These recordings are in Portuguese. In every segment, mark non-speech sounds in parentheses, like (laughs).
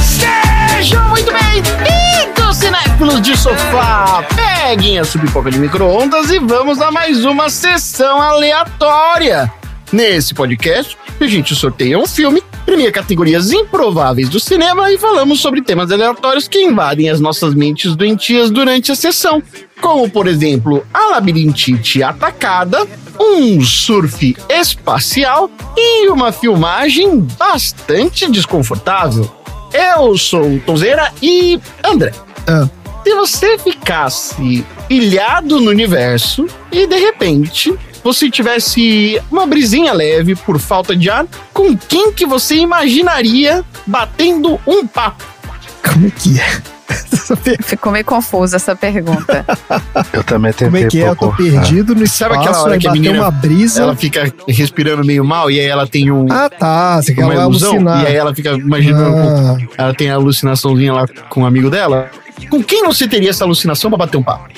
Sejam muito bem-vindos, cinéfilos de sofá! Peguem a sua pipoca de micro-ondas e vamos a mais uma sessão aleatória. Nesse podcast, a gente sorteia um filme, premia categorias improváveis do cinema e falamos sobre temas aleatórios que invadem as nossas mentes doentias durante a sessão, como, por exemplo, a labirintite atacada, um surf espacial e uma filmagem bastante desconfortável. Eu sou o Tonzeira e André. Ah. Se você ficasse ilhado no universo e de repente você tivesse uma brisinha leve por falta de ar, com quem que você imaginaria batendo um papo? Como é que é? Ficou meio confusa essa pergunta. Eu também tentei Como é que é? Eu tô perdido no espaço, Sabe aquela hora que a menina- uma brisa. Ela fica respirando meio mal e aí ela tem um, Ah, tá. Você quer uma ilusão alucinar. e aí ela fica imaginando, Ah, ela tem a alucinaçãozinha lá com um amigo dela. Com quem você teria essa alucinação pra bater um papo?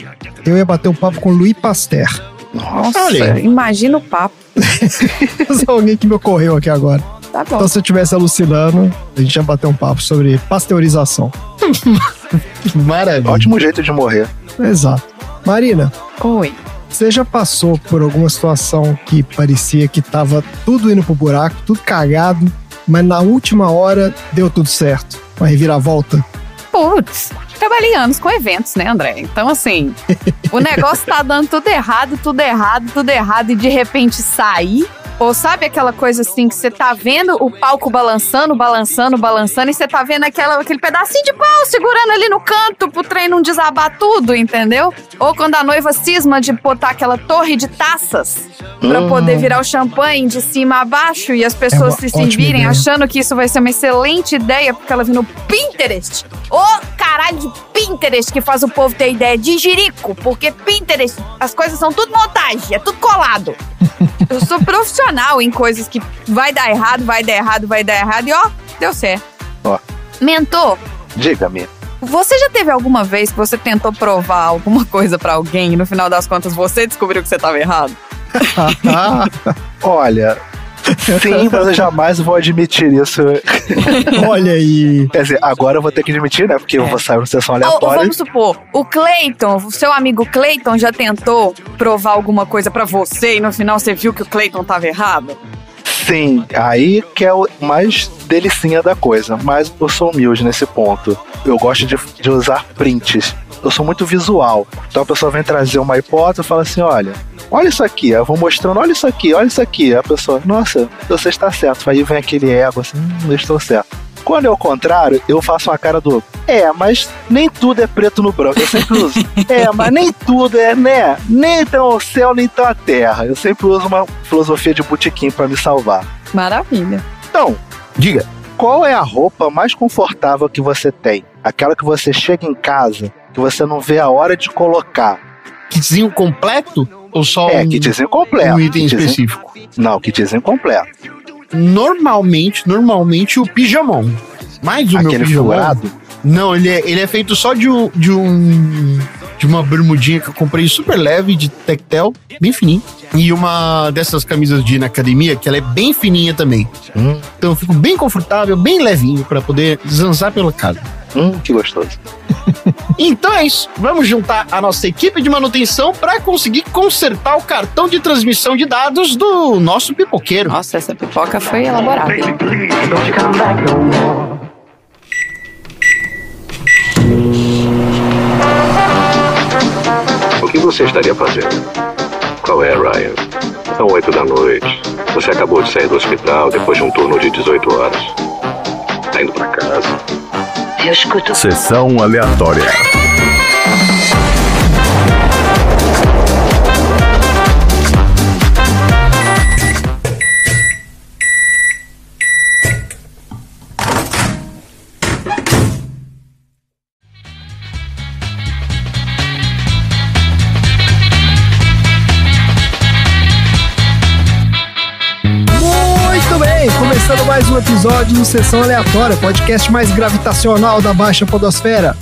eu ia bater um papo com Louis Pasteur. Nossa, Olha imagina o papo. (laughs) Só alguém que me ocorreu aqui agora. Tá bom. Então, se eu estivesse alucinando, a gente ia bater um papo sobre pasteurização. (laughs) Maravilha. Ótimo jeito de morrer. Exato. Marina, Oi. você já passou por alguma situação que parecia que tava tudo indo pro buraco, tudo cagado, mas na última hora deu tudo certo? Uma reviravolta? Putz, trabalhei anos com eventos, né, André? Então, assim, o negócio tá dando tudo errado, tudo errado, tudo errado, e de repente sair. Ou sabe aquela coisa assim que você tá vendo o palco balançando, balançando, balançando, e você tá vendo aquela, aquele pedacinho de pau segurando ali no canto pro trem não desabar tudo, entendeu? Ou quando a noiva cisma de botar aquela torre de taças pra Hum. poder virar o champanhe de cima a baixo e as pessoas É se servirem ideia. achando que isso vai ser uma excelente ideia porque ela viu no Pinterest. Ô caralho de Pinterest que faz o povo ter ideia de jirico, porque Pinterest, as coisas são tudo montagem, é tudo colado. (laughs) Eu sou profissional em coisas que vai dar errado, vai dar errado, vai dar errado e ó, deu certo. Ó. Mentor, Diga-me. você já teve alguma vez que você tentou provar alguma coisa pra alguém e no final das contas você descobriu que você tava errado? (laughs) Olha, sim, (laughs) mas eu jamais vou admitir isso. olha aí. Quer dizer, agora eu vou ter que admitir, né? Porque eu É. vou sair numa sessão Ou, ou aleatória. vamos supor, o Clayton, o seu amigo Clayton já tentou provar alguma coisa pra você e no final você viu que o Clayton tava errado? Sim, aí que é o mais delicinha da coisa. Mas eu sou humilde nesse ponto. Eu gosto de, de usar prints. Eu sou muito visual. Então a pessoa vem trazer uma hipótese e fala assim: olha, olha isso aqui. Eu vou mostrando, olha isso aqui, olha isso aqui. A pessoa, nossa, você está certo. Aí vem aquele ego assim, hum, estou certo. Quando é o contrário, eu faço uma cara do. É, mas nem tudo é preto no branco. Eu sempre uso. (laughs) é, mas nem tudo é, né? Nem tão o céu, nem tão a terra. Eu sempre uso uma filosofia de botequim para me salvar. Maravilha. Então, Diga. qual é a roupa mais confortável que você tem? Aquela que você chega em casa, que você não vê a hora de colocar. Kitzinho completo ou só é, um, kitzinho completo. um item kitzinho- específico? Não, kitzinho completo. Normalmente, normalmente o pijamão. Mas o meu Aquele pijamão... furado. Não, ele é, ele é feito só de um, de um. De uma bermudinha que eu comprei super leve, de tectel, bem fininho. E uma dessas camisas de ir na academia, que ela é bem fininha também. Hum, Então eu fico bem confortável, bem levinho, pra poder zanzar pela casa. Hum, que gostoso. (laughs) Então é isso. Vamos juntar a nossa equipe de manutenção pra conseguir consertar o cartão de transmissão de dados do nosso pipoqueiro. Nossa, essa pipoca foi elaborada. O que você estaria fazendo? Qual é, Ryan? São oito da noite. Você acabou de sair do hospital depois de um turno de 18 horas. Tá indo pra casa. Eu escuto. Sessão aleatória. Episódio do Sessão Aleatória, podcast mais gravitacional da Baixa Podosfera.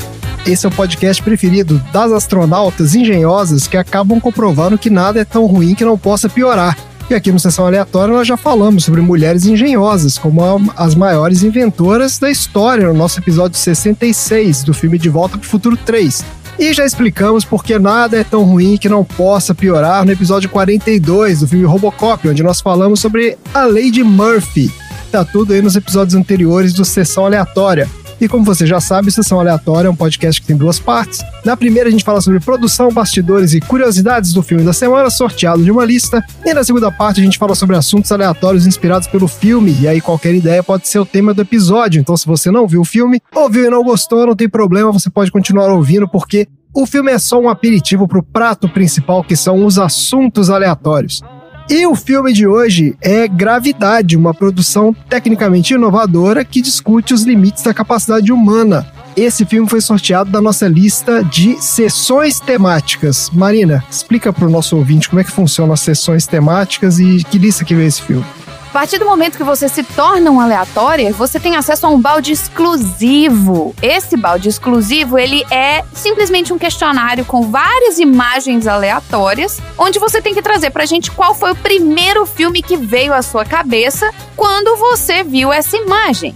Esse é o podcast preferido das astronautas engenhosas que acabam comprovando que nada é tão ruim que não possa piorar. E aqui no Sessão Aleatória nós já falamos sobre mulheres engenhosas, como as maiores inventoras da história, no nosso episódio 66 do filme De Volta para o Futuro 3. E já explicamos por que nada é tão ruim que não possa piorar no episódio 42 do filme Robocop, onde nós falamos sobre a de Murphy. Tá tudo aí nos episódios anteriores do Sessão Aleatória. E como você já sabe, Sessão Aleatória é um podcast que tem duas partes. Na primeira, a gente fala sobre produção, bastidores e curiosidades do filme da semana, sorteado de uma lista. E na segunda parte, a gente fala sobre assuntos aleatórios inspirados pelo filme. E aí, qualquer ideia pode ser o tema do episódio. Então, se você não viu o filme, ouviu e não gostou, não tem problema, você pode continuar ouvindo, porque o filme é só um aperitivo para o prato principal, que são os assuntos aleatórios. E o filme de hoje é Gravidade, uma produção tecnicamente inovadora que discute os limites da capacidade humana. Esse filme foi sorteado da nossa lista de sessões temáticas. Marina, explica para o nosso ouvinte como é que funcionam as sessões temáticas e que lista que veio esse filme. Partir do momento que você se torna um aleatório, você tem acesso a um balde exclusivo. Esse balde exclusivo, ele é simplesmente um questionário com várias imagens aleatórias, onde você tem que trazer pra gente qual foi o primeiro filme que veio à sua cabeça quando você viu essa imagem.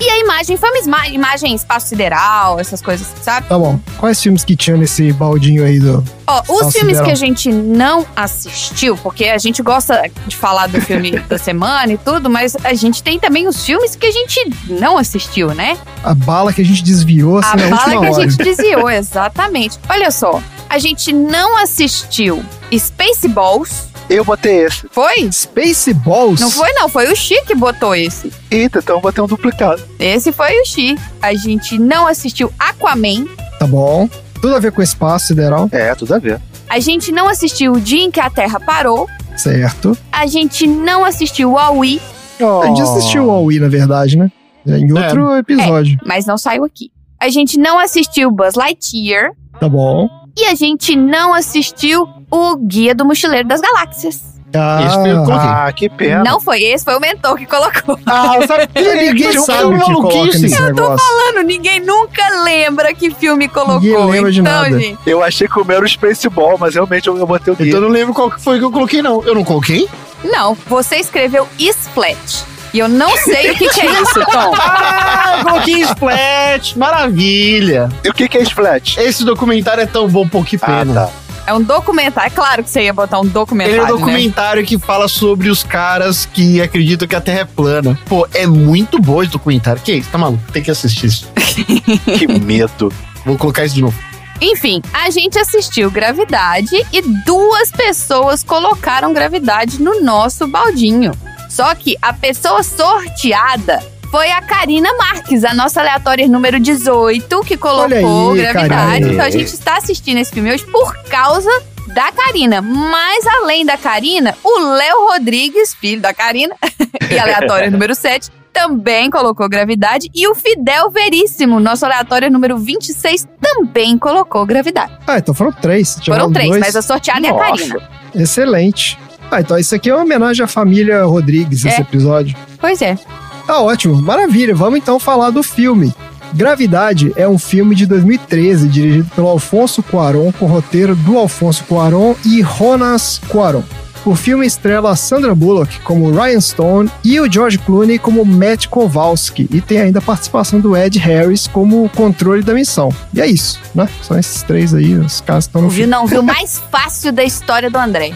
E a imagem foi uma imagem espaço sideral, essas coisas, sabe? Tá bom. Quais filmes que tinham nesse baldinho aí do. Ó, os filmes que a gente não assistiu, porque a gente gosta de falar do filme (laughs) da semana e tudo, mas a gente tem também os filmes que a gente não assistiu, né? A bala que a gente desviou A assim, na bala que a hora. gente desviou, (laughs) exatamente. Olha só, a gente não assistiu Spaceballs. Eu botei esse. Foi? Spaceballs? Não foi, não. Foi o Xi que botou esse. Eita, então eu botei um duplicado. Esse foi o Xi. A gente não assistiu Aquaman. Tá bom. Tudo a ver com espaço sideral, É, tudo a ver. A gente não assistiu O Dia em que a Terra Parou. certo. A gente não assistiu Wall-E, A gente assistiu o Huawei, na verdade, né? Em outro episódio. mas não saiu aqui. A gente não assistiu Buzz Lightyear. Tá bom. E a gente não assistiu o Guia do Mochileiro das Galáxias. Ah, Esse eu coloquei. Ah, que pena. Não foi esse, foi o mentor que colocou. Ah, sabe? (laughs) ninguém Tinha um sabe que coloca nesse negócio. Mano, ninguém nunca lembra que filme colocou. Ninguém lembra de então, nada. gente. Eu achei que o meu era o Spaceball, mas realmente eu, eu botei o Então guia. eu não lembro qual que foi que eu coloquei, não. Eu não coloquei? Não, você escreveu Splat. E eu não sei o que, que é (laughs) isso, Tom. Ah, eu coloquei Splat. Maravilha. E o que, que é Splat? Esse documentário é tão bom, pô, que Ah, pena. tá. É um documentário. É claro que você ia botar um Ele documentário. é um né? documentário que fala sobre os caras que acreditam que a Terra é plana. Pô, é muito bom esse documentário. Que isso? Tá maluco? Tem que assistir isso. (laughs) Que medo. Vou colocar isso de novo. Enfim, a gente assistiu Gravidade e duas pessoas colocaram Gravidade no nosso baldinho. Só que a pessoa sorteada foi a Karina Marques, a nossa aleatória número 18, que colocou aí, Gravidade. Então a gente está assistindo esse filme hoje por causa da Karina. Mas além da Karina, o Léo Rodrigues, filho da Karina, (laughs) e aleatória (laughs) número 7, também colocou gravidade. E o Fidel Veríssimo, nosso aleatório número 26, também colocou gravidade. Ah, então foram três. Foram três, dois. mas a sorteada é a Nossa. Karina. Excelente. Ah, então isso aqui é uma homenagem à família Rodrigues, esse É. episódio. Pois é. Tá ótimo, maravilha. Vamos então falar do filme. Gravidade é um filme de 2013, dirigido pelo Alfonso Cuarón, com roteiro do Alfonso Cuarón e Jonas Cuarón. O filme estrela a Sandra Bullock como Ryan Stone e o George Clooney como Matt Kowalski. E tem ainda a participação do Ed Harris como controle da missão. E é isso, né? São esses três aí, os caras estão no Viu, filme. não, viu (laughs) mais fácil da história do André.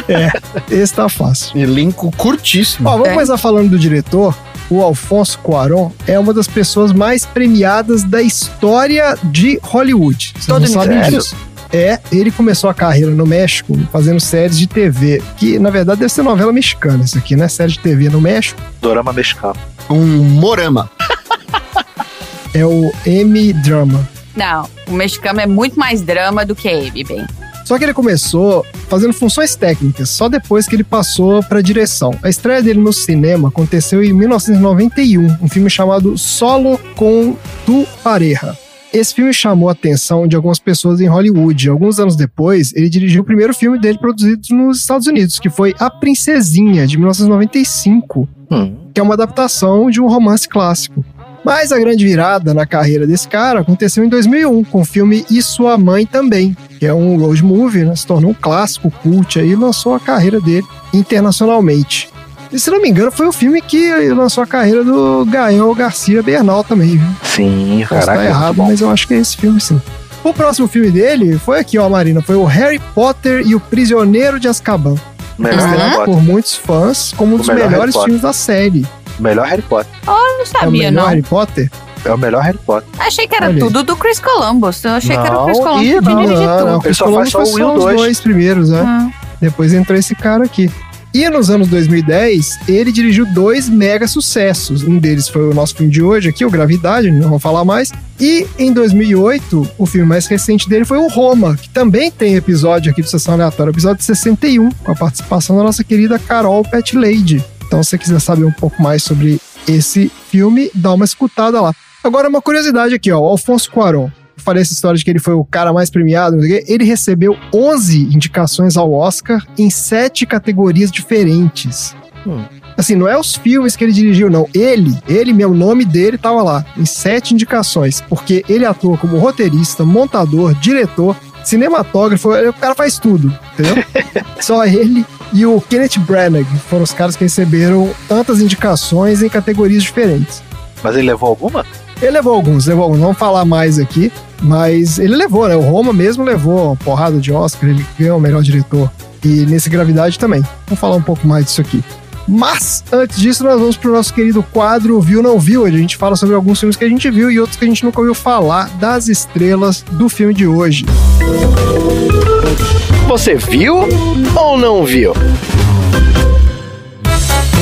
(laughs) Esse tá fácil. Elenco curtíssimo. Ó, vamos É. começar falando do diretor. O Alfonso Cuarón é uma das pessoas mais premiadas da história de Hollywood. Vocês Todo não sabem disso. É, ele começou a carreira no México fazendo séries de TV, que na verdade deve ser novela mexicana isso aqui, né? Série de TV no México. Dorama mexicano. Um morama. (laughs) É o M-Drama. Não, o mexicano é muito mais drama do que ele, bem. Só que ele começou fazendo funções técnicas, só depois que ele passou para direção. A estreia dele no cinema aconteceu em 1991, um filme chamado Solo com Tu Pareja. Esse filme chamou a atenção de algumas pessoas em Hollywood. Alguns anos depois, ele dirigiu o primeiro filme dele produzido nos Estados Unidos, que foi A Princesinha, de 1995, Hum. que é uma adaptação de um romance clássico. Mas a grande virada na carreira desse cara aconteceu em 2001, com o filme E Sua Mãe Também, que é um road movie, né? se tornou um clássico, cult, aí lançou a carreira dele internacionalmente. E se não me engano, foi o filme que lançou a carreira do Gael Garcia Bernal também, viu? Sim, Posso caraca. errado, mas eu acho que é esse filme sim. O próximo filme dele foi aqui, ó, Marina, foi o Harry Potter e o Prisioneiro de Azkaban. Melhor Uhum. Por muitos fãs, como um dos melhor melhores filmes da série. Melhor Harry Potter. Eu não É o sabia, melhor não. Harry Potter? É o melhor Harry Potter. Achei que era Olha tudo do Chris Columbus. Eu achei que era o Chris Não, Columbus ih, que não, não, não. Chris só Columbus faz foi só o só um e os dois. dois primeiros, né? Ah. Depois entrou esse cara aqui. E nos anos 2010, ele dirigiu dois mega sucessos. Um deles foi o nosso filme de hoje aqui, o Gravidade, não vamos falar mais. E em 2008, o filme mais recente dele foi o Roma, que também tem episódio aqui do Sessão Aleatória, episódio 61, com a participação da nossa querida Carol Pet Lady. Então, se você quiser saber um pouco mais sobre esse filme, dá uma escutada lá. Agora, uma curiosidade aqui, ó, o Alfonso Cuarón. Eu falei essa história de que ele foi o cara mais premiado, não sei o quê. ele recebeu 11 indicações ao Oscar em sete categorias diferentes. Hum. Assim, não é os filmes que ele dirigiu, não. Ele, ele o nome dele tava lá, em sete indicações, porque ele atua como roteirista, montador, diretor, cinematógrafo, o cara faz tudo, entendeu? (laughs) Só ele e o Kenneth Branagh foram os caras que receberam tantas indicações em categorias diferentes. Mas ele levou alguma? Ele levou alguns, levou alguns, não vamos falar mais aqui, mas ele levou, né? O Roma mesmo levou porrada de Oscar, ele ganhou o melhor diretor. E nesse Gravidade também. Vamos falar um pouco mais disso aqui. Mas, antes disso, nós vamos pro nosso querido quadro Viu Não Viu, onde a gente fala sobre alguns filmes que a gente viu e outros que a gente nunca ouviu falar das estrelas do filme de hoje. Você viu ou não viu?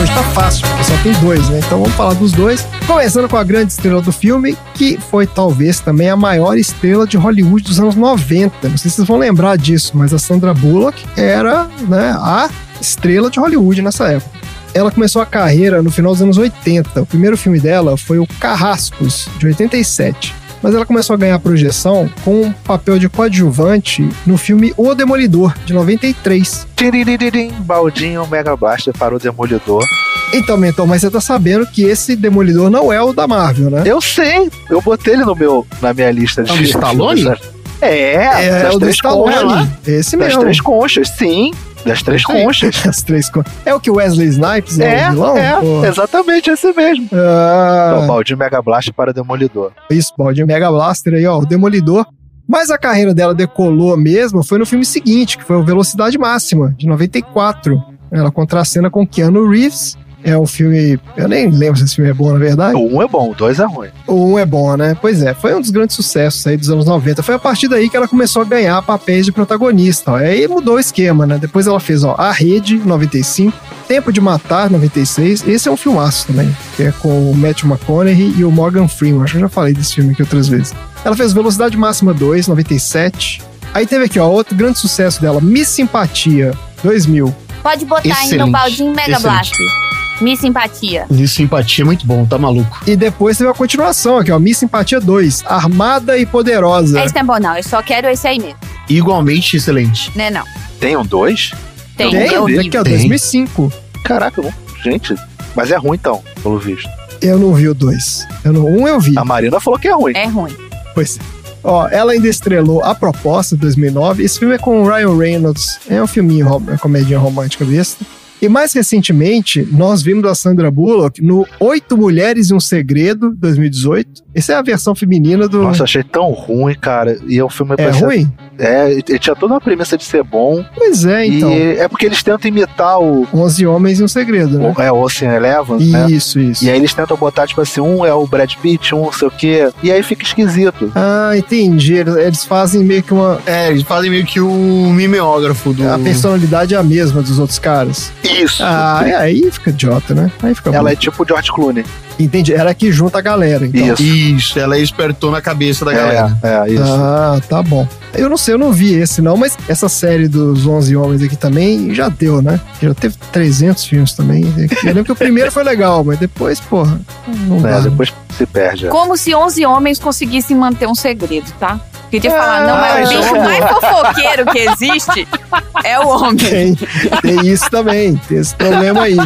Hoje tá fácil, porque só tem dois, né? Então vamos falar dos dois. Começando com a grande estrela do filme, que foi talvez também a maior estrela de Hollywood dos anos 90. Não sei se vocês vão lembrar disso, mas a Sandra Bullock era né, a estrela de Hollywood nessa época. Ela começou a carreira no final dos anos 80. O primeiro filme dela foi o Carrascos, de 87. Mas ela começou a ganhar projeção com um papel de coadjuvante no filme O Demolidor, de 93. Tiriririm, Baldinho, Mega Blaster para o Demolidor. Então, Mentor, mas você tá sabendo que esse Demolidor não é o da Marvel, né? Eu sei, eu botei ele no meu, na minha lista de É o Stallone? filmes, né? É, É, das o do três conchas lá. Stallone. Esse Das mesmo. três conchas, sim. Das três conchas. (laughs) As três conchas. É o que o Wesley Snipes é, É, o vilão? é, Pô. exatamente esse mesmo. Ah, Então, Baldinho Mega Blaster para o Demolidor. isso, Baldinho Mega Blaster aí, ó, o Demolidor. Mas a carreira dela decolou mesmo foi no filme seguinte, que foi o Velocidade Máxima, de 94. Ela contracena com Keanu Reeves. É um filme. Eu nem lembro se esse filme é bom, na verdade. O um é bom, o dois é ruim. O um é bom, né? Pois é, foi um dos grandes sucessos aí dos anos 90. Foi a partir daí que ela começou a ganhar papéis de protagonista. Ó. Aí mudou o esquema, né? Depois ela fez, ó, A Rede, 95, Tempo de Matar, 96. Esse é um filmaço também, que é com o Matthew McConaughey e o Morgan Freeman. Acho que eu já falei desse filme aqui outras vezes. Ela fez Velocidade Máxima 2, 97. Aí teve aqui, ó, outro grande sucesso dela, Miss Simpatia, 2000. Pode botar aí Excelente, no baldinho Mega excelente. Blast. Me simpatia. De simpatia, muito bom, tá maluco. E depois teve a continuação aqui, ó, Miss Simpatia 2, Armada e Poderosa. Esse não é bom, não. Eu só quero esse aí mesmo. Igualmente excelente. Né, não. Tem um dois? Tem. Tem, vi. daqui, ó, Tem. 2005. Caraca, não. gente. Mas é ruim então, pelo visto. Eu não vi o 2. Eu não, um eu vi. A Marina falou que é ruim. É ruim. Pois é. Ó, ela ainda estrelou A Proposta, 2009. Esse filme é com o Ryan Reynolds. É um filminho, rom- é comedinha romântica besta. E mais recentemente, nós vimos a Sandra Bullock no Oito Mulheres e um Segredo, 2018. Essa é a versão feminina do... Nossa, achei tão ruim, cara. E é um filme é parecia- ruim? É, ele tinha toda uma premissa de ser bom. Pois é, então. E é porque eles tentam imitar o. 11 Homens e um Segredo, né? o é, o Ocean Eleven, né? Isso, isso. E aí eles tentam botar, tipo assim, um é o Brad Pitt, um não sei o quê. E aí fica esquisito. Ah, entendi. Eles, eles fazem meio que uma... É, eles fazem meio que o mimeógrafo do. A personalidade é a mesma dos outros caras. Isso. Ah, é, aí fica idiota, né? Aí fica Ela bom. é tipo o George Clooney. Entendi. Ela é que junta a galera, então. Isso. Isso, ela espertou na cabeça da galera. É, é, isso. Ah, tá bom. Eu não sei, eu não vi esse não, mas essa série dos 11 Homens aqui também já deu, né? Já teve 300 filmes também. Eu lembro que o primeiro foi legal, mas depois, porra, não É, dá. depois se perde. é. Como se 11 homens conseguissem manter um segredo, tá? Queria falar, não, mas Ah, o é bicho uma mais fofoqueiro que existe é o homem. Tem, tem isso também, tem esse problema aí.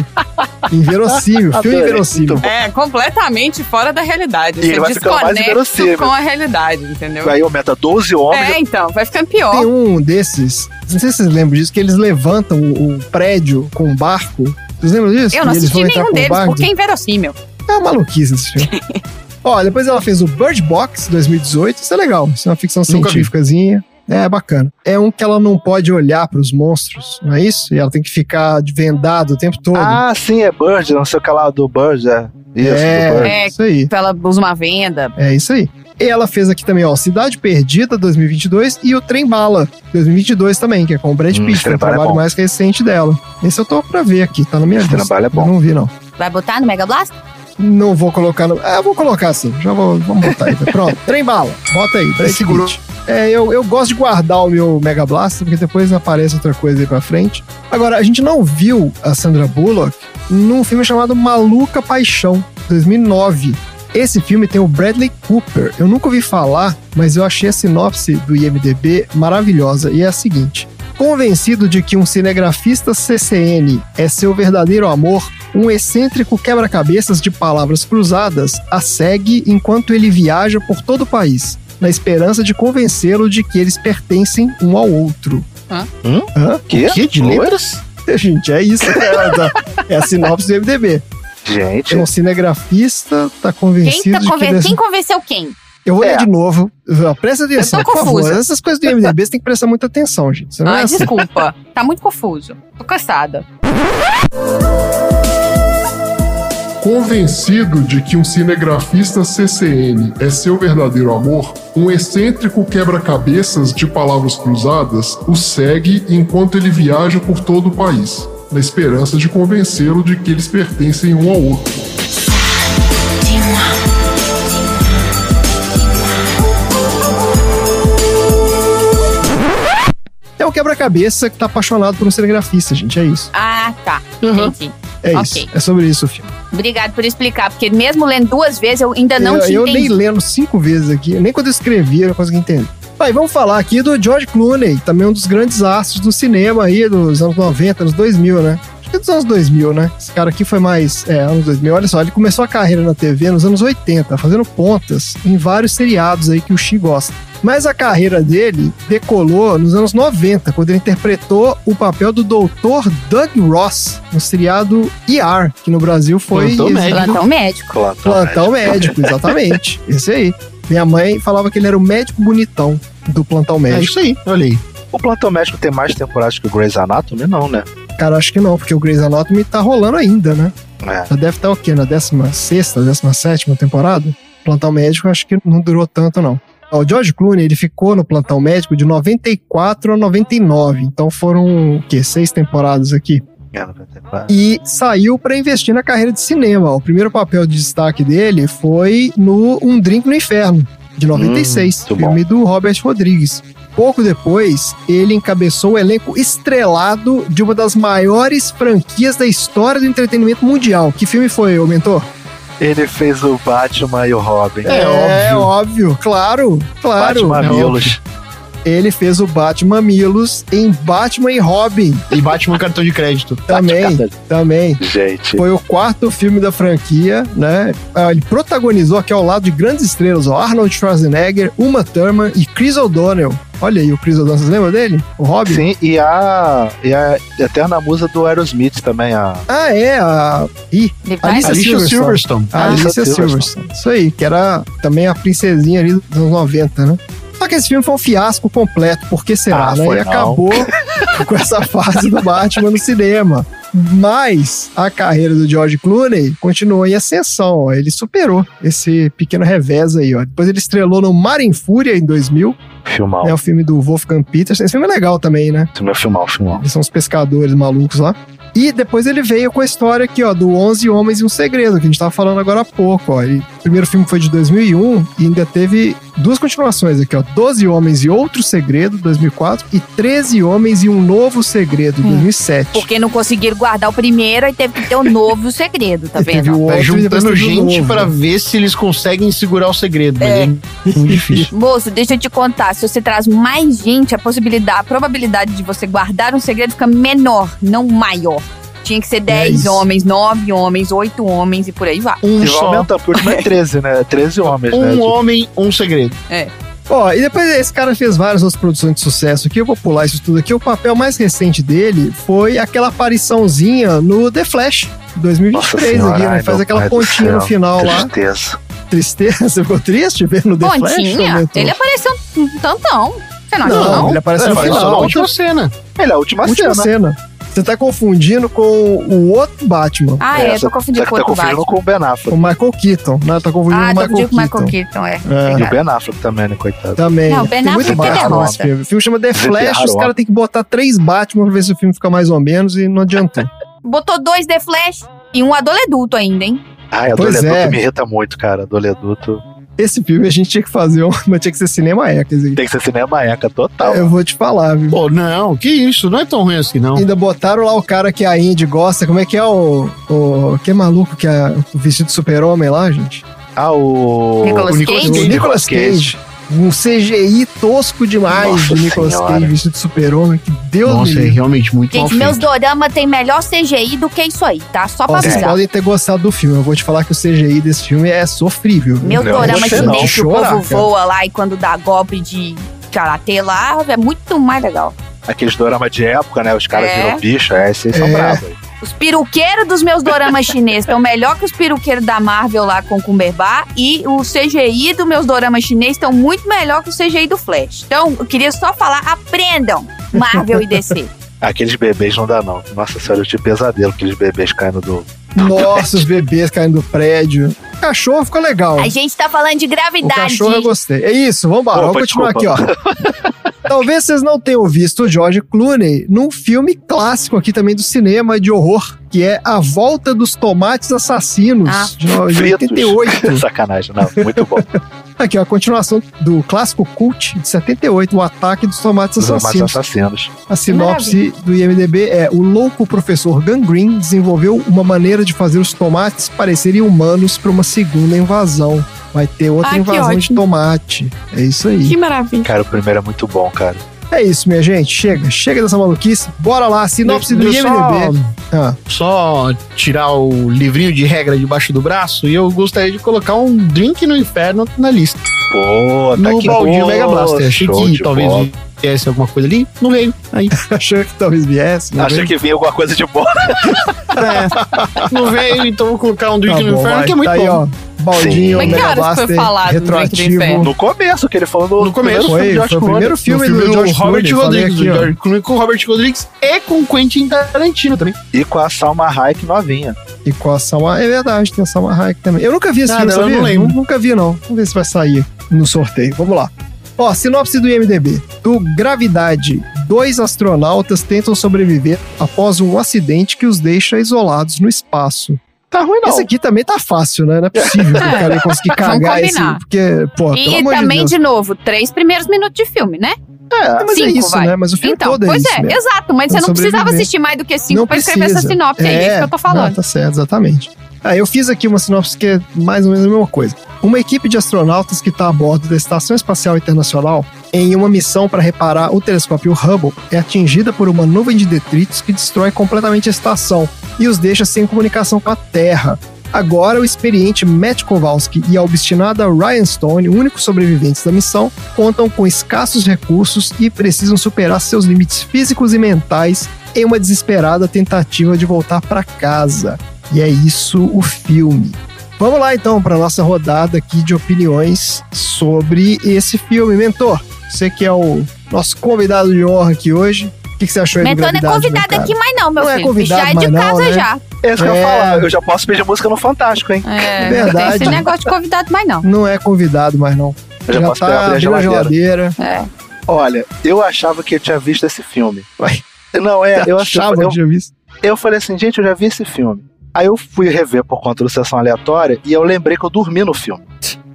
Inverossímil, filme Adorei, inverossímil. muito bom. É completamente fora da realidade. E ele vai Você ficando mais desconecta inverossímil. com a realidade, entendeu? Aí aumenta 12 homens. É, então, vai ficando pior. Tem um desses, não sei se vocês lembram disso, que eles levantam o, o prédio com um barco. Vocês lembram disso? Eu não E assisti nenhum deles, porque é inverossímil. É uma maluquice esse filme. (laughs) Ó, depois ela fez o Bird Box 2018. Isso é legal. Isso é uma ficção científicazinha. É bacana. É um que ela não pode olhar pros monstros, não é isso? E ela tem que ficar de vendado o tempo todo. Ah, sim, é Bird, não sei o que lá do Bird, é. Isso, é, do Bird. É. isso aí. Ela usa uma venda. É isso aí. E ela fez aqui também, ó, Cidade Perdida 2022 e o Trem Bala 2022 também, que é com o Brad Hum, Pitt, que é Bala é trabalho bom. mais recente dela. Esse eu tô pra ver aqui, tá na minha Esse lista. trabalho é bom. Eu não vi, não. Vai botar no Mega Blast? Não vou colocar no. Ah, vou colocar sim. Já vou. Vamos botar aí. Pronto. (laughs) Trem bala. Bota aí. Brad Segurou. Pitt. É, eu, eu gosto de guardar o meu Mega Blaster, porque depois aparece outra coisa aí pra frente. Agora, a gente não viu a Sandra Bullock num filme chamado Maluca Paixão, 2009. Esse filme tem o Bradley Cooper. Eu nunca ouvi falar, mas eu achei a sinopse do IMDB maravilhosa. E é a seguinte: Convencido de que um cinegrafista CCN é seu verdadeiro amor, um excêntrico quebra-cabeças de palavras cruzadas a segue enquanto ele viaja por todo o país, na esperança de convencê-lo de que eles pertencem um ao outro. Hã? Hum? Hã? Que? Que? De Oi? letras? Gente, é isso. É, a sinopse do MDB. Gente, É um cinegrafista, tá Quem, convencido tá de que... conven... ele é- quem convenceu quem? Eu vou É. ler de novo. Presta atenção, Eu tô por favor. confusa. Essas coisas do MDB você tem que prestar muita atenção, gente. Você não é assim. desculpa. Tá muito confuso. Tô cansada. Convencido de que um cinegrafista CCN é seu verdadeiro amor, um excêntrico quebra-cabeças de palavras cruzadas o segue enquanto ele viaja por todo o país, na esperança de convencê-lo de que eles pertencem um ao outro. Quebra-cabeça que tá apaixonado por um cinegrafista, gente. É isso. Ah, tá. Uhum. Entendi. É Ok. isso. É sobre isso o filme. Obrigado por explicar, porque mesmo lendo duas vezes eu ainda não eu, tinha eu nem entendido. lendo cinco vezes aqui, nem quando eu escrevi eu não consegui entender. Aí vamos falar aqui do George Clooney, também um dos grandes astros do cinema aí dos anos 90, anos 2000, né? Que é dos anos 2000, né? Esse cara aqui foi mais, é, anos 2000. Olha só, ele começou a carreira na TV nos anos 80, fazendo pontas em vários seriados aí que o Xi gosta. Mas a carreira dele decolou nos anos 90, quando ele interpretou o papel do Dr. Doug Ross no seriado ER, que no Brasil foi Plantão médico. Plantão médico. plantão, Plantão médico, exatamente. (laughs) Esse aí. Minha mãe falava que ele era o médico bonitão do plantão É médico. isso aí, olha aí. O plantão médico tem mais temporadas que o Grey's Anatomy? Não, né? Cara, acho que não, porque o Grey's Anatomy tá rolando ainda, né? É. Já deve estar o quê? Na 16, 17 temporada? Plantão médico acho que não durou tanto, não. O George Clooney, ele ficou no plantão médico de 94 a 99. Então foram, o quê? Seis temporadas aqui. É, 94. e saiu para investir na carreira de cinema. O primeiro papel de destaque dele foi no Um Drink no Inferno, de 96, muito filme do Robert Rodrigues. Pouco depois, ele encabeçou o elenco estrelado de uma das maiores franquias da história do entretenimento mundial. Que filme foi, ô mentor? Ele fez o Batman e o Robin. É óbvio, claro, claro. Batman é Milos. Ele fez o Batman Milos em Batman e Robin E bate um cartão de crédito. também, Batman. também. Gente, Foi o quarto filme da franquia, né? Ah, Ele protagonizou aqui ao lado de grandes estrelas, ó, Arnold Schwarzenegger, Uma Thurman e Chris O'Donnell. Olha aí o Chris O'Donnell, vocês lembram dele? O Robin? sim, e a, e a eterna musa do Aerosmith também, a Ah, é, a... Ih, Alicia Alicia Silverstone. Silverstone. Ah, Alicia Silverstone. Isso aí, que era também a princesinha ali dos anos 90, né? Só que esse filme foi um fiasco completo, por que será, Ah, né? foi e não. acabou (laughs) com essa fase do Batman no cinema. Mas a carreira do George Clooney continuou em ascensão. ó. Ele superou esse pequeno revés aí. Ó. Depois ele estrelou no Mar em Fúria em 2000. Filmão. É o filme do Wolfgang Petersen. Esse filme é legal também, né? Esse meu filmão, filmão. Eles são os pescadores malucos lá. E depois ele veio com a história aqui, ó, do 11 Homens e um Segredo, que a gente tava falando agora há pouco, ó. Ele- o primeiro filme foi de 2001 e ainda teve duas continuações aqui, ó. Doze Homens e Outro Segredo, 2004, e Treze Homens e um Novo Segredo, 2007. Porque não conseguiram guardar o primeiro e teve que ter o novo segredo, tá teve vendo? o Vai outro juntando gente novo. pra ver se eles conseguem segurar o segredo. Mas É. é muito difícil. (laughs) Moço, deixa eu te contar. Se você traz mais gente, a possibilidade, a probabilidade de você guardar um segredo fica menor, não maior. Tinha que ser 10 isso. homens, 9 homens, 8 homens e por aí vai. Um só. aumentando, porque o último é 13, né? 13 homens, né? Um Tipo, homem, um segredo. Ó, e depois esse cara fez várias outras produções de sucesso aqui, eu vou pular isso tudo aqui. O papel mais recente dele foi aquela apariçãozinha no The Flash, Nossa 2023 senhora, aqui, né? Faz aquela pai pontinha no final lá. Tristeza. Tristeza, (laughs) você ficou triste ver no The Flash? Pontinha? Aumentou. Ele apareceu um tantão. Você não, Não, achou, não? ele apareceu no É, só final. na última cena. Ele é a última, Última cena. cena. Você tá confundindo com o outro Batman, Ah, é, só- tô confundindo só com tá outro confundindo Batman. com o Ben Affleck. com o Michael Keaton. Né? Tá confundindo Ah, com o Michael confundindo com o Michael Keaton. Keaton, é. É. E o. Ben Affleck também, né, coitado. Também. Não, o Ben Tem muito Affleck é derrota. O filme chama The Flash, os caras têm que botar três Batman pra ver se o filme fica mais ou menos e não adiantou. (laughs) Botou dois The Flash e um adoleduto ainda, hein? Ai, a Pois é. me irrita muito, cara. Doleduto Esse filme a gente tinha que fazer, um, (laughs) mas tinha que ser cinema ecas aí. tem que ser cinema eca total. Eu vou te falar, viu? Pô, não, que isso, não é tão ruim assim, não. Ainda botaram lá o cara que a Indy gosta. Como é que é o. o que maluco que é o vestido de super-homem lá, gente? Ah, o. Nicolas o Nicolas Cage? O Nicolas Cage. Um CGI tosco demais Nossa de Nicolas Senhora. Cage vestido de super-homem. Que Deus Nossa, me é realmente muito Gente, meus dorama tem melhor CGI do que isso aí, tá? Só pra Ó, Vocês avisar. podem ter gostado do filme. Eu vou te falar que o CGI desse filme é sofrível. viu? Meu Não, dorama que o Chorar, povo cara. voa lá e quando dá golpe de karatê lá, é muito mais legal. Aqueles doramas de época, né? Os caras É. viram bicho, é, esses são É. bravos. Os peruqueiros dos meus doramas chineses estão melhor que os peruqueiros da Marvel lá com o Cumberbatch e o CGI dos meus doramas chineses estão muito melhor que o CGI do Flash. Então, eu queria só falar, aprendam Marvel e DC. (laughs) Aqueles bebês não dá, não. Nossa senhora, eu tive pesadelo, aqueles bebês caindo do. Nossa, os bebês caindo do prédio. O cachorro ficou legal. A gente tá falando de O gravidade. cachorro eu gostei. É isso, vambora. Opa, Vamos continuar desculpa. aqui, ó. (laughs) Talvez vocês não tenham visto o George Clooney num filme clássico aqui também do cinema de horror, que é A Volta dos Tomates Assassinos, Ah. de no- de Fritos. 88. (laughs) Sacanagem, não. Muito bom. (laughs) Aqui, ó, a continuação do clássico cult de 78, O Ataque dos Tomates Os mais Assassinos. assassinos. A sinopse do IMDB é: o louco professor Gangrene desenvolveu uma maneira de fazer os tomates parecerem humanos para uma segunda invasão. Vai ter outra Ah, que invasão de tomate. É isso aí. maravilha. Cara, o primeiro é muito bom, cara. É isso, minha gente. Chega, chega dessa maluquice. Bora lá, sinopse do eu só- IMDB. Ah, Só tirar o livrinho de regra debaixo do braço e eu gostaria de colocar um drink no inferno na lista. Pô, tá no aqui. baldinho Pô, Mega Blaster. Achei que talvez bola. Viesse alguma coisa ali. Não veio. Aí, (laughs) achou que talvez viesse. Achei veio? que vinha alguma coisa de boa. (laughs) é, não veio, então vou colocar um drink Tá no bom, inferno, vai. que é muito tá aí, bom. ó. Baldinho, que Mega horas foi Blaster, falado do do retroativo. No começo, que ele falou no, No começo. Foi, foi o primeiro filme, do George Robert Clooney, Rodrigues, aqui, do. George Clooney com o Robert Rodrigues e com o Quentin Tarantino também. E com a Salma Hayek novinha. E com a Salma... É verdade, tem a Salma Hayek também. Eu nunca vi esse Ah, filme, eu não lembro. Nunca vi, não. Vamos ver se vai sair no sorteio. Vamos lá. Ó, sinopse do IMDB. Do Gravidade. Dois astronautas tentam sobreviver após um acidente que os deixa isolados no espaço. Tá ruim, não. Esse aqui também tá fácil, né? Não é possível que o cara (laughs) ia conseguir cagar esse... combinar. Porque, pô, pelo E de também, Deus. de, novo, três primeiros minutos de filme, né? É, mas é cinco, isso, vai. né? Mas o filme Então, todo é pois isso é, mesmo. exato, mas você Vamos não precisava assistir mais do que cinco Não pra escrever essa precisa. sinopse, é, isso que eu tô Não, falando. tá certo, exatamente. Ah, eu fiz aqui uma sinopse que é mais ou menos a mesma coisa. Uma equipe de astronautas que está a bordo da Estação Espacial Internacional em uma missão para reparar o telescópio Hubble é atingida por uma nuvem de detritos que destrói completamente a estação e os deixa sem comunicação com a Terra. Agora, o experiente Matt Kowalski e a obstinada Ryan Stone, únicos sobreviventes da missão, contam com escassos recursos e precisam superar seus limites físicos e mentais em uma desesperada tentativa de voltar para casa. E é isso o filme. Vamos lá então para nossa rodada aqui de opiniões sobre esse filme. Mentor, você que é o nosso convidado de honra aqui hoje, o que, que você achou aí do Mentona é Gravidade, meu convidado aqui, mas não, meu Não é filho. convidado já é de mais não, casa né? já. É isso que eu É. ia falar. Eu já posso pedir música no Fantástico, hein? É, Verdade. Não tem esse negócio de convidado mais não. Não é convidado mais não. Eu já, Já posso tá abrir a geladeira. geladeira. É. Olha, eu achava que eu tinha visto esse filme. Ué. Não, é, eu, achava eu, que tinha visto. eu falei assim, gente, eu já vi esse filme. Aí eu fui rever por conta do Sessão Aleatória e eu lembrei que eu dormi no filme.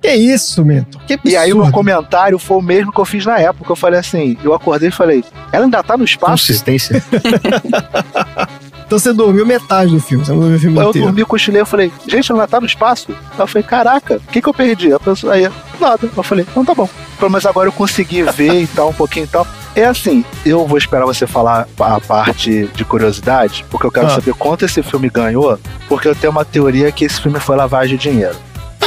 Que isso, Mento? Que absurdo. E aí o meu comentário foi o mesmo que eu fiz na época. Eu falei assim, eu acordei e falei, ela ainda tá no espaço? Consistência. (laughs) Então você dormiu metade do filme, você não dormiu o filme eu inteiro. dormi, cochilei, eu falei, gente, ela tá no espaço? Aí eu falei, caraca, o que que eu perdi? A pessoa, aí, nada. Eu falei, então tá bom. Menos agora eu consegui ver e tal, um pouquinho e tal. É assim, eu vou esperar você falar a parte de curiosidade, porque eu quero Ah. saber quanto esse filme ganhou, porque eu tenho uma teoria que esse filme foi lavagem de dinheiro.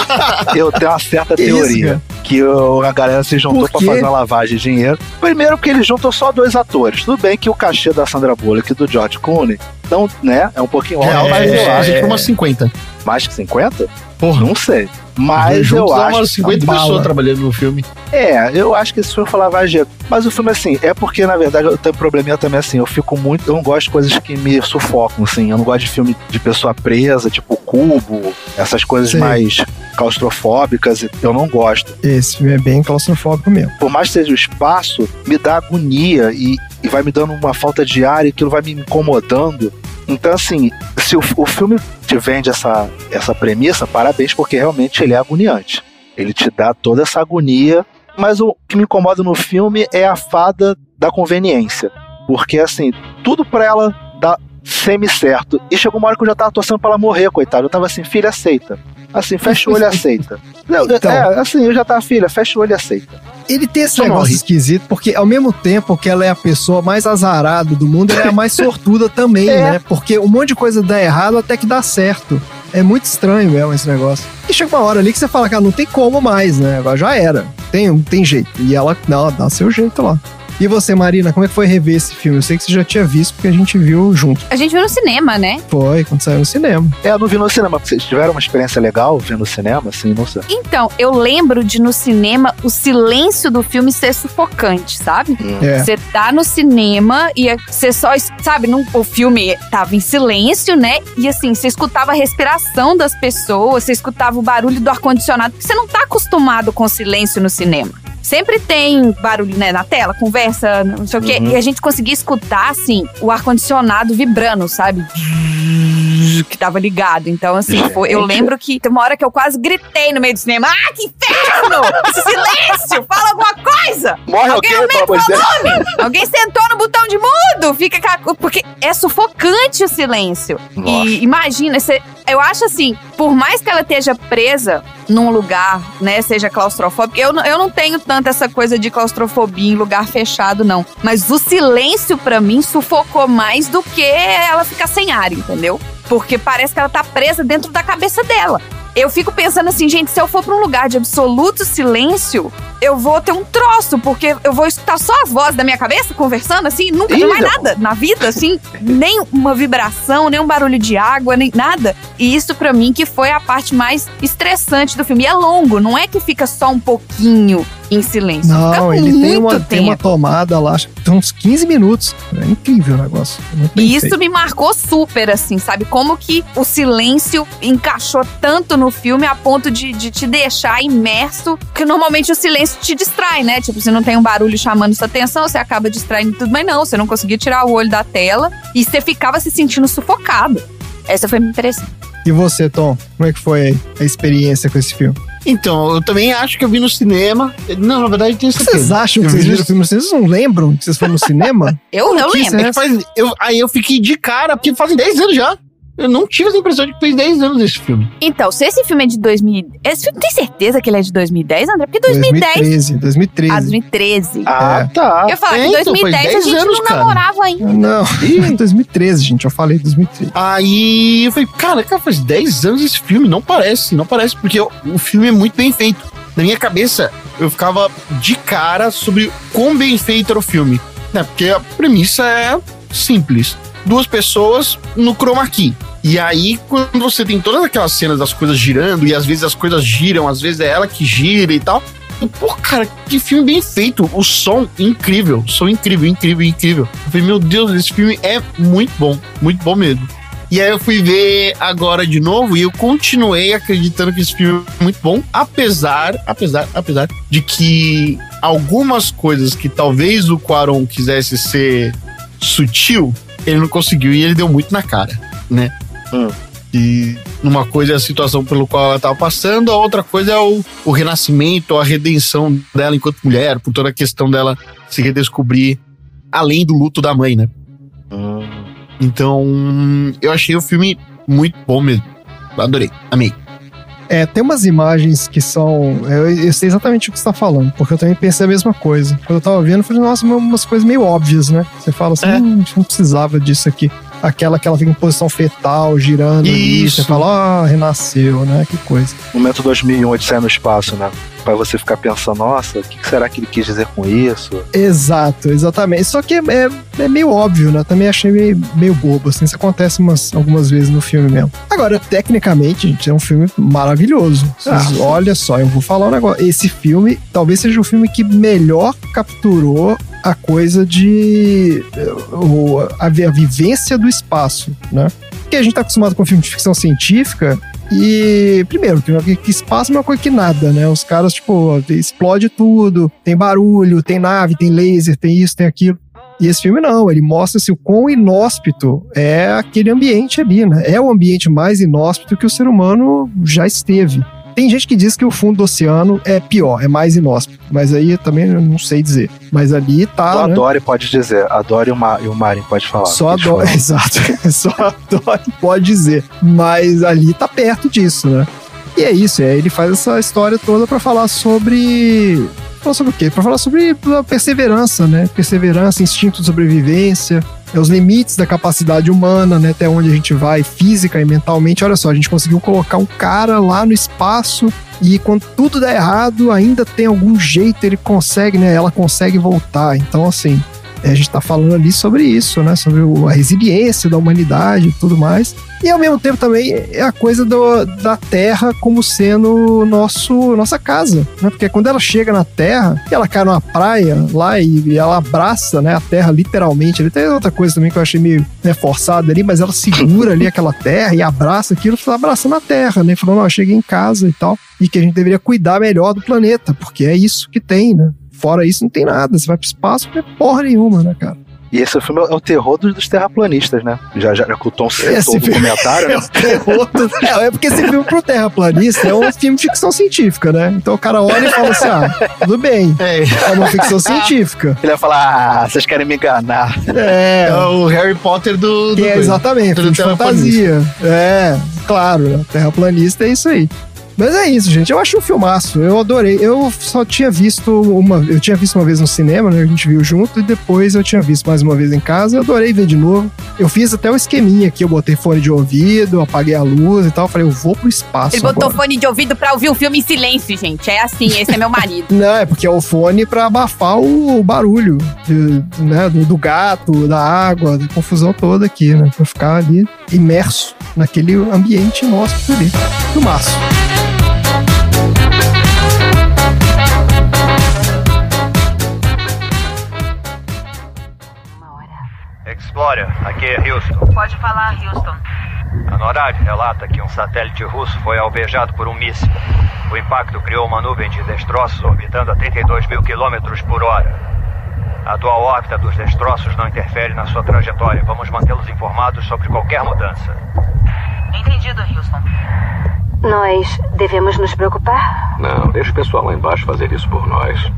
(laughs) eu tenho uma certa Que isso, teoria cara? que o- a galera se juntou quê? fazer uma lavagem de dinheiro. Primeiro porque eles juntam só dois atores. Tudo bem que o cachê da Sandra Bullock e do George Clooney, não, né, é um pouquinho alto, Real, mas eu é, acho é, por umas 50. mais que 50? Porra. Não sei. Mas eu Juntos dá acho. umas 50 bala. pessoas trabalhando no filme. É, eu acho que esse filme foi lavagem. Mas o filme, assim, é porque, na verdade, eu tenho um probleminha também, assim, eu fico muito. Eu não gosto de coisas que me sufocam, assim. Eu não gosto de filme de pessoa presa, tipo Cubo, essas coisas Sei. mais claustrofóbicas, eu não gosto. Esse filme é bem claustrofóbico mesmo. Por mais que seja o espaço, me dá agonia e, e vai me dando uma falta de ar e aquilo vai me incomodando. Então, assim, se o, o filme te vende essa, essa premissa, parabéns, porque realmente ele é agoniante. Ele te dá toda essa agonia, mas o que me incomoda no filme é a fada da conveniência. Porque, assim, tudo pra ela dá semi-certo. E chegou uma hora que eu já tava torcendo pra ela morrer, coitada. Eu tava assim, filha, aceita. Assim, fecha o olho e (laughs) aceita. Não, Então. É, assim, eu já tava, filha, fecha o olho e aceita. Ele tem esse Só negócio morre. esquisito, porque ao mesmo tempo que ela é a pessoa mais azarada do mundo, ela é a mais sortuda também, (laughs) É. né? Porque um monte de coisa dá errado até que dá certo. É muito estranho mesmo esse negócio. E chega uma hora ali que você fala, cara, não tem como mais, né? Agora já era. Tem, tem jeito. E ela, não, dá seu jeito lá. E você, Marina, como é que foi rever esse filme? Eu sei que você já tinha visto, porque a gente viu junto. A gente viu no cinema, né? Foi, quando saiu no cinema. É, eu não vi no cinema. Vocês tiveram uma experiência legal vendo no cinema? Assim, não sei. Então, eu lembro de no cinema o silêncio do filme ser sufocante, sabe? É. Você tá no cinema e você só, sabe, o filme tava em silêncio, né? E assim, você escutava a respiração das pessoas, você escutava o barulho do ar-condicionado, porque você não tá acostumado com silêncio no cinema. Sempre tem barulho, né, na tela, conversa, não sei o quê. Uhum. E a gente conseguia escutar, assim, o ar-condicionado vibrando, sabe? Que tava ligado. Então, assim, foi- eu lembro que tem uma hora que eu quase gritei no meio do cinema. Ah, que inferno! Silêncio! Fala alguma coisa! Morre Alguém alguém, pelo amor de Deus. Alguém sentou no botão de mudo, fica aquela co- porque é sufocante o silêncio. Nossa. E imagina, você, eu acho assim, por mais que ela esteja presa num lugar, né, seja claustrofóbica, eu, eu não tenho tanto essa coisa de claustrofobia em lugar fechado não, mas o silêncio pra mim sufocou mais do que ela ficar sem ar, entendeu? Porque parece que ela tá presa dentro da cabeça dela. Eu fico pensando assim, gente, se eu for pra um lugar de absoluto silêncio, eu vou ter um troço, porque eu vou escutar só as vozes da minha cabeça conversando, assim, nunca Ih, mais nada na vida, assim, nem uma vibração, nem um barulho de água, nem nada. E isso pra mim que foi a parte mais estressante do filme. E é longo, não é que fica só um pouquinho em silêncio. Não, ele tem uma, tempo. tem uma tomada lá, acho que tem uns 15 minutos. É incrível o negócio. É E isso feito. me marcou super, assim, sabe? Como que o silêncio encaixou tanto no filme a ponto de, de te deixar imerso, que normalmente o silêncio te distrai, né? Tipo, você não tem um barulho chamando sua atenção, você acaba distraindo tudo, mas não, você não conseguia tirar o olho da tela e você ficava se sentindo sufocado. Essa foi a minha impressão. E você, Tom? Como é que foi a experiência com esse filme? Então, eu também acho que eu vi no cinema. Não, na verdade, eu tenho O que certeza. vocês acham que Eu vocês vi viram o filme? Vocês não lembram que vocês foram no cinema? (laughs) Eu, que lembro. É que faz- eu- aí eu fiquei de cara, porque fazem 10 anos já. Eu não tive essa impressão de que fez 10 anos esse filme. Então, se esse filme é de 2000. Esse filme tem certeza que ele é de 2010, André? Porque 2010. 2013, 2013. Ah, 2013. Ah, É. tá. Eu ia falar é, que então, 2010 a faz 10 gente anos, não cara. namorava ainda. Não, 2013, (laughs) gente. Eu falei 2013. Aí eu falei, cara, cara, faz 10 anos esse filme. Não parece, não parece, porque o, o filme é muito bem feito. Na minha cabeça, eu ficava de cara sobre quão bem feito era o filme. Né? Porque a premissa é simples. Duas pessoas no chroma key. E aí, quando você tem todas aquelas cenas das coisas girando, e às vezes as coisas giram, às vezes é ela que gira e tal. eu, Pô, cara, que filme bem feito. O som incrível. Som incrível, incrível, incrível. Eu falei, meu Deus, esse filme é muito bom. Muito bom mesmo. E aí eu fui ver agora de novo e eu continuei acreditando que esse filme é muito bom, apesar, apesar, apesar de que algumas coisas que talvez o Quaron quisesse ser sutil, ele não conseguiu e ele deu muito na cara, né? Hum. E uma coisa é a situação pelo qual ela estava passando, a outra coisa é o, o renascimento, a redenção dela enquanto mulher, por toda a questão dela se redescobrir além do luto da mãe, né? Hum. Então, eu achei o filme muito bom mesmo. Adorei, amei. É, tem umas imagens que são. Eu, eu sei exatamente o que você tá falando, porque eu também pensei a mesma coisa. Quando eu tava vendo, eu falei, nossa, umas coisas meio óbvias, né? Você fala assim, É. hum, a gente não precisava disso aqui. Aquela que ela fica em posição fetal, girando ali. Isso. Você fala, ah, renasceu, né? Que coisa. Momento 2001, Odisseia no Espaço, né? Pra você ficar pensando, nossa, o que será que ele quis dizer com isso? Exato, exatamente. Só que é, é- é meio óbvio, né? Também achei meio, meio bobo, assim. Isso acontece umas, algumas vezes no filme mesmo. Agora, tecnicamente, gente, é um filme maravilhoso. Ah. olha só, eu vou falar um negócio. Esse filme talvez seja o filme que melhor capturou a coisa de. O- a, a vivência do espaço, né? Porque a gente tá acostumado com filme de ficção científica e, primeiro, que, que espaço é uma coisa que nada, né? Os caras, tipo, explode tudo, tem barulho, tem nave, tem laser, tem isso, tem aquilo. E esse filme não, ele mostra-se o quão inóspito é aquele ambiente ali, né? É o ambiente mais inóspito que o ser humano já esteve. Tem gente que diz que o fundo do oceano é pior, é mais inóspito, mas aí eu também não sei dizer. Mas ali tá. Só a né? Dory pode dizer, a Dory e o, Ma e o Marin pode falar. Só a Dory, (laughs) exato. Só a Dory pode dizer. Mas ali tá perto disso, né? E é isso, é, ele faz essa história toda pra falar sobre. Falar sobre o quê? Pra falar sobre a perseverança, né? Perseverança, instinto de sobrevivência, é os limites da capacidade humana, né? Até onde a gente vai física e mentalmente. Olha só, a gente conseguiu colocar um cara lá no espaço e quando tudo dá errado, ainda tem algum jeito, ele consegue, né? Ela consegue voltar. Então, assim, a gente tá falando ali sobre isso, né? Sobre a resiliência da humanidade e tudo mais. E ao mesmo tempo também é a coisa do- da Terra como sendo nosso, nossa casa, né? Porque quando ela chega na Terra, ela cai numa praia lá e, e ela abraça, né? A Terra literalmente. Ele tem outra coisa também que eu achei meio né, forçada ali, mas ela segura ali aquela Terra e abraça aquilo, tá abraçando a Terra, né? Falando, ó, cheguei em casa e tal. E que a gente deveria cuidar melhor do planeta, porque é isso que tem, né? Fora isso, não tem nada. Você vai pro espaço, não tem porra nenhuma, né, cara? E esse filme é o terror dos, dos terraplanistas, né? Já, já que o Tom citou no comentário, (laughs) É né? o terror do- É, é porque esse filme pro terraplanista é um filme de ficção científica, né? Então o cara olha e fala assim: ah, tudo bem, É, é uma ficção científica. (laughs) Ele vai falar, ah, vocês querem me enganar. É, é o Harry Potter do. do que é exatamente, do de fantasia. É, claro, né? terraplanista é isso aí. Mas é isso, gente. Eu acho um filmaço. Eu adorei. Eu só tinha visto uma. Eu tinha visto uma vez no cinema, né? A gente viu junto e depois eu tinha visto mais uma vez em casa. Eu adorei ver de novo. Eu fiz até o esqueminha aqui. Eu botei fone de ouvido, apaguei a luz e tal. Falei, eu vou pro espaço. Ele botou agora. fone de ouvido pra ouvir o filme em silêncio, gente. É assim, esse é meu marido. (laughs) Não, é porque é o fone pra abafar o barulho de- né, do, gato, da água, da confusão toda aqui, né? Pra ficar ali imerso naquele ambiente inóspito ali. Filmaço. Explorer, aqui é Houston. Pode falar, Houston. A NORAD relata que um satélite russo foi alvejado por um míssil. O impacto criou uma nuvem de destroços orbitando a 32 mil quilômetros por hora. A atual órbita dos destroços não interfere na sua trajetória. Vamos mantê-los informados sobre qualquer mudança. Entendido, Houston. Nós devemos nos preocupar? Não, deixa o pessoal lá embaixo fazer isso por nós.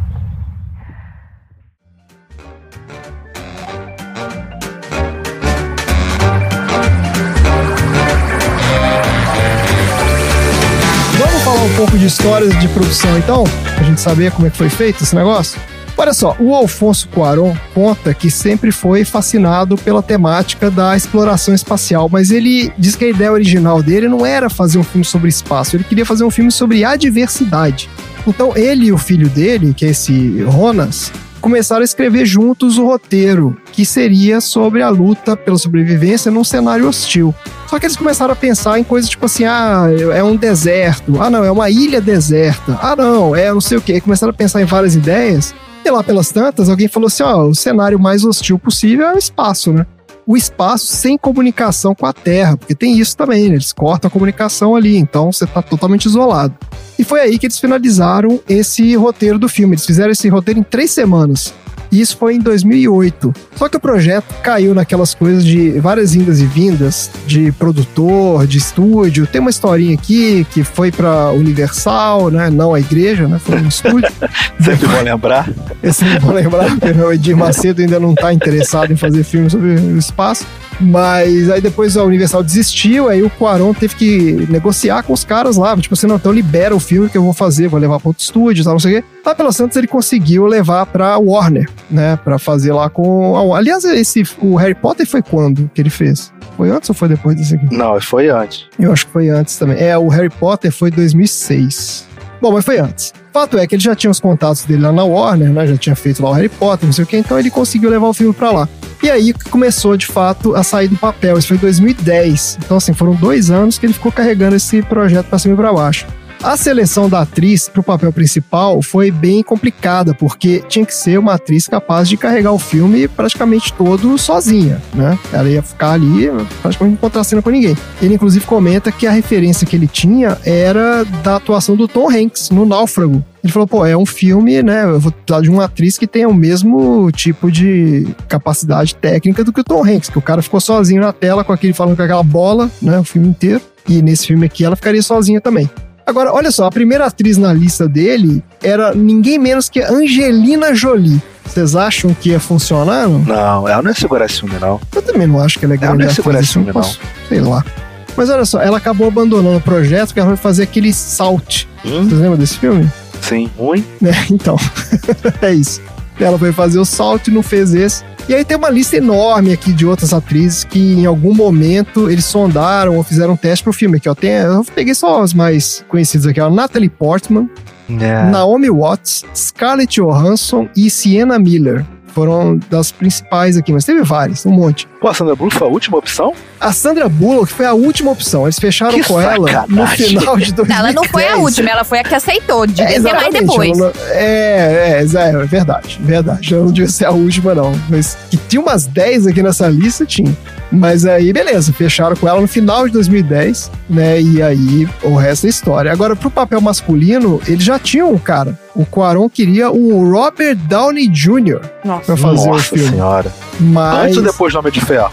Vamos falar um pouco de histórias de produção, então? Pra gente saber como é que foi feito esse negócio? Olha só, o Alfonso Cuarón conta que sempre foi fascinado pela temática da exploração espacial, mas ele diz que a ideia original dele não era fazer um filme sobre espaço, ele queria fazer um filme sobre a diversidade. Então ele e o filho dele, que é esse Ronas, começaram a escrever juntos o roteiro, que seria sobre a luta pela sobrevivência num cenário hostil. Só que eles começaram a pensar em coisas tipo assim: ah, é um deserto, ah, não, é uma ilha deserta, ah, não, é não sei o quê. Começaram a pensar em várias ideias, e lá pelas tantas, alguém falou assim: ó, o cenário mais hostil possível é o espaço, né? O espaço sem comunicação com a Terra, porque tem isso também, né? Eles cortam a comunicação ali, então você tá totalmente isolado. E foi aí que eles finalizaram esse roteiro do filme. Eles fizeram esse roteiro em três semanas. E isso foi em 2008. Só que o projeto caiu naquelas coisas de várias indas e vindas, de produtor, de estúdio. Tem uma historinha aqui que foi pra Universal, né? Não a igreja, né? Foi um estúdio. (laughs) Sempre bom lembrar. Esse não vou lembrar, porque o Edir Macedo ainda não tá interessado em fazer filme sobre o espaço. Mas aí depois a Universal desistiu, aí o Quaron teve que negociar com os caras lá. Tipo assim, não, então libera o filme que eu vou fazer, vou levar para outro estúdio e tal, não sei o quê. Lá pela Santos ele conseguiu levar pra Warner, né? Pra fazer lá com. Aliás, esse, o Harry Potter foi quando que ele fez? Foi antes ou foi depois desse aqui? Não, foi antes. Eu acho que foi antes também. É, o Harry Potter foi 2006. Bom, mas foi antes. Fato é que ele já tinha os contatos dele lá na Warner, né? Já tinha feito lá o Harry Potter, não sei o que, então ele conseguiu levar o filme pra lá. E aí que começou, de fato, a sair do papel. Isso foi em 2010. Então, assim, foram dois anos que ele ficou carregando esse projeto pra cima e pra baixo. A seleção da atriz pro papel principal foi bem complicada, porque tinha que ser uma atriz capaz de carregar o filme praticamente todo sozinha, né? Ela ia ficar ali, praticamente não contracena com ninguém. Ele, inclusive, comenta que a referência que ele tinha era da atuação do Tom Hanks no Náufrago. Ele falou, pô, é um filme, né? Eu vou precisar de uma atriz que tenha o mesmo tipo de capacidade técnica do que o Tom Hanks, que o cara ficou sozinho na tela com aquele falando com aquela bola, né? O filme inteiro. E nesse filme aqui ela ficaria sozinha também. Agora, olha só, a primeira atriz na lista dele era ninguém menos que Angelina Jolie. Vocês acham que ia funcionar? Não? Não, ela não ia segurar esse filme, não. Eu também não acho que ela é Ela grande não ia segurar esse filme, eu posso- Sei lá. Mas olha só, ela acabou abandonando o projeto porque ela foi fazer aquele Salt. Hum? Vocês lembram desse filme? Sim, ruim. (laughs) É, então. (laughs) é isso. Ela foi fazer o Salt e não fez esse. E aí tem uma lista enorme aqui de outras atrizes que em algum momento eles sondaram ou fizeram um teste pro filme. Aqui, ó. Tem, eu peguei só as mais conhecidas aqui, ó. Natalie Portman, É. Naomi Watts, Scarlett Johansson e Sienna Miller. Foram das principais aqui, mas teve várias, um monte. Pô, a Sandra Bullock foi a última opção? A Sandra Bullock foi a última opção. Eles fecharam Que com ela no sacanagem. final de 2010. Ela não foi a última, ela foi a que aceitou. Devia É, ter mais depois. não- É, é, é, é verdade, verdade. Ela não devia ser a última, não. Mas que tinha umas 10 aqui nessa lista, tinha. Mas aí, beleza, fecharam com ela no final de 2010, né? E aí, o resto é história. Agora, pro papel masculino, eles já tinham um cara. O Quaron queria o Robert Downey Jr. pra fazer o Nossa filme. senhora. Mas. Antes ou depois do Homem de Ferro?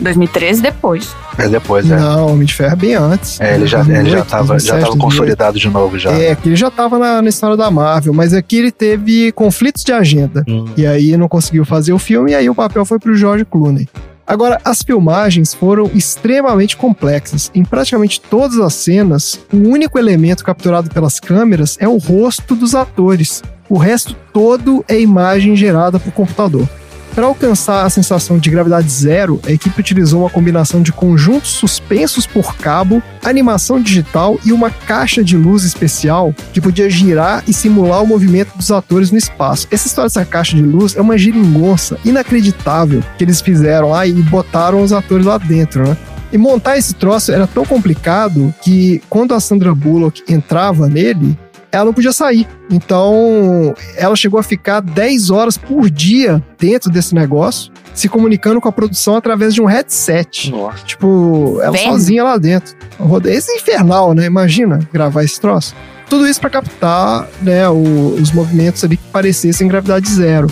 2013 depois. É depois, é. Não, Homem de Ferro é bem antes. É, ele já, ele já 2008, tava, já 2007, tava 2008. consolidado de novo já. É, que ele já tava na, na história da Marvel, mas aqui ele teve conflitos de agenda. Hum. E aí não conseguiu fazer o filme, e aí o papel foi pro George Clooney. Agora, as filmagens foram extremamente complexas. Em praticamente todas as cenas, o único elemento capturado pelas câmeras é o rosto dos atores. O resto todo é imagem gerada por computador. Para alcançar a sensação de gravidade zero, a equipe utilizou uma combinação de conjuntos suspensos por cabo, animação digital e uma caixa de luz especial que podia girar e simular o movimento dos atores no espaço. Essa história dessa caixa de luz é uma geringonça inacreditável que eles fizeram lá e botaram os atores lá dentro, né? E montar esse troço era tão complicado que quando a Sandra Bullock entrava nele, ela não podia sair. Então, ela chegou a ficar 10 horas por dia dentro desse negócio, se comunicando com a produção através de um headset. Nossa. Tipo, ela Vendo? sozinha lá dentro. Esse é infernal, né? Imagina gravar esse troço. Tudo isso para captar né, o- os movimentos ali que parecessem gravidade zero.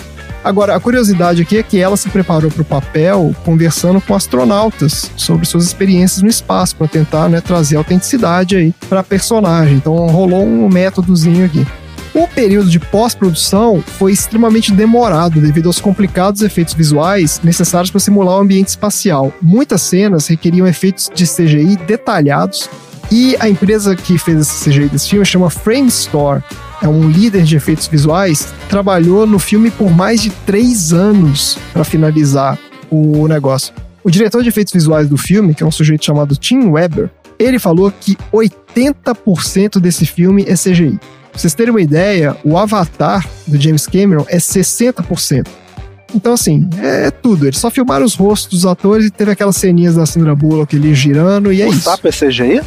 Agora, a curiosidade aqui é que ela se preparou para o papel conversando com astronautas sobre suas experiências no espaço, para tentar né, trazer autenticidade aí para a personagem. Então, rolou um métodozinho aqui. O período de pós-produção foi extremamente demorado devido aos complicados efeitos visuais necessários para simular o ambiente espacial. Muitas cenas requeriam efeitos de CGI detalhados e a empresa que fez esse CGI desse filme chama Frame Store. É um líder de efeitos visuais, trabalhou no filme por mais de três anos para finalizar o negócio. O diretor de efeitos visuais do filme, que é um sujeito chamado Tim Weber, ele falou que 80% desse filme é CGI. Pra vocês terem uma ideia, o Avatar do James Cameron é 60%. Então, assim, é, tudo. Eles só filmaram os rostos dos atores e teve aquelas ceninhas da Sandra Bullock ali girando e é o isso. sapo é CGI?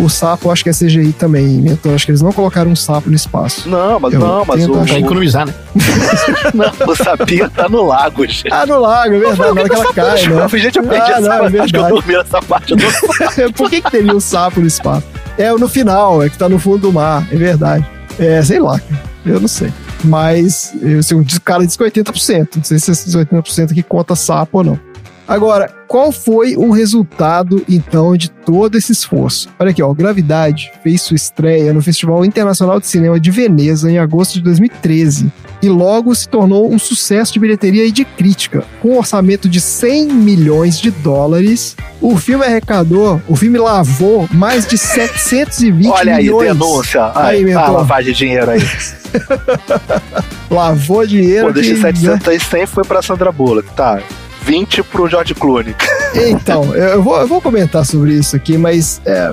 O sapo, acho que é CGI também. Então, acho que eles não colocaram um sapo no espaço. Não, mas Eu não, mas o, Pra economizar, né? (laughs) o sapinho tá no lago, gente. Ah, no lago, é verdade. Na hora que ela cai, né? Eu gente, perdi Ah, essa não, é parte, acho que eu verdade. dormi nessa parte do (laughs) Por que, que teria um sapo no espaço? É no final, é que tá no fundo do mar, é verdade. É, sei lá, eu não sei. Mas assim, o cara diz que 80%. Não sei se esses 80% aqui conta sapo ou não. Agora, qual foi o resultado, então, de todo esse esforço? Olha aqui, ó, Gravidade fez sua estreia no Festival Internacional de Cinema de Veneza em agosto de 2013 e logo se tornou um sucesso de bilheteria e de crítica. Com um orçamento de 100 milhões de dólares, o filme arrecadou, o filme lavou mais de 720 Olha aí, milhões. denúncia. Aí, Aí, mentor. ah, lavagem de dinheiro aí. (laughs) Lavou dinheiro. Pô, deixa que, 700 aí, 100 foi pra Sandra Bullock, tá? 20 pro George Clooney. Então, eu vou, eu vou comentar sobre isso aqui, mas é,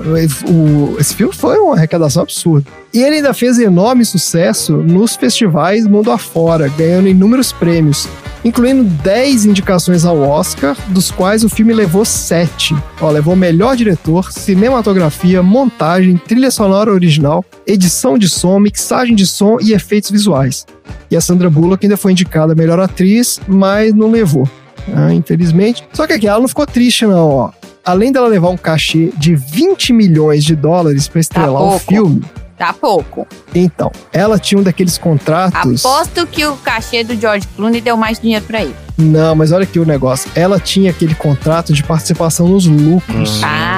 o- esse filme foi uma arrecadação absurda. E ele ainda fez enorme sucesso nos festivais mundo afora, ganhando inúmeros prêmios, incluindo 10 indicações ao Oscar, dos quais o filme levou 7. Ó, levou melhor diretor, cinematografia, montagem, trilha sonora original, edição de som, mixagem de som e efeitos visuais. E a Sandra Bullock ainda foi indicada melhor atriz, mas não levou ah, infelizmente. Só que aqui ela não ficou triste, não, ó. Além dela levar um cachê de 20 milhões de dólares pra estrelar o pouco. filme, Tá pouco. então, ela tinha um daqueles contratos. Aposto que o cachê do George Clooney deu mais dinheiro pra ele. Não, mas olha aqui o negócio. Ela tinha aquele contrato de participação nos lucros. Ah.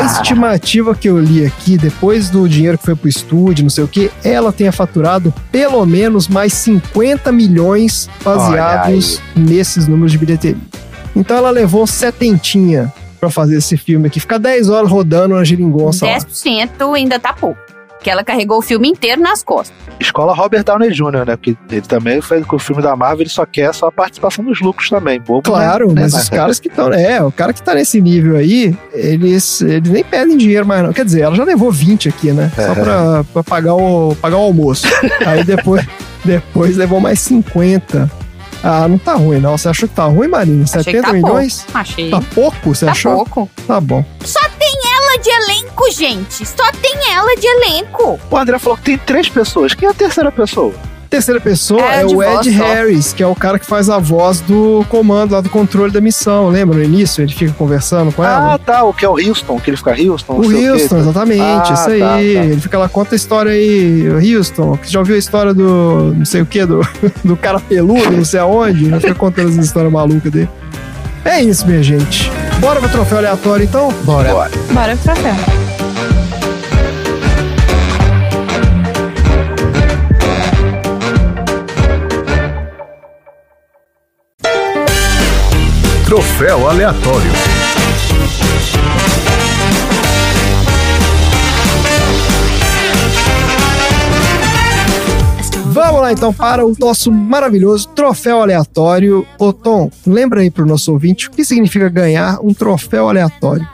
A estimativa que eu li aqui, depois do dinheiro que foi pro estúdio, não sei o que, ela tenha faturado pelo menos mais 50 milhões baseados nesses números de bilheteria. Então ela levou setentinha pra fazer esse filme aqui. Ficar 10 horas rodando na geringonça lá. 10% ainda tá pouco. Que ela carregou o filme inteiro nas costas. Escola Robert Downey Jr., né? Porque ele também fez com o filme da Marvel, ele só quer só a participação dos lucros também. Bobo, Claro, né? mas os caras que estão. É, o cara que tá nesse nível aí, eles, eles nem pedem dinheiro mais, não. Quer dizer, ela já levou 20 aqui, né? Só É. pra, pra pagar, o, pagar o almoço. (laughs) aí depois, depois levou mais 50. Ah, não tá ruim, não. Você achou que tá ruim, Marina? Achei 70 que tá milhões? pouco. Achei. Tá pouco, você Tá achou? pouco. Tá bom. Só ela de elenco, gente. Só tem ela de elenco. O André falou que tem três pessoas. Quem é a terceira pessoa? Terceira pessoa É, é, o Ed só. Harris, que é o cara que faz a voz do comando lá do controle da missão. Lembra no início? Ele fica conversando com ela? Ah, tá. O que é o Houston, que ele fica Houston. O não sei quê. Houston, exatamente, Ah, isso aí. tá, tá. Ele fica lá, conta a história aí, Houston, que você já ouviu a história do não sei o que, do, (laughs) do cara peludo, não sei aonde, ele fica contando as histórias malucas dele. É isso, minha gente. Bora pro troféu aleatório, então? Bora. Bora. Bora pro troféu. Troféu aleatório. Vamos lá, então, para o nosso maravilhoso troféu aleatório. Ô, Tom, lembra aí pro nosso ouvinte o que significa ganhar um troféu aleatório.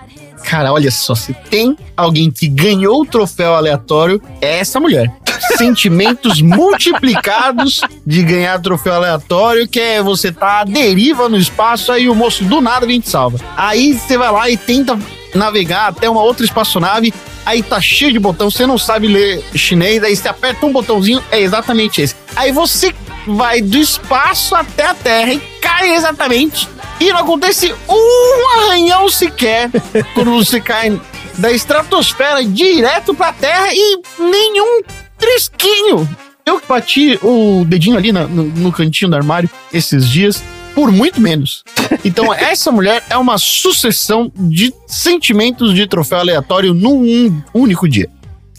Cara, olha só, se tem alguém que ganhou o troféu aleatório, é essa mulher. (laughs) Sentimentos multiplicados de ganhar troféu aleatório, que é você tá à deriva no espaço, aí o moço do nada vem te salva. Aí você vai lá e tenta navegar até uma outra espaçonave, aí tá cheio de botão, você não sabe ler chinês, aí você aperta um botãozinho, é exatamente esse. Aí você vai do espaço até a Terra e cai exatamente. E não acontece um arranhão sequer (laughs) quando você cai da estratosfera direto pra Terra e nenhum trisquinho. Eu que bati o dedinho ali na- no, no cantinho do armário esses dias por muito menos. Então, (laughs) essa mulher é uma sucessão de sentimentos de troféu aleatório num único dia.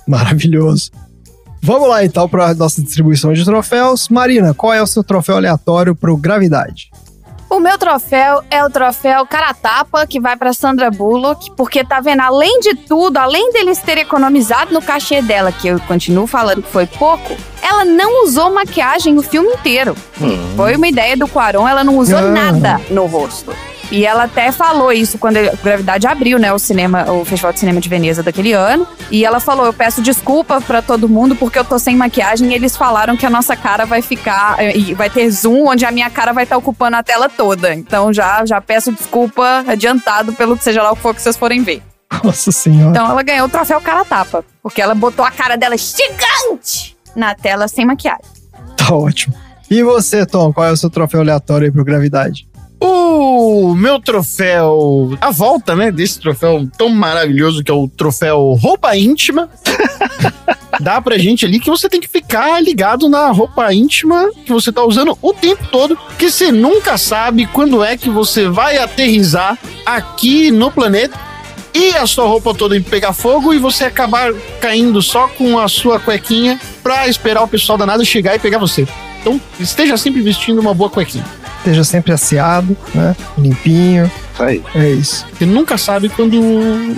Maravilhoso. Vamos lá, então, para nossa distribuição de troféus. Marina, qual é o seu troféu aleatório pro Gravidade? O meu troféu é o troféu cara tapa, que vai pra Sandra Bullock, porque tá vendo, além de tudo, além deles terem economizado no cachê dela, que eu continuo falando que foi pouco, ela não usou maquiagem o filme inteiro. Foi uma ideia do Quaron, ela não usou Ah. nada no rosto. E ela até falou isso quando a Gravidade abriu, né, o cinema, o Festival de Cinema de Veneza daquele ano. E ela falou: "Eu peço desculpa pra todo mundo porque eu tô sem maquiagem". E eles falaram que a nossa cara vai ficar eh, e vai ter zoom onde a minha cara vai estar ocupando a tela toda. Então já já peço desculpa adiantado pelo que seja lá o que for que vocês forem ver. Nossa senhora. Então ela ganhou o troféu cara tapa, porque ela botou a cara dela gigante na tela sem maquiagem. Tá ótimo. E você, Tom, qual é o seu troféu aleatório aí pro Gravidade? O meu troféu, a volta, né, desse troféu tão maravilhoso que é o troféu roupa íntima. (laughs) dá pra gente ali que você tem que ficar ligado na roupa íntima que você tá usando o tempo todo, que você nunca sabe quando é que você vai aterrizar aqui no planeta e a sua roupa toda pegar fogo e você acabar caindo só com a sua cuequinha pra esperar o pessoal da nada chegar e pegar você. Então, esteja sempre vestindo uma boa cuequinha. Esteja sempre asseado, né? Limpinho. Isso aí. É isso. Você nunca sabe quando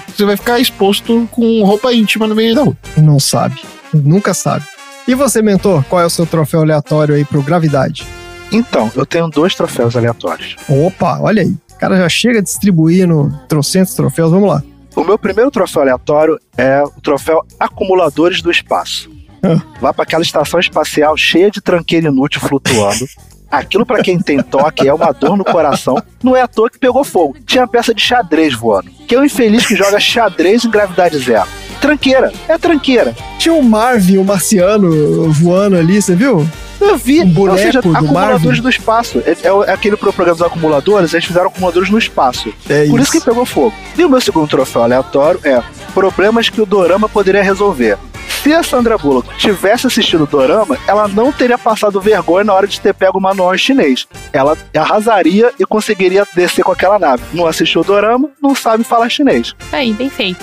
você vai ficar exposto com roupa íntima no meio da rua. Não sabe. Nunca sabe. E você, mentor, qual é o seu troféu aleatório aí pro Gravidade? Então, eu tenho dois troféus aleatórios. Opa, olha aí. O cara já chega distribuindo trocentos troféus, vamos lá. O meu primeiro troféu aleatório é o troféu Acumuladores do Espaço. Ah. Vá para aquela estação espacial cheia de tranqueira inútil flutuando. (laughs) Aquilo para quem tem toque é uma dor no coração. Não é à toa que pegou fogo. Tinha peça de xadrez voando. Que é o infeliz que joga xadrez em gravidade zero. Tranqueira, é tranqueira. Tinha o Marvin, o marciano, voando ali, você viu? Eu vi, Um boneco ou seja, do acumuladores Marvin. do espaço. É, é é aquele pro programa dos acumuladores, eles fizeram acumuladores no espaço. É Por isso. isso que pegou fogo. E o meu segundo troféu aleatório é problemas que o Dorama poderia resolver. Se a Sandra Bullock tivesse assistido o Dorama, ela não teria passado vergonha na hora de ter pego o manual em chinês. Ela arrasaria e conseguiria descer com aquela nave. Não assistiu o Dorama, não sabe falar chinês. Aí, bem feito.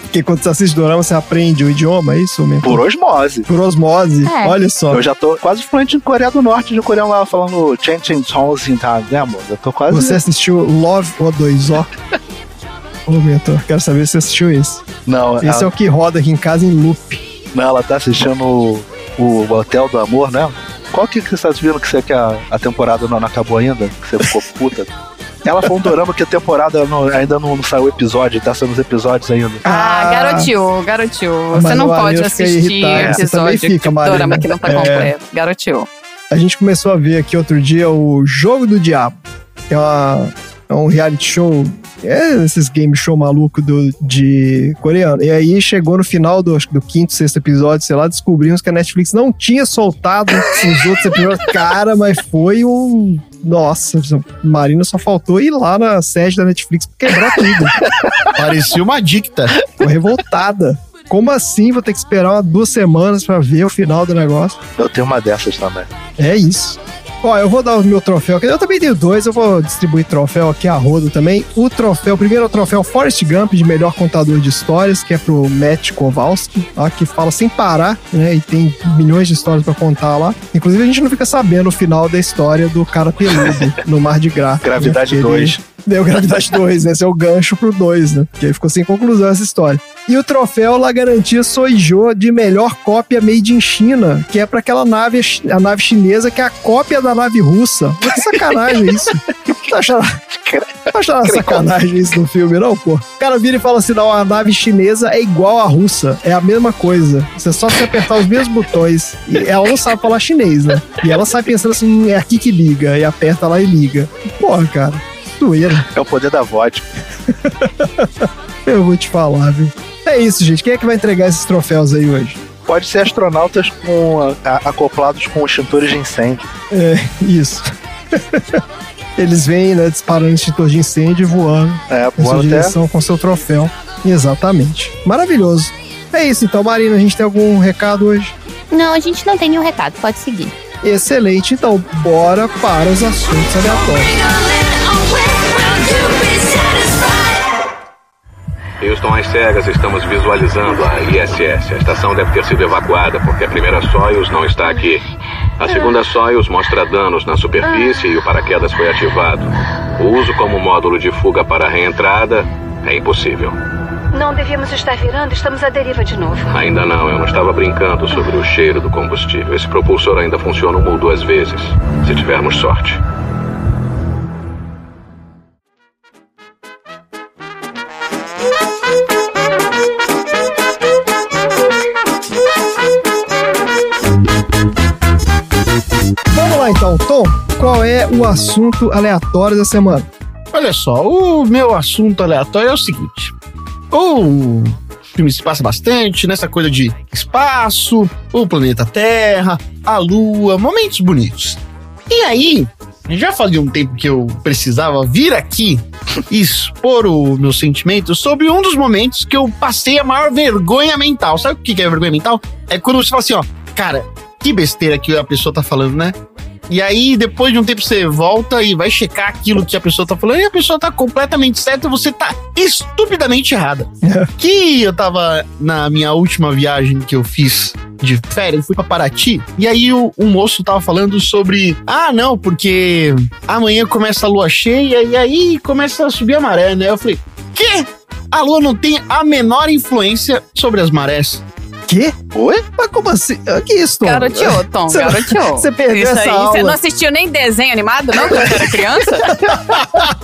Porque quando você assiste Dorama, você aprende o idioma, é isso, mentor? Por osmose. Por osmose. É. Olha só. Eu já tô quase fluente em Coreia do Norte, de coreano lá, falando Chen Chen Chong, assim, tá, né, amor? Eu tô quase... Você assistiu Love O2O? (laughs) Ô, mentor, quero saber se você assistiu esse. Não, Esse ela, é o que roda aqui em casa em loop. não, ela tá assistindo o, o Hotel do Amor, né? Qual que, que você tá vendo que você que a, a temporada não, não acabou ainda? Que você ficou puta? (laughs) Ela foi um dorama que a temporada não- ainda não, não saiu o episódio, tá sendo os episódios ainda. Ah, garotinho, garotinho. Mas Você não pode assistir episódio fica, Marina. dorama que não tá É. completo. Garotinho. A gente começou a ver aqui outro dia o Jogo do Diabo, que é, uma- é um reality show, é esses game show maluco do, de coreano. E aí chegou no final do, do quinto, sexto episódio, sei lá, descobrimos que a Netflix não tinha soltado os outros episódios. (laughs) Cara, mas foi um. Nossa, Marina só faltou ir lá na sede da Netflix pra quebrar tudo. (laughs) Parecia uma dicta. Ficou revoltada. Como assim? Vou ter que esperar umas duas semanas pra ver o final do negócio. Eu tenho uma dessas também. É isso. Ó, eu vou dar o meu troféu aqui. Eu também tenho dois, eu vou distribuir troféu aqui a rodo também. O troféu, primeiro é o troféu Forrest Gump de melhor contador de histórias, que é pro Matt Kowalski, ó, que fala sem parar, né? E tem milhões de histórias pra contar lá. Inclusive, a gente não fica sabendo o final da história do cara peludo (laughs) no Mar de Graça. Gravidade 2. (laughs) Deu Gravidade 2, né? Esse é o gancho pro 2, né? Porque aí ficou sem conclusão essa história. E o troféu La Garantia Soijô de melhor cópia made in China, que é pra aquela nave, a nave chinesa, que é a cópia da nave russa. Que sacanagem isso. Tá achando, tá achando sacanagem isso no filme, não, pô? O cara vira e fala assim: não, a nave chinesa é igual à russa, é a mesma coisa. Você só se apertar os mesmos botões. E ela não sabe falar chinês, né? E ela sai pensando assim: "Hum, é aqui que liga, e aperta lá e liga. Porra, cara. Doeira. É o poder da vodka. (laughs) Eu vou te falar, viu? É isso, gente. Quem é que vai entregar esses troféus aí hoje? Pode ser astronautas com a- a- acoplados com extintores de incêndio. É, isso. (laughs) Eles vêm, né, disparando extintor de incêndio e voando É, voando até. direção com seu troféu. Exatamente. Maravilhoso. É isso, então, Marina, a gente tem algum recado hoje? Não, a gente não tem nenhum recado, pode seguir. Excelente, então, bora para os assuntos aleatórios. Houston, às cegas, estamos visualizando a ISS. A estação deve ter sido evacuada porque a primeira Soyuz não está aqui. A segunda Soyuz mostra danos na superfície e o paraquedas foi ativado. O uso como módulo de fuga para a reentrada é impossível. Não devíamos estar virando, estamos à deriva de novo. Ainda não, eu não estava brincando sobre o cheiro do combustível. Esse propulsor ainda funciona uma ou duas vezes, se tivermos sorte. Vamos lá, então. Tom, qual é o assunto aleatório da semana? Olha só, o meu assunto aleatório é o seguinte. O filme se passa bastante nessa coisa de espaço, o planeta Terra, a Lua, momentos bonitos. E aí, já fazia um tempo que eu precisava vir aqui e (laughs) expor o meu sentimento sobre um dos momentos que eu passei a maior vergonha mental. Sabe o que é vergonha mental? É quando você fala assim, ó, cara, que besteira que a pessoa tá falando, né? E aí, depois de um tempo, você volta e vai checar aquilo que a pessoa tá falando, e a pessoa tá completamente certa e você tá estupidamente errada. (laughs) que eu tava na minha última viagem que eu fiz de férias, fui pra Paraty, e aí o, um moço tava falando sobre, ah, não, porque amanhã começa a lua cheia e aí começa a subir a maré, né? Eu falei, quê? A lua não tem a menor influência sobre as marés. Quê? Oi? Mas como assim? Ah, Que isso, Tom? Garoteou, Tom, Você- garoteou. Você perdeu Isso essa aí, aula. Você não assistiu nem desenho animado, não, quando você era criança? (laughs)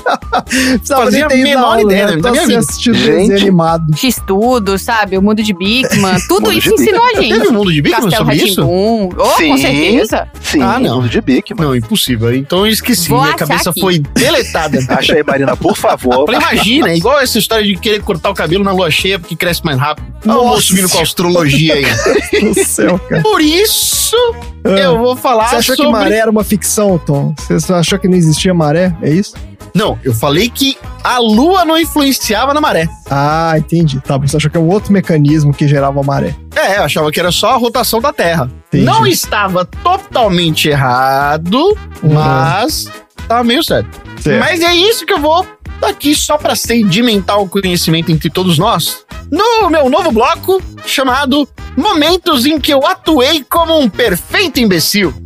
Precisava fazia a na menor aula, ideia né? Tô minha vida. assistindo Gente. desenho animado. Estudo, sabe? O mundo de Bigman, (laughs) tudo isso ensinou a gente. Teve um mundo de Bigman Castelo sobre isso? Oh, com Sim. certeza. Sim, Ah, não. mundo de bique, mano. Não, impossível. Então eu esqueci, Vou minha cabeça aqui. foi deletada. (laughs) Acha aí, Marina, por favor. Falei, imagina, é igual essa história de querer cortar o cabelo na lua cheia porque cresce mais rápido. O Nossa. moço vindo com a astrologia aí. (laughs) do céu, cara. Por isso, Ah. eu vou falar Você achou sobre... que maré era uma ficção, Tom? Você achou que não existia maré? É isso? Não, eu falei que a lua não influenciava na maré. Ah, entendi. Tá, você achou que é um outro mecanismo que gerava a maré. É, eu achava que era só a rotação da Terra. Entendi. Não estava totalmente errado, Uhum. mas tava meio certo. Certo. Mas é isso que eu vou aqui só para sedimentar o conhecimento entre todos nós. No meu novo bloco chamado Momentos em que eu atuei como um perfeito imbecil. (laughs)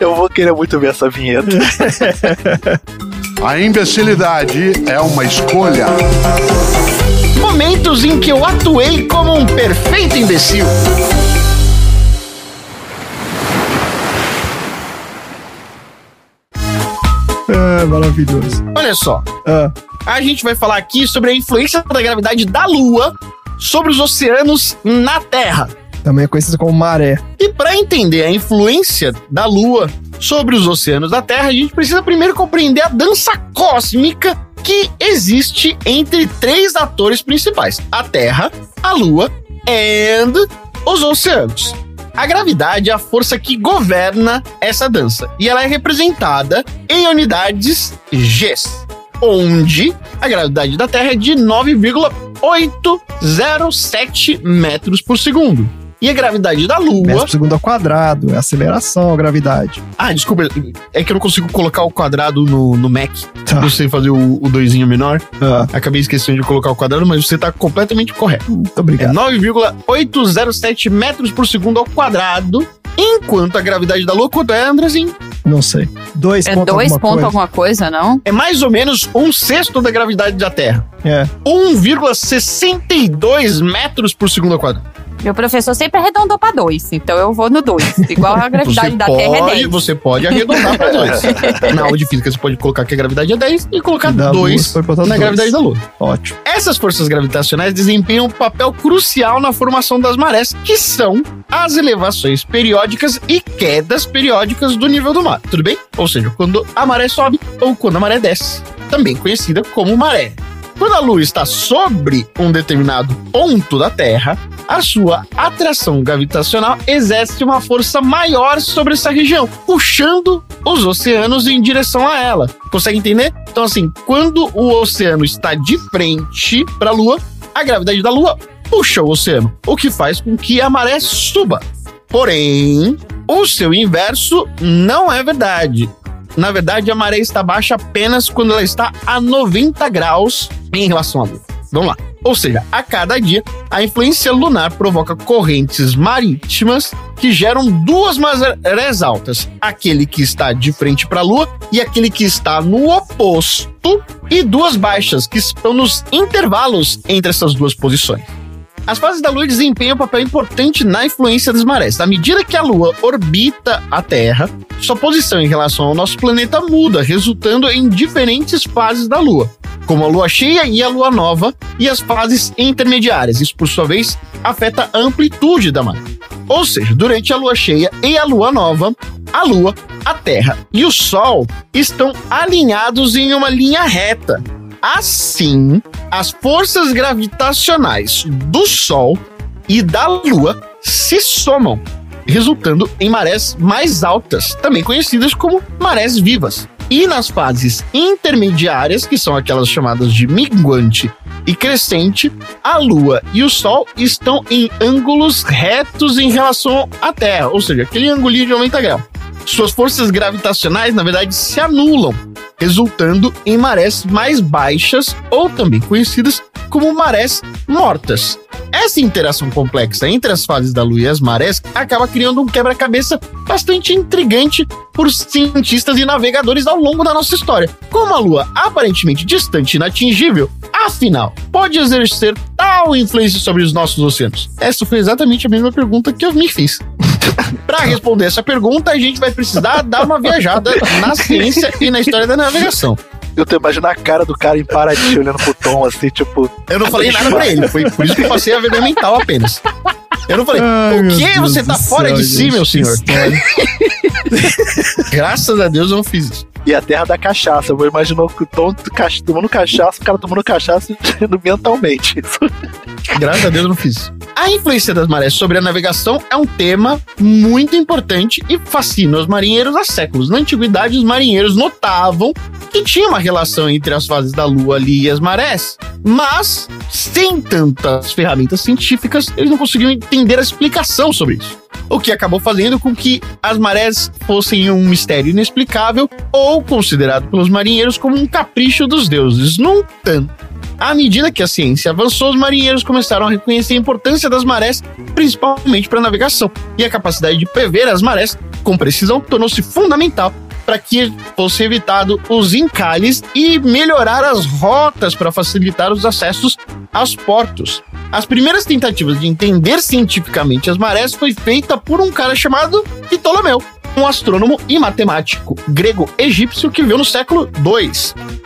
Eu vou querer muito ver essa vinheta. (laughs) A imbecilidade é uma escolha. Momentos em que eu atuei como um perfeito imbecil. Ah, maravilhoso. Olha só, Ah, a gente vai falar aqui sobre a influência da gravidade da Lua sobre os oceanos na Terra. também é conhecido como maré. E para entender a influência da Lua sobre os oceanos da Terra, a gente precisa primeiro compreender a dança cósmica que existe entre três atores principais: a Terra, a Lua e os oceanos. A gravidade é a força que governa essa dança e ela é representada em unidades Gs, onde a gravidade da Terra é de 9,807 metros por segundo. E a gravidade da Lua. Metro por segundo ao quadrado, é aceleração, gravidade. Ah, desculpa, é que eu não consigo colocar o quadrado no, no Mac. Tá. Eu sei fazer o, o doisinho menor. Ah, Acabei esquecendo de colocar o quadrado, mas você tá completamente correto. muito É obrigado. 9,807 metros por segundo ao quadrado. Enquanto a gravidade da Lua, quanto é, Andrezinho? Não sei. Dois É pontos dois alguma pontos coisa. alguma coisa, não? É mais ou menos um sexto da gravidade da Terra. É. 1,62 metros por segundo ao quadrado. Meu professor sempre arredondou pra dois, então eu vou no dois. Igual a (laughs) gravidade Você da Terra é pode, 10. você pode arredondar para dois. (laughs) Na aula de física, você pode colocar que a gravidade é 10 e colocar Da Lua, 2 você pode botar na dois. gravidade da Lua. Ótimo. Essas forças gravitacionais desempenham um papel crucial na formação das marés, que são as elevações periódicas e quedas periódicas do nível do mar, tudo bem? Ou seja, quando a maré sobe ou quando a maré desce, também conhecida como maré. Quando a Lua está sobre um determinado ponto da Terra, a sua atração gravitacional exerce uma força maior sobre essa região, puxando os oceanos em direção a ela. Consegue entender? Então, assim, quando o oceano está de frente para a Lua, a gravidade da Lua puxa o oceano, o que faz com que a maré suba. Porém, o seu inverso não é verdade. Na verdade, a maré está baixa apenas quando ela está a 90 graus em relação à Lua. Vamos lá. Ou seja, a cada dia, a influência lunar provoca correntes marítimas que geram duas marés altas: aquele que está de frente para a Lua e aquele que está no oposto, e duas baixas que estão nos intervalos entre essas duas posições. As fases da Lua desempenham um papel importante na influência das marés. À medida que a Lua orbita a Terra, sua posição em relação ao nosso planeta muda, resultando em diferentes fases da Lua, como a Lua cheia e a Lua nova, e as fases intermediárias. Isso, por sua vez, afeta a amplitude da maré. Ou seja, durante a Lua cheia e a Lua nova, a Lua, a Terra e o Sol estão alinhados em uma linha reta. Assim, as forças gravitacionais do Sol e da Lua se somam, resultando em marés mais altas, também conhecidas como marés vivas. E nas fases intermediárias, que são aquelas chamadas de minguante e crescente, a Lua e o Sol estão em ângulos retos em relação à Terra, ou seja, aquele angulinho de 90 graus. Suas forças gravitacionais, na verdade, se anulam, resultando em marés mais baixas ou também conhecidas como marés mortas. Essa interação complexa entre as fases da Lua e as marés acaba criando um quebra-cabeça bastante intrigante por cientistas e navegadores ao longo da nossa história. Como a Lua aparentemente distante e inatingível, afinal, pode exercer tal influência sobre os nossos oceanos? Essa foi exatamente a mesma pergunta que eu me fiz. Para responder essa pergunta, a gente vai precisar dar uma viajada na ciência e na história da navegação. Eu tô imaginando a cara do cara em Paraty olhando pro Tom, assim, tipo. Eu não falei nada pra ele, foi por isso que eu passei a ver mental apenas. Eu não falei, Ai, o que? Você tá fora céu, de si, gente, meu senhor? (laughs) (laughs) Graças a Deus eu não fiz isso. E a terra da cachaça. Eu imaginou que o Tom tomando cachaça, o cara tomando cachaça (laughs) e mentalmente. Graças a Deus eu não fiz isso. A influência das marés sobre a navegação é um tema muito importante e fascina os marinheiros há séculos. Na antiguidade, os marinheiros notavam que tinha uma relação entre as fases da Lua ali e as marés, mas sem tantas ferramentas científicas, eles não conseguiam entender a explicação sobre isso. O que acabou fazendo com que as marés fossem um mistério inexplicável ou considerado pelos marinheiros como um capricho dos deuses. No entanto, à medida que a ciência avançou, os marinheiros começaram a reconhecer a importância das marés, principalmente para a navegação. E a capacidade de prever as marés com precisão tornou-se fundamental para que fosse evitado os encalhes e melhorar as rotas para facilitar os acessos aos portos. As primeiras tentativas de entender cientificamente as marés foi feita por um cara chamado Ptolomeu, um astrônomo e matemático grego-egípcio que viveu no século II.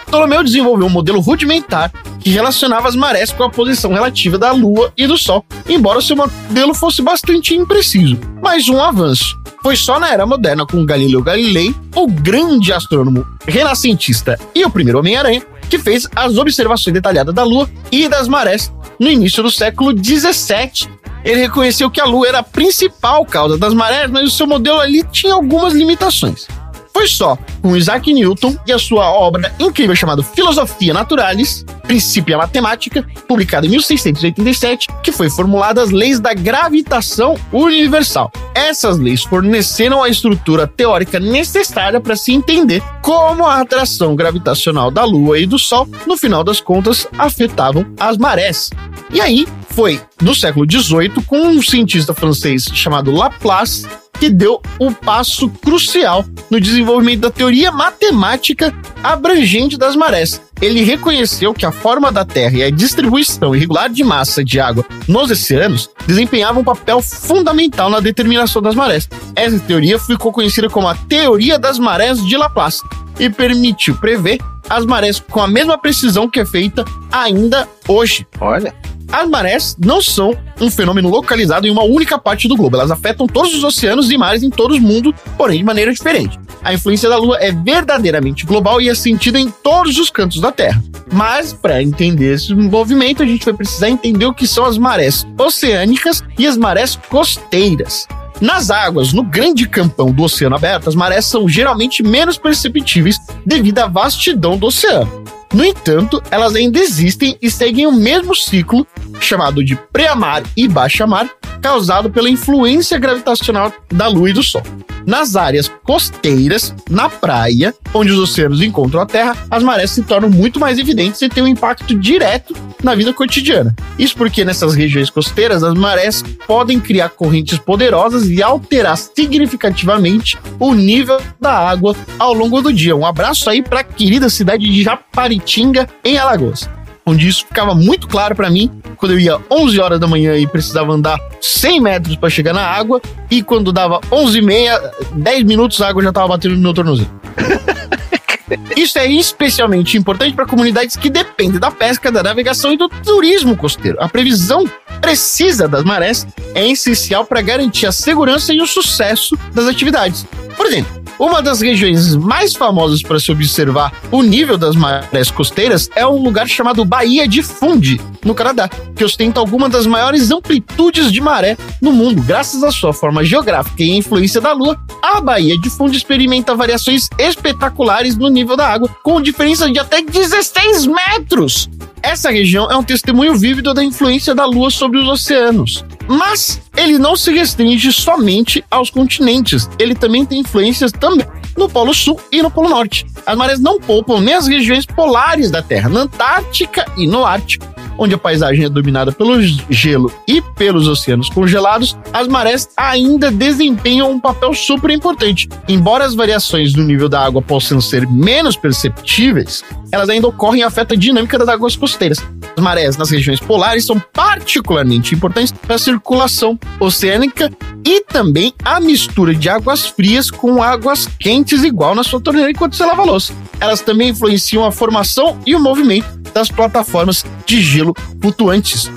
Ptolomeu desenvolveu um modelo rudimentar que relacionava as marés com a posição relativa da Lua e do Sol, embora seu modelo fosse bastante impreciso. Mas um avanço. Foi só na era moderna com Galileu Galilei, o grande astrônomo renascentista e o primeiro Homem-Aranha, que fez as observações detalhadas da Lua e das marés no início do século 17. Ele reconheceu que a Lua era a principal causa das marés, mas o seu modelo ali tinha algumas limitações. Foi só com Isaac Newton e a sua obra incrível chamada Filosofia Naturalis, Princípio Matemática, publicada em 1687, que foi formulada as leis da gravitação universal. Essas leis forneceram a estrutura teórica necessária para se entender como a atração gravitacional da Lua e do Sol, no final das contas, afetavam as marés. E aí foi no século XVIII com um cientista francês chamado Laplace que deu o passo crucial no desenvolvimento da teoria matemática abrangente das marés. Ele reconheceu que a forma da Terra e a distribuição irregular de massa de água nos oceanos desempenhavam um papel fundamental na determinação das marés. Essa teoria ficou conhecida como a teoria das marés de Laplace e permitiu prever as marés com a mesma precisão que é feita ainda hoje. Olha. As marés não são um fenômeno localizado em uma única parte do globo. Elas afetam todos os oceanos e mares em todo o mundo, porém de maneira diferente. A influência da Lua é verdadeiramente global e é sentida em todos os cantos da Terra. Mas, para entender esse movimento, a gente vai precisar entender o que são as marés oceânicas e as marés costeiras. Nas águas, no grande campão do oceano aberto, as marés são geralmente menos perceptíveis devido à vastidão do oceano. No entanto, elas ainda existem e seguem o mesmo ciclo, chamado de pré-mar e baixa-mar, causado pela influência gravitacional da Lua e do Sol. Nas áreas costeiras, na praia, onde os oceanos encontram a Terra, as marés se tornam muito mais evidentes e têm um impacto direto na vida cotidiana. Isso porque nessas regiões costeiras, as marés podem criar correntes poderosas e alterar significativamente o nível da água ao longo do dia. Um abraço aí para a querida cidade de Japaritinga, em Alagoas onde isso ficava muito claro para mim quando eu ia 11 horas da manhã e precisava andar 100 metros para chegar na água e quando dava 11 e meia, 10 minutos a água já estava batendo no meu tornozelo. (laughs) Isso é especialmente importante para comunidades que dependem da pesca, da navegação e do turismo costeiro. A previsão precisa das marés é essencial para garantir a segurança e o sucesso das atividades. Por exemplo, Uma das regiões mais famosas para se observar o nível das marés costeiras é um lugar chamado Baía de Fundy, no Canadá, que ostenta alguma das maiores amplitudes de maré no mundo. Graças à sua forma geográfica e influência da Lua, a Baía de Fundy experimenta variações espetaculares no nível da água, com diferença de até 16 metros. Essa região é um testemunho vívido da influência da Lua sobre os oceanos. Mas ele não se restringe somente aos continentes, ele também tem influências também no Polo Sul e no Polo Norte. As marés não poupam nem as regiões polares da Terra, na Antártica e no Ártico onde a paisagem é dominada pelo gelo e pelos oceanos congelados, as marés ainda desempenham um papel super importante. Embora as variações do nível da água possam ser menos perceptíveis, elas ainda ocorrem e afetam a dinâmica das águas costeiras. As marés nas regiões polares são particularmente importantes para a circulação oceânica e também a mistura de águas frias com águas quentes, igual na sua torneira enquanto você lava louça. Elas também influenciam a formação e o movimento das plataformas de gelo flutuantes.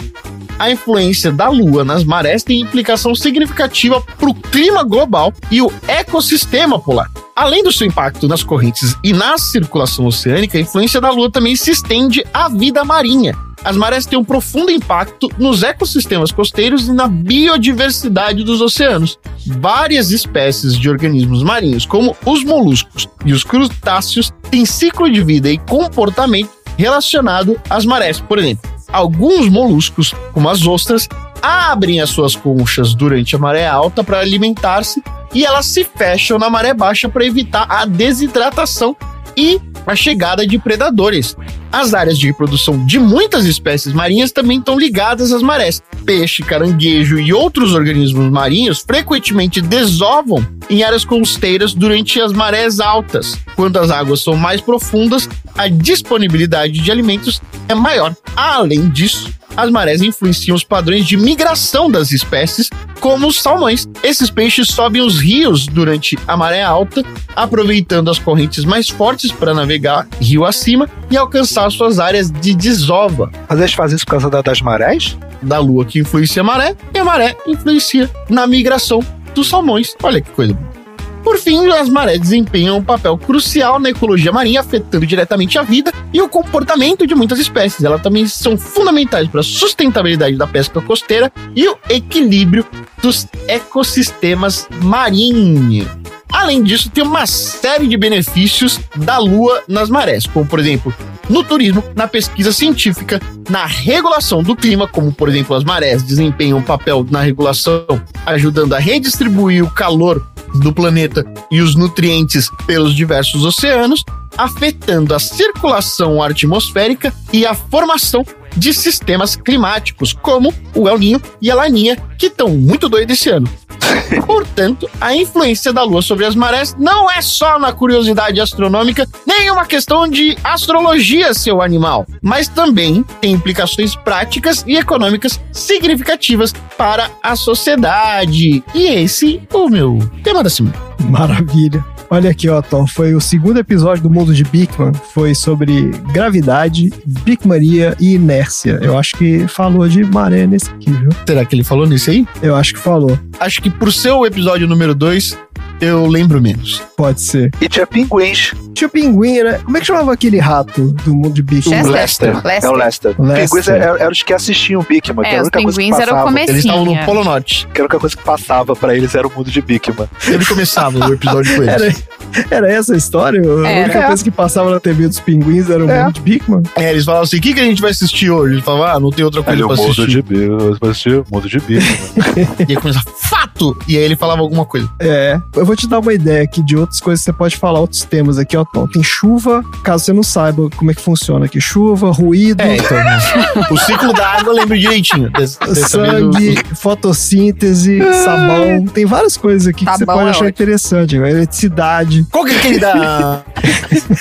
A influência da Lua nas marés tem implicação significativa para o clima global e o ecossistema polar. Além do seu impacto nas correntes e na circulação oceânica, a influência da Lua também se estende à vida marinha. As marés têm um profundo impacto nos ecossistemas costeiros e na biodiversidade dos oceanos. Várias espécies de organismos marinhos, como os moluscos e os crustáceos, têm ciclo de vida e comportamento relacionado às marés. Por exemplo, alguns moluscos, como as ostras, abrem as suas conchas durante a maré alta para alimentar-se e elas se fecham na maré baixa para evitar a desidratação e a chegada de predadores. As áreas de reprodução de muitas espécies marinhas também estão ligadas às marés. Peixe, caranguejo e outros organismos marinhos frequentemente desovam em áreas costeiras durante as marés altas. Quando as águas são mais profundas, a disponibilidade de alimentos é maior. Além disso, as marés influenciam os padrões de migração das espécies, como os salmões. Esses peixes sobem os rios durante a maré alta, aproveitando as correntes mais fortes para navegar rio acima e alcançar suas áreas de desova. Mas eles fazem isso por causa da- das marés? Da lua que influencia a maré, e a maré influencia na migração dos salmões. Olha que coisa bonita. Por fim, as marés desempenham um papel crucial na ecologia marinha, afetando diretamente a vida e o comportamento de muitas espécies. Elas também são fundamentais para a sustentabilidade da pesca costeira e o equilíbrio dos ecossistemas marinhos. Além disso, tem uma série de benefícios da lua nas marés, como por exemplo, no turismo, na pesquisa científica, na regulação do clima, como por exemplo as marés desempenham um papel na regulação, ajudando a redistribuir o calor do planeta e os nutrientes pelos diversos oceanos, afetando a circulação atmosférica e a formação de sistemas climáticos, como o El Ninho e a Laninha, que estão muito doidos esse ano. (laughs) Portanto, a influência da Lua sobre as marés não é só na curiosidade astronômica, nem uma questão de astrologia, seu animal, mas também tem implicações práticas e econômicas significativas para a sociedade. E esse é o meu tema da semana. Maravilha. Olha aqui, ó, Tom. Foi o segundo episódio do Mundo de Bigman. Foi sobre gravidade, Bigmania e inércia. Eu acho que falou de maré nesse aqui, viu? Será que ele falou nisso aí? Eu acho que falou. Acho que por ser o episódio número 2, eu lembro menos. Pode ser. E tinha pinguins. Tinha pinguim, né? Como é que chamava aquele rato do Mundo de Bigman? O Lester. É o Lester. Lester. Pinguins eram eram os que assistiam o Bigman. que É, era a os que pinguins eram o passava. comecinho. Eles estavam no Polo Norte. Que a única coisa que passava pra eles era o mundo de Bigman. Ele começava o episódio com eles. Era, era essa a história? A Era. única coisa que passava na TV dos pinguins era o É. Mundo de Bigman? É, eles falavam assim: o que, que a gente vai assistir hoje? Ele falava, ah, não tem outra coisa o pra mundo assistir. de Bigman. Pra assistir o mundo de Bigman. (laughs) E aí começava, fato! E aí ele falava alguma coisa. É. Eu vou te dar uma ideia aqui de outras coisas que você pode falar, outros temas aqui, ó, Tom. Tem chuva, caso você não saiba como é que funciona aqui. Chuva, ruído, É, então. (laughs) o ciclo da água eu lembro direitinho. Desse, desse sangue, fotossíntese, sabão. Tem várias coisas aqui que você Sabão pode é achar ótimo. interessante. Eletricidade. Qual que é aquele da.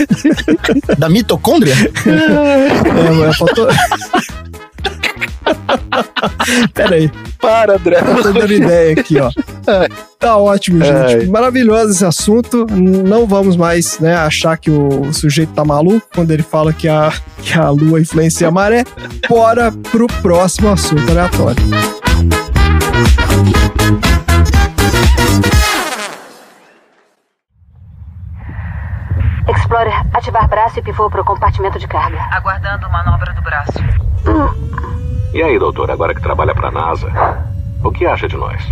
(laughs) da mitocôndria? É, é foto... (laughs) (laughs) Pera aí. Para, André. Eu tô dando ideia aqui, ó. Tá ótimo, gente. Ai. Maravilhoso esse assunto. Não vamos mais né, achar que o sujeito tá maluco quando ele fala que a, que a lua influencia a maré. Bora pro próximo assunto aleatório. Explorer, ativar braço e pivô para o compartimento de carga. Aguardando manobra do braço. E aí, doutor, agora que trabalha pra NASA, o que acha de nós?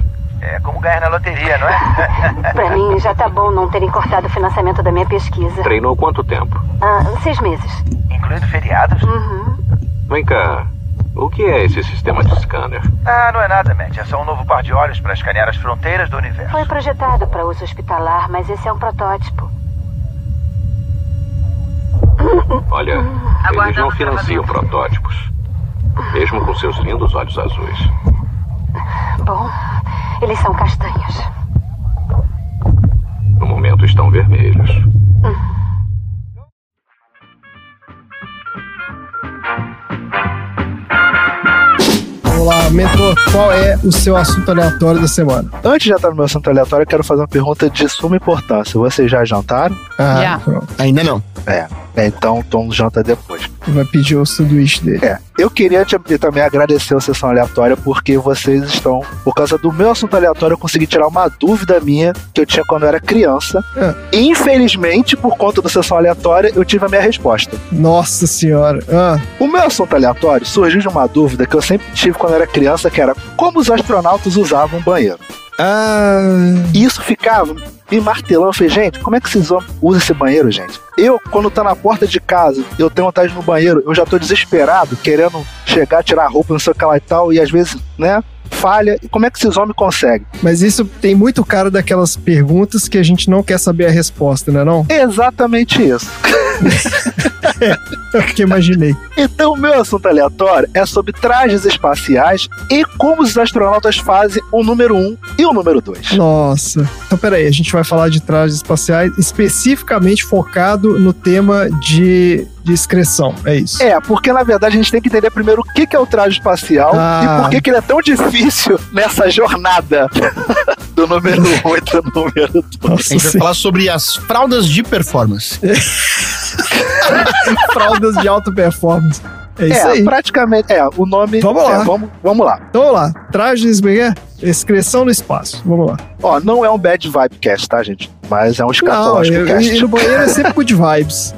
É como ganhar na loteria, não é? (laughs) Pra mim, já tá bom não terem cortado o financiamento da minha pesquisa. Treinou quanto tempo? Ah, seis meses. Incluindo feriados? Uhum. Vem cá, o que é esse sistema de scanner? Ah, não é nada, Matt. É só um novo par de olhos para escanear as fronteiras do universo. Foi projetado para uso hospitalar, mas esse é um protótipo. Olha, eles não financiam protótipos. Mesmo com seus lindos olhos azuis. Bom, eles são castanhos. No momento estão vermelhos. Vamos lá, mentor, qual é o seu assunto aleatório da semana? Antes de entrar no meu assunto aleatório, eu quero fazer uma pergunta de suma importância. Vocês já jantaram? Ah, Já. pronto. Ainda não. É. É, então Tom janta depois. Vai pedir o sanduíche dele. É. Eu queria te- também agradecer a sessão aleatória porque vocês estão. Por causa do meu assunto aleatório, eu consegui tirar uma dúvida minha que eu tinha quando eu era criança. É. Infelizmente, por conta da sessão aleatória, eu tive a minha resposta. Nossa senhora. Ah, O meu assunto aleatório surgiu de uma dúvida que eu sempre tive quando eu era criança, que era como os astronautas usavam o banheiro. Ah, E isso ficava me martelando. Eu falei, gente, como é que vocês usam esse banheiro, gente? Eu, quando tá na porta de casa, eu tenho vontade de ir no banheiro, eu já tô desesperado, querendo chegar, tirar a roupa, não sei o que lá e tal, e às vezes, né, falha. E como é que esses homens conseguem? mas isso tem muito cara daquelas perguntas que a gente não quer saber a resposta, né não? Exatamente isso. É o que imaginei. Então, o meu assunto aleatório é sobre trajes espaciais e como os astronautas fazem o número 1 um e o número 2. Nossa. Então, peraí, a gente vai falar de trajes espaciais especificamente focado no tema de, de excreção. É isso. É, porque na verdade a gente tem que entender primeiro o que que é o traje espacial Ah. e por que, que ele é tão difícil nessa jornada do número 1 um e do número 2. A gente vai falar sobre as fraldas de performance. (laughs) Fraldas de alta performance. É isso É, aí. praticamente, é, o nome... Vamos lá. é, vamos, vamos lá. Então vamos lá. Trajes, como é é? Excreção no espaço. Vamos lá. Ó, não é um bad vibe cast, tá, gente? Mas é um Não, escatológico eu, cast. e no banheiro é sempre (laughs) good vibes.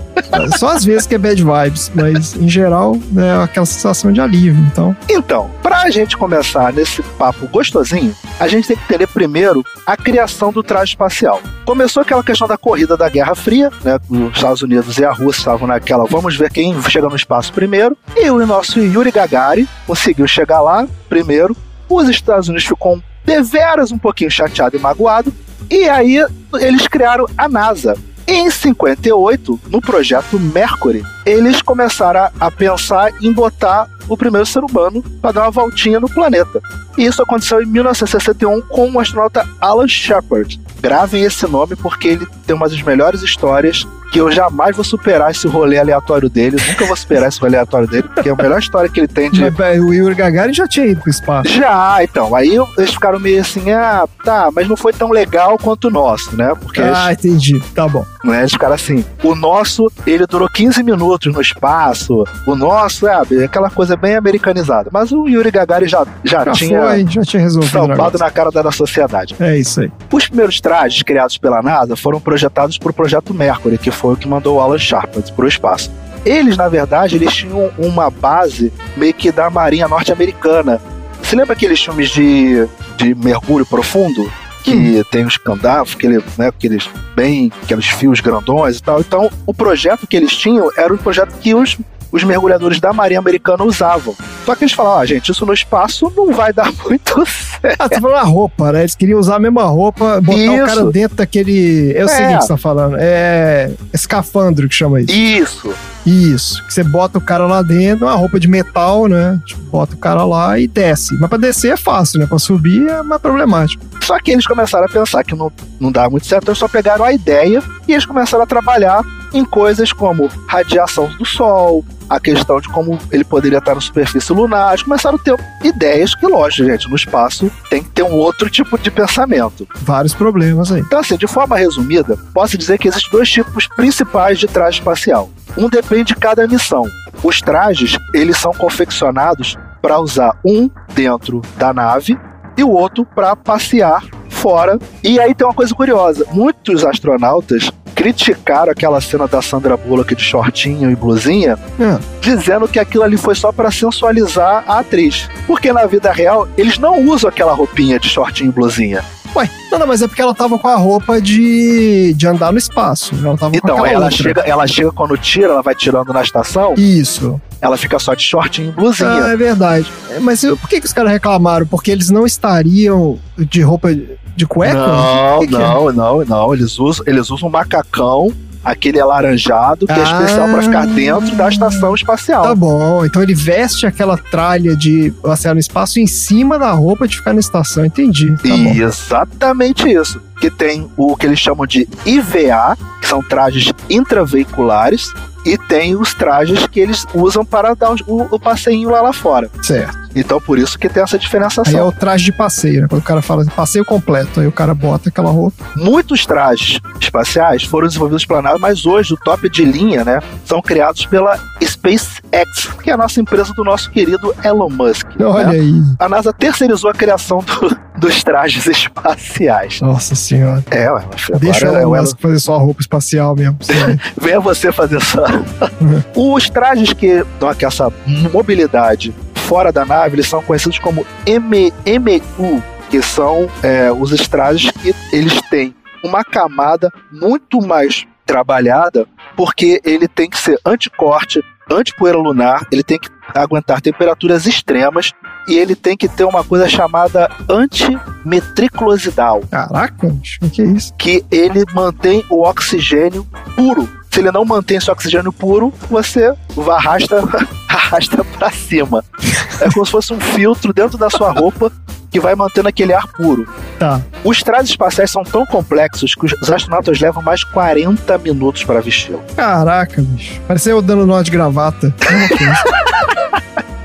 Só às vezes que é bad vibes, mas em geral né, é aquela sensação de alívio. Então, Então, pra gente começar nesse papo gostosinho, a gente tem que entender primeiro a criação do traje espacial. Começou aquela questão da corrida da Guerra Fria, né? Os Estados Unidos e a Rússia estavam naquela, vamos ver quem chega no espaço primeiro. E o nosso Yuri Gagarin conseguiu chegar lá primeiro. Os Estados Unidos ficou deveras um pouquinho chateado e magoado. E aí eles criaram a NASA. Em 58, no projeto Mercury, eles começaram a, pensar em botar o primeiro ser humano para dar uma voltinha no planeta. E isso aconteceu em 1961 com o astronauta Alan Shepard. Gravem esse nome porque ele tem uma das melhores histórias que eu jamais vou superar esse rolê aleatório dele. Nunca vou superar esse rolê aleatório dele, porque é a melhor história que ele tem de mas, o Yuri Gagarin já tinha ido pro espaço. já, então. Aí eles ficaram meio assim, ah, tá, mas não foi tão legal quanto o nosso, né? Porque Ah, entendi. Tá bom. né, eles ficaram assim, o nosso, ele durou 15 minutos no espaço, o nosso, é, aquela coisa bem americanizada. Mas o Yuri Gagarin já, já, Já tinha foi, já tinha resolvido o estampado negócio. na cara da sociedade. É isso aí. Os primeiros trajes criados pela NASA foram projetados por o projeto Mercury, que foi o que mandou o Alan Shepard para o espaço. Eles, na verdade, eles tinham uma base meio que da Marinha Norte-Americana. Você lembra aqueles filmes de, de mergulho profundo? Que tem os candafos, aquele, né, aqueles bem, aqueles fios grandões e tal. Então, o projeto que eles tinham era um projeto que os, os mergulhadores da Marinha Americana usavam. Só que eles falaram, ah, gente, isso no espaço não vai dar (laughs) muito certo. Ah, você falou a roupa, né? Eles queriam usar a mesma roupa, botar o Isso. cara dentro daquele. Eu sei o É. que você tá falando. É. Escafandro que chama isso. Isso. Isso. Que você bota o cara lá dentro, uma roupa de metal, né? Tipo, bota o cara lá e desce. Mas pra descer é fácil, né? Pra subir é mais problemático. Só que eles começaram a pensar que não, não dá muito certo, então eles só pegaram a ideia e eles começaram a trabalhar em coisas como radiação do Sol, a questão de como ele poderia estar na superfície lunar. Eles começaram a ter ideias que, lógico, gente, no espaço tem que ter um outro tipo de pensamento. Vários problemas aí. Então, assim, de forma resumida, posso dizer que existem dois tipos principais de traje espacial. Um depende de cada missão. Os trajes, eles são confeccionados para usar um dentro da nave e o outro para passear fora. E aí tem uma coisa curiosa: muitos astronautas criticaram aquela cena da Sandra Bullock de shortinho e blusinha, É. dizendo que aquilo ali foi só pra sensualizar a atriz. Porque na vida real, eles não usam aquela roupinha de shortinho e blusinha. Ué, não, não, mas é porque ela tava com a roupa de, de andar no espaço. Ela tava com Então, aquela ela outra. chega, ela chega quando tira, ela vai tirando na estação, Isso. ela fica só de shortinho e blusinha. Ah, é verdade. Mas por que, que os caras reclamaram? Porque eles não estariam de roupa de cueca? Não, que que é? não, não, não. Eles usam, eles usam um macacão, aquele alaranjado, que é Ah. especial pra ficar dentro da estação espacial. Tá bom, então ele veste aquela tralha de passear no espaço em cima da roupa de ficar na estação, entendi. Tá bom. Exatamente isso. Que tem o que eles chamam de IVA, que são trajes intraveiculares, e tem os trajes que eles usam para dar o, o passeinho lá, lá fora. Certo. Então por isso que tem essa Aí é diferenciação. o traje de passeio, né? Quando o cara fala assim, passeio completo, aí o cara bota aquela roupa. Muitos trajes espaciais foram desenvolvidos pela NASA, mas hoje o top de linha, né, são criados pela SpaceX, que é a nossa empresa do nosso querido Elon Musk. Olha né? aí. A NASA terceirizou a criação do- dos trajes (laughs) espaciais. Nossa senhora. É, ué, Deixa é o Elon o Elon Musk fazer só a roupa espacial mesmo. (laughs) Venha você fazer só. (laughs) Os trajes que dão essa mobilidade fora da nave, eles são conhecidos como M MU, que são é, os trajes que eles têm uma camada muito mais trabalhada, porque ele tem que ser anticorte, antipoeira lunar, ele tem que aguentar temperaturas extremas e ele tem que ter uma coisa chamada antimetriculosidal Caraca, o que é isso? que ele mantém o oxigênio puro. Se ele não mantém esse oxigênio puro, você arrasta, (laughs) arrasta pra cima. É como se fosse um filtro dentro da sua roupa que vai mantendo aquele ar puro. Tá. Os trajes espaciais são tão complexos que os astronautas levam mais 40 minutos para vesti-lo. Caraca, bicho. Pareceu eu dando nó de gravata.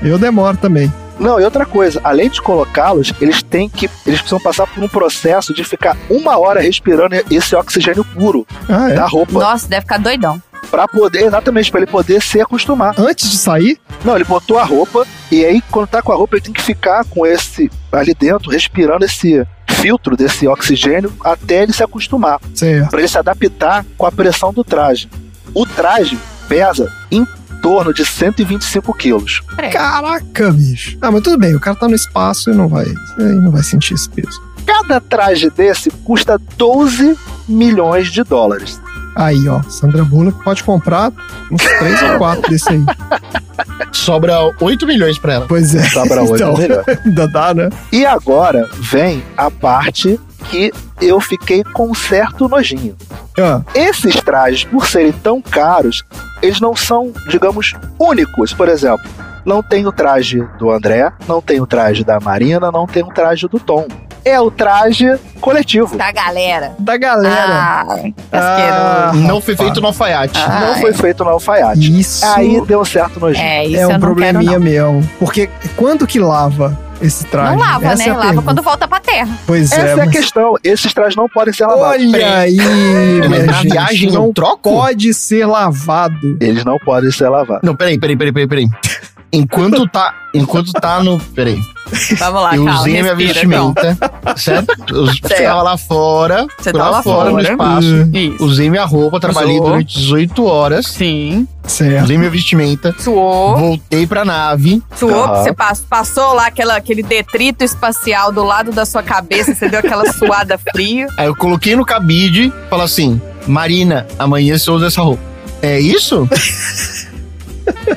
Eu demoro também. Não, e outra coisa, além de colocá-los, eles têm que. Eles precisam passar por um processo de ficar uma hora respirando esse oxigênio puro Ah, é? da roupa. Nossa, deve ficar doidão. Pra poder, exatamente, pra ele poder se acostumar. Antes de sair? Não, ele botou a roupa e aí quando tá com a roupa ele tem que ficar com esse ali dentro, respirando esse filtro desse oxigênio até ele se acostumar, Certo. Pra ele se adaptar com a pressão do traje. O traje pesa em torno de 125 quilos. Caraca, bicho. Ah, mas tudo bem, o cara tá no espaço e não vai, aí não vai sentir esse peso. Cada traje desse custa 12 milhões de dólares. Aí, ó, Sandra Bullock pode comprar uns três ou quatro desse aí. Sobra 8 milhões pra ela. Pois é. Sobra oito, então, melhor. (laughs) ainda dá, né? E agora vem a parte que eu fiquei com um certo nojinho. Ah, Esses trajes, por serem tão caros, eles não são, digamos, únicos. Por exemplo, não tem o traje do André, não tem o traje da Marina, não tem o traje do Tom. É o traje coletivo. Da galera. da galera. Ah, Ah. Não foi feito no alfaiate. Ah. Não foi feito no alfaiate. Isso Aí deu certo nojinho. É, isso é eu um não probleminha quero, mesmo. Porque quando que lava esse não. traje? Não lava, Essa né? é lava pergunta. quando volta pra terra. Pois Essa é, é, a questão. Esses trajes não podem ser lavados. Olha aí, Mas minha na viagem não troco? pode ser lavado. Eles não podem ser lavados. Não, peraí, peraí, peraí, peraí, peraí. Enquanto tá, enquanto tá no. Peraí. Vamos lá, eu calma. usei a minha respira, então. vestimenta, certo? Eu (laughs) ficava lá fora, Você fui tá lá, lá fora, no fora. espaço. Isso. Usei minha roupa, trabalhei Usou. durante 18 horas. Sim. Certo. Usei minha vestimenta, Suou. voltei pra nave. Suou, Aham. você pass- passou lá aquela, aquele detrito espacial do lado da sua cabeça, você deu aquela suada fria. Aí eu coloquei no cabide e falei assim: Marina, amanhã você usa essa roupa. É isso? (laughs)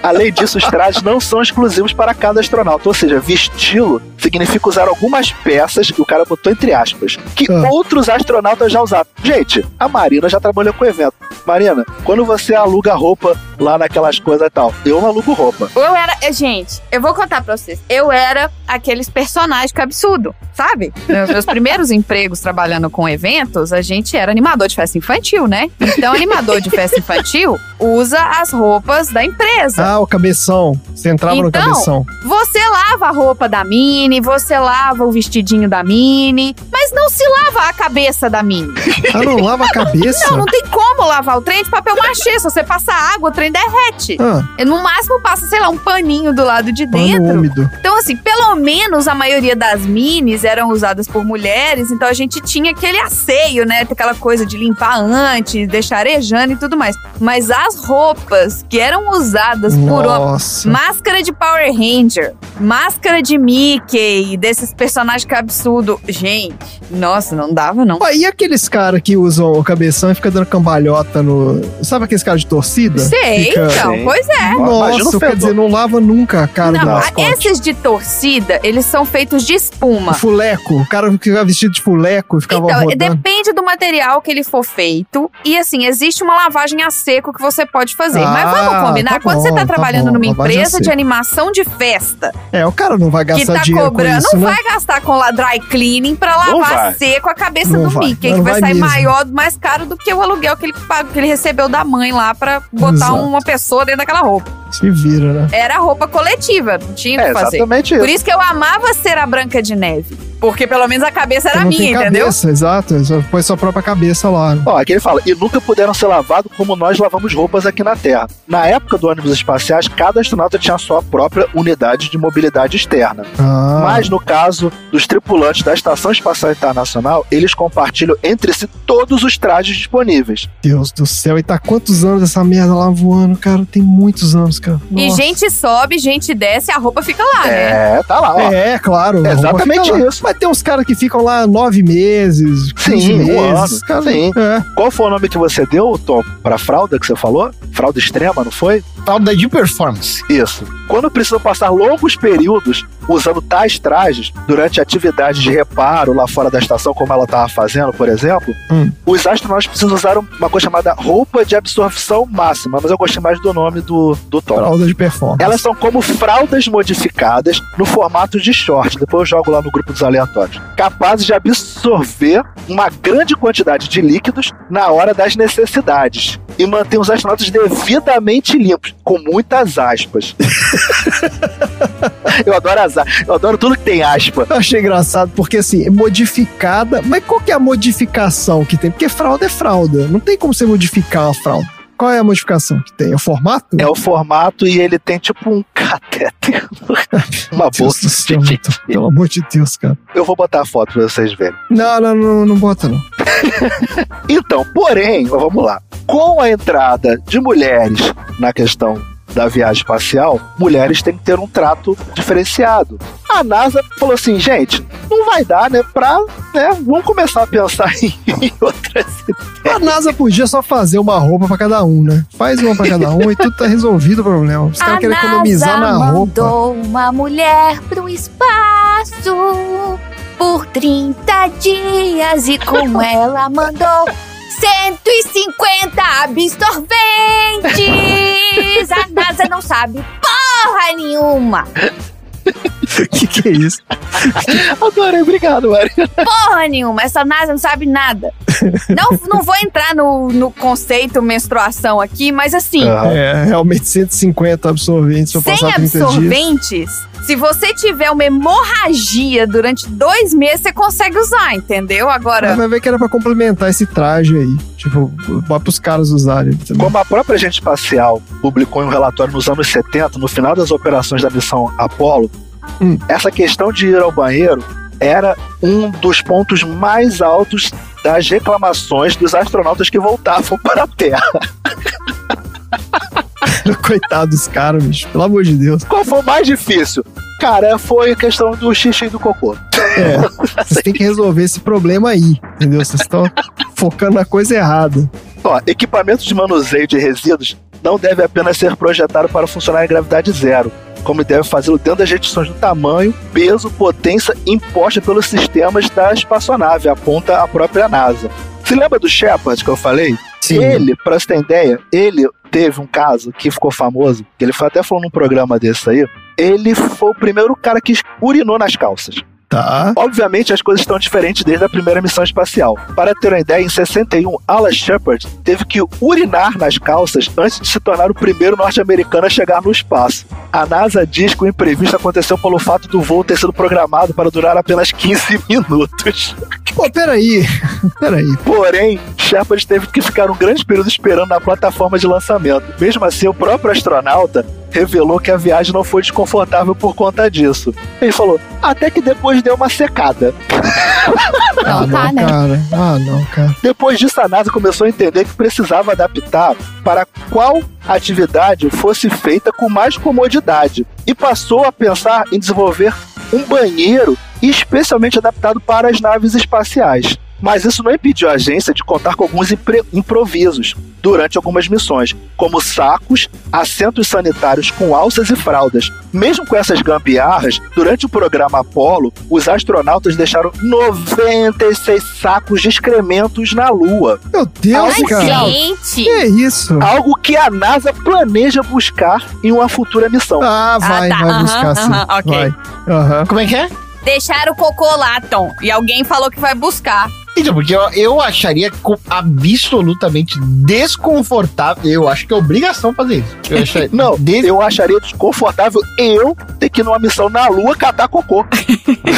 Além disso, os trajes não são exclusivos para cada astronauta. Ou seja, vesti-lo significa usar algumas peças, que o cara botou entre aspas, que Ah. outros astronautas já usaram. Gente, a Marina já trabalhou com evento. Marina, quando você aluga roupa lá naquelas coisas e tal, eu não alugo roupa. Eu era. eh, Gente, eu vou contar pra vocês. Eu era aqueles personagens cabeçudo, sabe? Meus, meus primeiros (laughs) empregos trabalhando com eventos, a gente era animador de festa infantil, né? Então, animador de festa infantil usa as roupas da empresa. Ah, o cabeção. Você entrava no Então, cabeção. Você lava a roupa da Mini, você lava o vestidinho da Mini, mas não se lava a cabeça da Mini. Ah, não lava a (laughs) cabeça? Não, não tem como lavar o trem de papel machê. Se você passa água, o trem derrete. Ah. No máximo passa, sei lá, um paninho do lado de Pano dentro. úmido. Então, assim, pelo menos a maioria das minis eram usadas por mulheres, então a gente tinha aquele asseio, né? Aquela coisa de limpar antes, deixar arejando e tudo mais. Mas as roupas que eram usadas por homens. Nossa. Máscara de Power Ranger, máscara de Mickey, desses personagens que é absurdo. Gente, nossa, não dava não. Pô, e aqueles caras que usam o cabeção e fica dando cambalhota no. Sabe aqueles caras de torcida? Sei, Fica- então, pois é. O Nossa, quer dizer, não lava nunca a cara Não, esses de torcida, eles são feitos de O espuma. fuleco, o cara ficava vestido de fuleco e ficava Então, rodando. depende do material que ele for feito. E assim, existe uma lavagem a seco que você pode fazer. Mas Ah, vamos combinar, tá quando você bom, tá tá trabalhando bom, numa empresa de animação de festa, É, o cara não vai que gastar tá dinheiro cobrando, isso, não né? vai gastar com dry cleaning pra lavar seco a cabeça Não do vai, Mickey, não que vai vai sair mesmo. maior, mais caro do que o aluguel que ele, que ele recebeu da mãe lá pra botar Exato. uma pessoa dentro daquela roupa. Se vira, né? Era roupa coletiva, não tinha o É que fazer. exatamente Por isso. isso que eu amava ser a Branca de Neve. Porque pelo menos a cabeça era minha, tem entendeu? cabeça, exato. Põe sua própria cabeça lá. Ó, aqui ele fala, e nunca puderam ser lavados como nós lavamos roupas aqui na Terra. Na época do ônibus espaciais, cada astronauta tinha a sua própria unidade de mobilidade externa. Ah, Mas no caso dos tripulantes da Estação Espacial Internacional, eles compartilham entre si todos os trajes disponíveis. Deus do céu. E tá quantos anos essa merda lá voando, cara? Tem muitos anos, cara. E Nossa. gente sobe, gente desce, a roupa fica lá, né? É, tá lá, ó. É, claro. roupa Exatamente isso. Mas tem uns caras que ficam lá nove meses, 15 Sim, um meses. ano, cara, sim. É. Qual foi o nome que você deu, Tom, pra fralda que você falou? Fralda extrema, não foi? Fralda de performance. Isso. Quando precisam passar longos períodos usando tais trajes durante atividades de reparo lá fora da estação, como ela estava fazendo, por exemplo, Hum. os astronautas precisam usar uma coisa chamada roupa de absorção máxima, mas eu gostei mais do nome do, do Tom. Fralda de performance. Elas são como fraldas modificadas no formato de short. Depois eu jogo lá no grupo dos aleatórios. Capazes de absorver uma grande quantidade de líquidos na hora das necessidades. E manter os astronautas devidamente limpos, com muitas aspas. (laughs) eu adoro as a- Eu adoro tudo que tem aspa. Eu achei engraçado, porque assim, é modificada. Mas qual que é a modificação que tem? Porque fralda é fralda. Não tem como você modificar a fralda. Qual é a modificação que tem? É o formato? É o formato e ele tem tipo um catéter. (laughs) uma bolsa. céu, muito- Pelo amor de Deus, cara. Eu vou botar a foto pra vocês verem. Não, não, não, não bota não. (laughs) Então, porém, vamos lá. Com a entrada de mulheres na questão da viagem espacial, mulheres têm que ter um trato diferenciado. A NASA falou assim, gente, não vai dar, né, pra, né, vamos começar a pensar (laughs) em outras A NASA podia só fazer uma roupa pra cada um, né? Faz uma pra cada um e tudo tá resolvido o problema. Os caras querem economizar na roupa. Mandou uma mulher pro espaço por 30 dias e com (laughs) ela mandou 150 absorventes. A NASA não sabe porra nenhuma. (laughs) que que é isso? Adorei, obrigado, Maria. Porra nenhuma, essa NASA não sabe nada. Não, não vou entrar no, no conceito menstruação aqui, mas assim, É, realmente 150 absorventes pra sem passar 30 dias. absorventes, se você tiver uma hemorragia durante dois meses, você consegue usar, entendeu? Agora. Mas vai ver que era pra complementar esse traje aí. Tipo, bota pros caras usarem. entendeu? Como a própria agente espacial publicou em um relatório nos anos 70, no final das operações da missão Apollo, Hum. essa questão de ir ao banheiro era um dos pontos mais altos das reclamações dos astronautas que voltavam (laughs) para a Terra. (laughs) Coitado dos caras, bicho. Pelo amor de Deus. Qual foi o mais difícil? Cara, foi a questão do xixi e do cocô. É, (laughs) vocês têm que resolver esse problema aí, entendeu? Vocês estão focando na coisa errada. Ó, equipamento de manuseio de resíduos não deve apenas ser projetado para funcionar em gravidade zero, como deve fazê-lo dentro das restrições do tamanho, peso, potência imposta pelos sistemas da espaçonave, aponta a própria NASA. Se lembra do Shepard que eu falei? Sim. Ele, pra você ter ideia, ele teve um caso que ficou famoso, que ele foi até falou num programa desse aí. Ele foi o primeiro cara que urinou nas calças. Tá. Obviamente as coisas estão diferentes desde a primeira missão espacial. Para ter uma ideia, em 61, Alan Shepard teve que urinar nas calças antes de se tornar o primeiro norte-americano a chegar no espaço. A NASA diz que o imprevisto aconteceu pelo fato do voo ter sido programado para durar apenas 15 minutos. Pô, peraí. (laughs) Peraí. Porém, Shepard teve que ficar um grande período esperando na plataforma de lançamento. Mesmo assim, o próprio astronauta revelou que a viagem não foi desconfortável por conta disso. Ele falou, até que depois deu uma secada. (laughs) ah, tá, não, né? cara. Ah, não, cara. Depois disso, a NASA começou a entender que precisava adaptar para qual atividade fosse feita com mais comodidade e passou a pensar em desenvolver um banheiro especialmente adaptado para as naves espaciais. Mas isso não impediu a agência de contar com alguns improvisos durante algumas missões, como sacos, assentos sanitários com alças e fraldas. Mesmo com essas gambiarras, durante o programa Apollo, os astronautas deixaram 96 sacos de excrementos na Lua. Meu Deus, Algo cara. Gente! Que isso? Algo que a NASA planeja buscar em uma futura missão. Ah, vai, tá. vai Aham, buscar sim. aham, ok. Vai. Como é que é? Deixaram o cocô lá, Tom. E alguém falou que vai buscar. Então, porque eu, eu acharia absolutamente desconfortável. Eu acho que é obrigação fazer isso. Eu acharia, (laughs) Não, des- eu acharia desconfortável eu ter que ir numa missão na Lua catar cocô.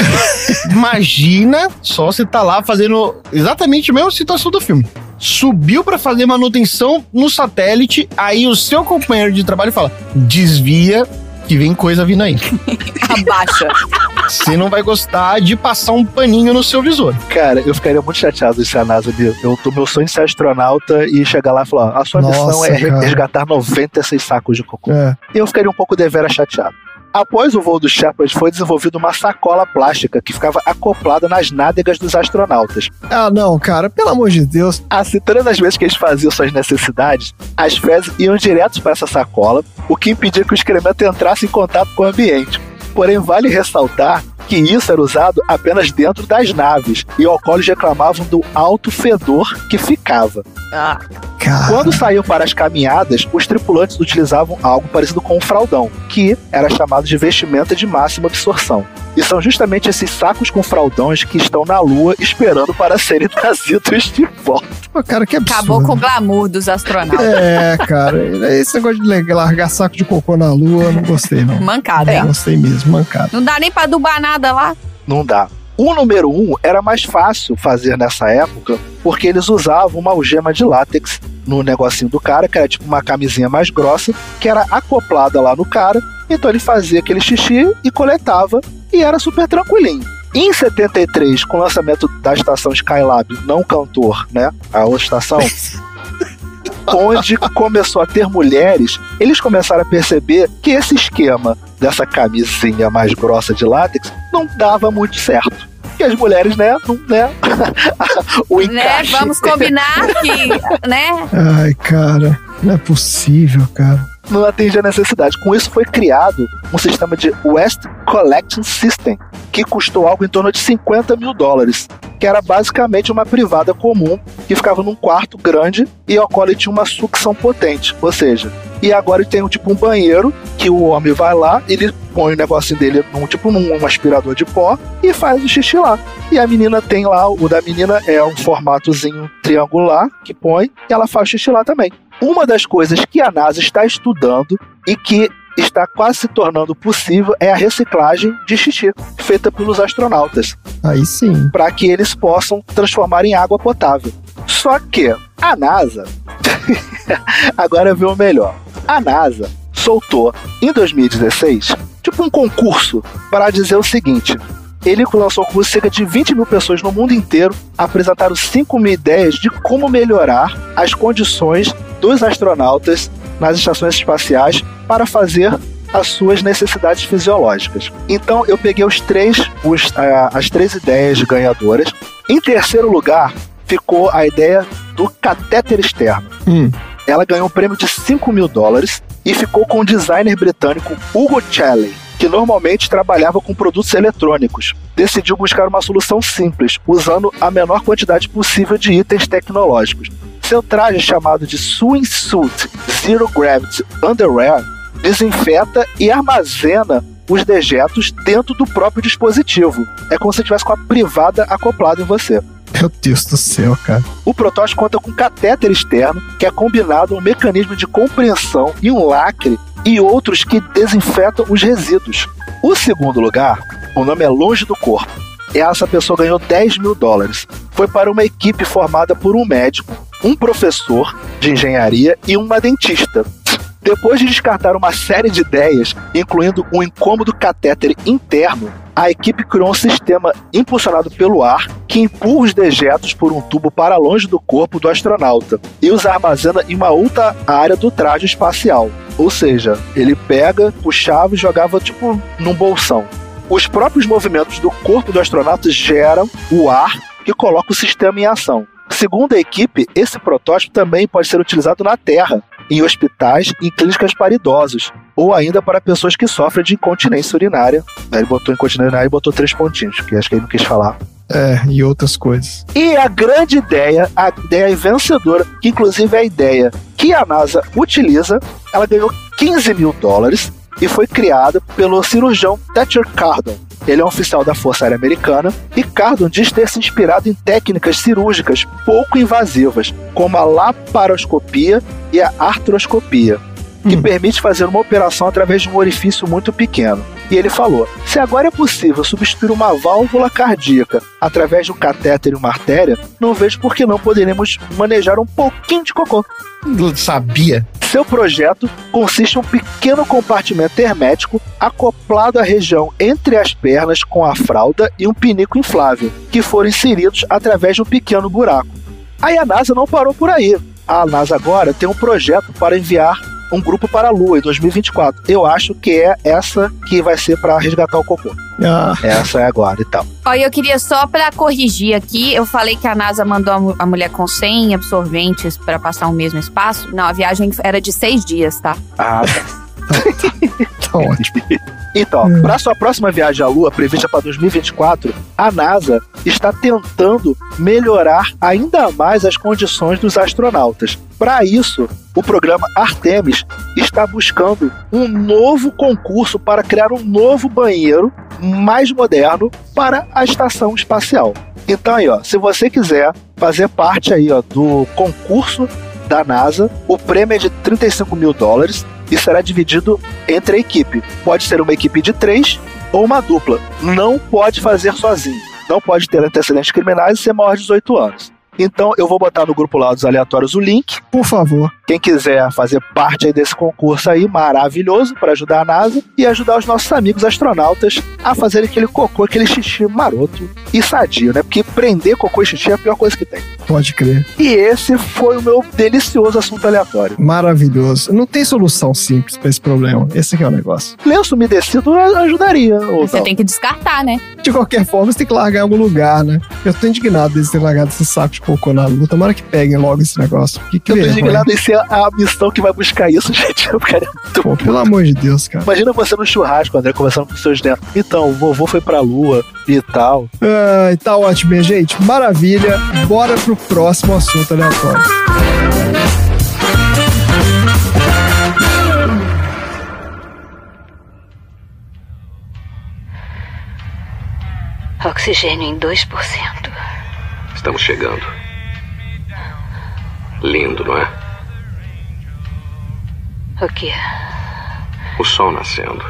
(laughs) Imagina só você tá lá fazendo exatamente a mesma situação do filme. Subiu pra fazer manutenção no satélite, aí o seu companheiro de trabalho fala: desvia que vem coisa vindo aí. (laughs) Abaixa. Você não vai gostar de passar um paninho no seu visor. Cara, eu ficaria muito chateado se a NASA me. Eu tô meu sonho de ser astronauta e chegar lá e falar: "Ah, a sua missão Nossa, é re- cara. resgatar 96 sacos de cocô. É. Eu ficaria um pouco devera chateado. Após o voo do Shepard, foi desenvolvida uma sacola plástica que ficava acoplada nas nádegas dos astronautas. Ah, não, cara, pelo amor de Deus. Assim, todas as vezes que eles faziam suas necessidades, as fezes iam direto para essa sacola, o que impedia que o excremento entrasse em contato com o ambiente. Porém, vale ressaltar que isso era usado apenas dentro das naves, e alcoólicos reclamavam do alto fedor que ficava. Ah, Cara. Quando saíam para as caminhadas, os tripulantes utilizavam algo parecido com um fraldão, que era chamado de vestimenta de máxima absorção. E são justamente esses sacos com fraldões que estão na Lua esperando para (laughs) serem trazidos de volta. Pô, cara, que absurdo. acabou com o glamour dos astronautas. É, cara, esse negócio de largar saco de cocô na lua, não gostei, não. Mancada, Não hein? gostei mesmo, mancado. Não dá nem pra adubar nada lá. Não dá. O número um era mais fácil fazer nessa época, porque eles usavam uma algema de látex no negocinho do cara, que era tipo uma camisinha mais grossa, que era acoplada lá no cara. Então ele fazia aquele xixi e coletava, e era super tranquilinho. Em 73, com o lançamento da estação Skylab, não cantor, né? A outra estação, (laughs) onde começou a ter mulheres, eles começaram a perceber que esse esquema dessa camisinha mais grossa de látex não dava muito certo. Que as mulheres, né, não, né, (laughs) o Né? encaixe Vamos combinar que, (laughs) né? Ai, cara, não é possível, cara. Não atendia a necessidade. Com isso foi criado um sistema de West Collection System, que custou algo em torno de 50 mil dólares, que era basicamente uma privada comum que ficava num quarto grande e ao qual tinha uma sucção potente, ou seja, e agora tem um tipo um banheiro que o homem vai lá, ele põe o negocinho dele num tipo num aspirador de pó e faz o xixi lá. E a menina tem lá, o da menina é um formatozinho triangular que põe e ela faz o xixi lá também. Uma das coisas que a NASA está estudando e que está quase se tornando possível é a reciclagem de xixi feita pelos astronautas, Aí sim. para que eles possam transformar em água potável. Só que a NASA (laughs) agora viu o melhor. A NASA soltou em 2016 tipo um concurso para dizer o seguinte: ele lançou com cerca de 20 mil pessoas no mundo inteiro, apresentaram 5 mil ideias de como melhorar as condições dos astronautas nas estações espaciais para fazer as suas necessidades fisiológicas. Então eu peguei os três, os, as três ideias ganhadoras. Em terceiro lugar ficou a ideia do catéter externo. Hum. Ela ganhou um prêmio de 5 mil dólares e ficou com o designer britânico Hugo Challey, que normalmente trabalhava com produtos eletrônicos. Decidiu buscar uma solução simples, usando a menor quantidade possível de itens tecnológicos. Seu traje, chamado de Swimsuit Zero Gravity Underwear, desinfeta e armazena os dejetos dentro do próprio dispositivo. É como se tivesse com a privada acoplada em você. Meu Deus do céu, cara. O protótipo conta com catéter externo, que é combinado a um mecanismo de compreensão e um lacre, e outros que desinfetam os resíduos. O segundo lugar, o nome é Longe do Corpo. Essa pessoa ganhou 10 mil dólares. Foi para uma equipe formada por um médico, um professor de engenharia e uma dentista. Depois de descartar uma série de ideias, incluindo um incômodo catéter interno, a equipe criou um sistema impulsionado pelo ar que empurra os dejetos por um tubo para longe do corpo do astronauta e os armazena em uma outra área do traje espacial. Ou seja, ele pega, puxava e jogava tipo num bolsão. Os próprios movimentos do corpo do astronauta geram o ar que coloca o sistema em ação. Segundo a equipe, esse protótipo também pode ser utilizado na Terra, em hospitais e em clínicas para idosos, ou ainda para pessoas que sofrem de incontinência urinária. Aí ele botou incontinência urinária e botou três pontinhos, que acho que ele não quis falar. É, e outras coisas. E a grande ideia, a ideia vencedora, que inclusive é a ideia que a NASA utiliza, ela ganhou 15 mil dólares e foi criada pelo cirurgião Thatcher Cardon. Ele é um oficial da Força Aérea Americana e Cardon diz ter se inspirado em técnicas cirúrgicas pouco invasivas, como a laparoscopia e a artroscopia, que permite fazer uma operação através de um orifício muito pequeno. E ele falou: se agora é possível substituir uma válvula cardíaca através de um catéter e uma artéria, não vejo por que não poderemos manejar um pouquinho de cocô. Sabia. Seu projeto consiste em um pequeno compartimento hermético acoplado à região entre as pernas com a fralda e um pinico inflável, que foram inseridos através de um pequeno buraco. Aí a NASA não parou por aí. A NASA agora tem um projeto para enviar um grupo para a Lua em 2024. Eu acho que é essa que vai ser para resgatar o cocô. Ah. Essa é agora e tal. Ó, eu queria só pra corrigir aqui, eu falei que a NASA mandou a mu- a mulher com 100 absorventes pra passar o mesmo espaço. Não, a viagem era de seis dias, tá? Ah, Tá ótimo. Então, para sua próxima viagem à Lua, prevista para 2024, a NASA está tentando melhorar ainda mais as condições dos astronautas. Para isso, o programa Artemis está buscando um novo concurso para criar um novo banheiro mais moderno para a estação espacial. Então aí, ó, se você quiser fazer parte aí, ó, do concurso da NASA, o prêmio é de 35 mil dólares e será dividido entre a equipe. Pode ser uma equipe de três ou uma dupla. Não pode fazer sozinho. Não pode ter antecedentes criminais e ser maior de 18 anos. Então eu vou botar no grupo lá dos aleatórios o link. Por favor. Quem quiser fazer parte aí desse concurso aí maravilhoso para ajudar a NASA e ajudar os nossos amigos astronautas a fazerem aquele cocô, aquele xixi maroto e sadio, né? Porque prender cocô e xixi é a pior coisa que tem. Pode crer. E esse foi o meu delicioso assunto aleatório. Maravilhoso. Não tem solução simples pra esse problema. Esse aqui é o negócio. Lenço umedecido ajudaria. Ou Você tem que descartar, né? De qualquer forma, você tem que largar em algum lugar, né? Eu tô indignado deles terem largado esse saco de cocô na lua. Tomara que peguem logo esse negócio. Que, que Eu tô indignado em ser a missão que vai buscar isso, (laughs) gente. Eu quero muito Pô, pelo amor de Deus, cara. Imagina você no churrasco, André, conversando com seus netos. Então, o vovô foi pra lua e tal. Ai, tá ótimo, minha gente. Maravilha. Bora pro próximo assunto aleatório. Oxigênio em 2%. Estamos chegando. Lindo, não é? O quê? O sol nascendo.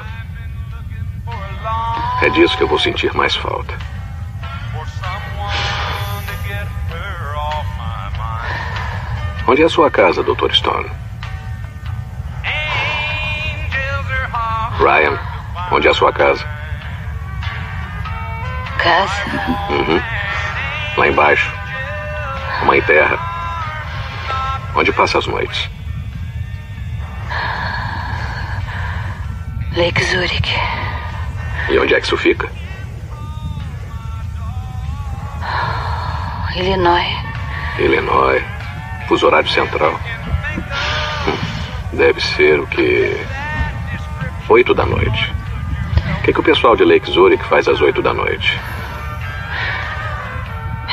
É disso que eu vou sentir mais falta. Onde é a sua casa, Dr. Stone? Ryan, onde é a sua casa? Casa? Uhum. Lá embaixo. Mãe Terra. Onde passa as noites? Lake Zurich. E onde é que isso fica? Illinois. Illinois. Fuso horário central. Hum, Deve ser o que. Oito da noite. O que, que o pessoal de Lake Zurich faz às oito da noite?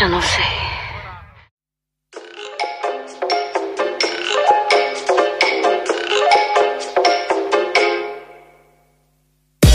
Eu não sei.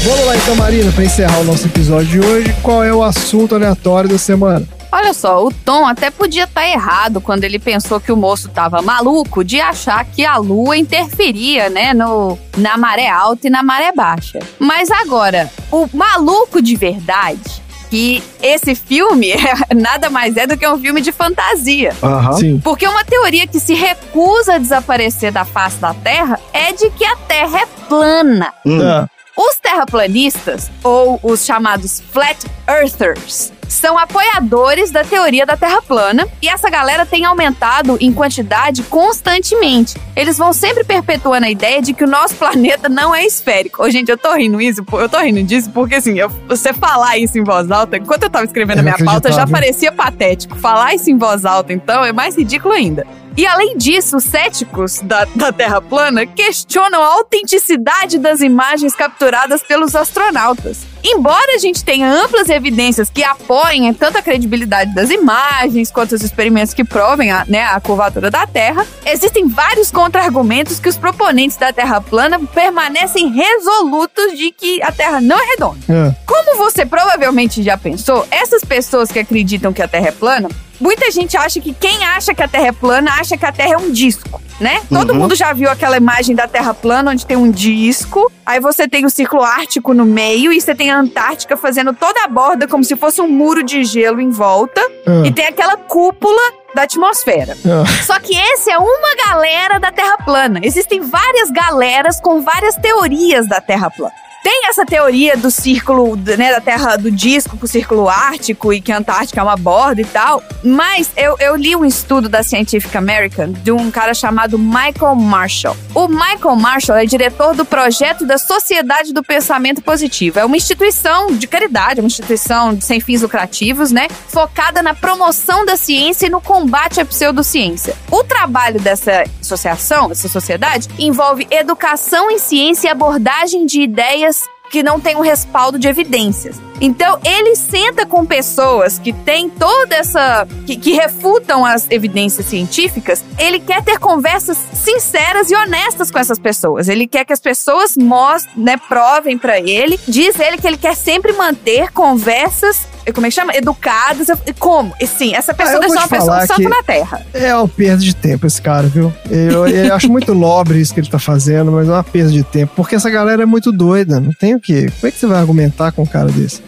Vamos lá então, Marina, pra encerrar o nosso episódio de hoje. Qual é o assunto aleatório da semana? Olha só, o Tom até podia estar errado quando ele pensou que o moço tava maluco de achar que a lua interferia, né, no, na maré alta e na maré baixa. Mas agora, o maluco de verdade que esse filme (laughs) nada mais é do que um filme de fantasia. Sim. Porque uma teoria que se recusa a desaparecer da face da Terra é de que a Terra é plana. Hum. Ah, Os terraplanistas, ou os chamados Flat Earthers, são apoiadores da teoria da Terra plana e essa galera tem aumentado em quantidade constantemente. Eles vão sempre perpetuando a ideia de que o nosso (laughs) planeta não é esférico. Ô, gente, eu tô rindo isso, eu tô rindo disso porque assim, eu- você falar isso em voz alta, enquanto eu tava escrevendo É a minha pauta, já parecia patético. Falar isso em voz alta, então, é mais ridículo ainda. E além disso, os céticos da, da Terra plana questionam a autenticidade das imagens capturadas pelos astronautas. Embora a gente tenha amplas evidências que apoiem tanto a credibilidade das imagens quanto os experimentos que provem a, né, a curvatura da Terra, existem vários contra-argumentos que os proponentes da Terra plana permanecem resolutos de que a Terra não é redonda. ah. Como você provavelmente já pensou, essas pessoas que acreditam que a Terra é plana, muita gente acha que quem acha que a Terra é plana acha que a Terra é um disco, né? Todo Uhum. mundo já viu aquela imagem da Terra plana onde tem um disco, aí você tem o Círculo Ártico no meio e você tem a Antártica fazendo toda a borda como se fosse um muro de gelo em volta Ah. e tem aquela cúpula da atmosfera. Ah. Só que esse é uma galera da Terra plana. Existem várias galeras com várias teorias da Terra plana. Tem essa teoria do círculo, né, da Terra do disco pro círculo ártico e que a Antártica é uma borda e tal. Mas eu, eu li um estudo da Scientific American de um cara chamado Michael Marshall. O Michael Marshall é diretor do projeto da Sociedade do Pensamento Positivo. É uma instituição de caridade, uma instituição sem fins lucrativos, né? Focada na promoção da ciência e no combate à pseudociência. O trabalho dessa associação, dessa sociedade, envolve educação em ciência e abordagem de ideias que não tem um respaldo de evidências. Então, ele senta com pessoas que têm toda essa. que, que refutam as evidências científicas. Ele quer ter conversas sinceras e honestas com essas pessoas. Ele quer que as pessoas mostrem, né, provem pra ele. Diz ele que ele quer sempre manter conversas. Como é que chama? Educadas. Como? Sim, essa pessoa eu deve vou ser uma pessoa que- na Terra. É uma perda de tempo esse cara, viu? Eu, eu acho muito nobre isso que ele tá fazendo, mas é uma perda de tempo. Porque essa galera é muito doida, não tem o quê? Como é que você vai argumentar com um cara desse?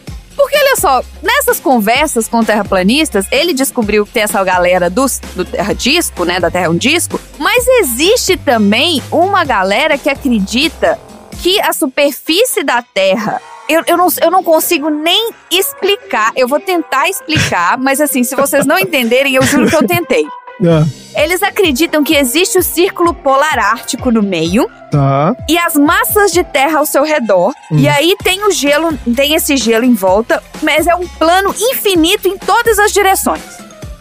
Só, nessas conversas com terraplanistas, ele descobriu que tem essa galera dos, do Terra Disco, né? Da Terra é um disco, mas existe também uma galera que acredita que a superfície da Terra. Eu, eu, não, eu não consigo nem explicar. Eu vou tentar explicar, mas assim, se vocês não entenderem, eu juro que eu tentei. Ah, Eles acreditam que existe o círculo polar ártico no meio, tá. e as massas de terra ao seu redor. E aí tem o gelo, tem esse gelo em volta, mas é um plano infinito em todas as direções.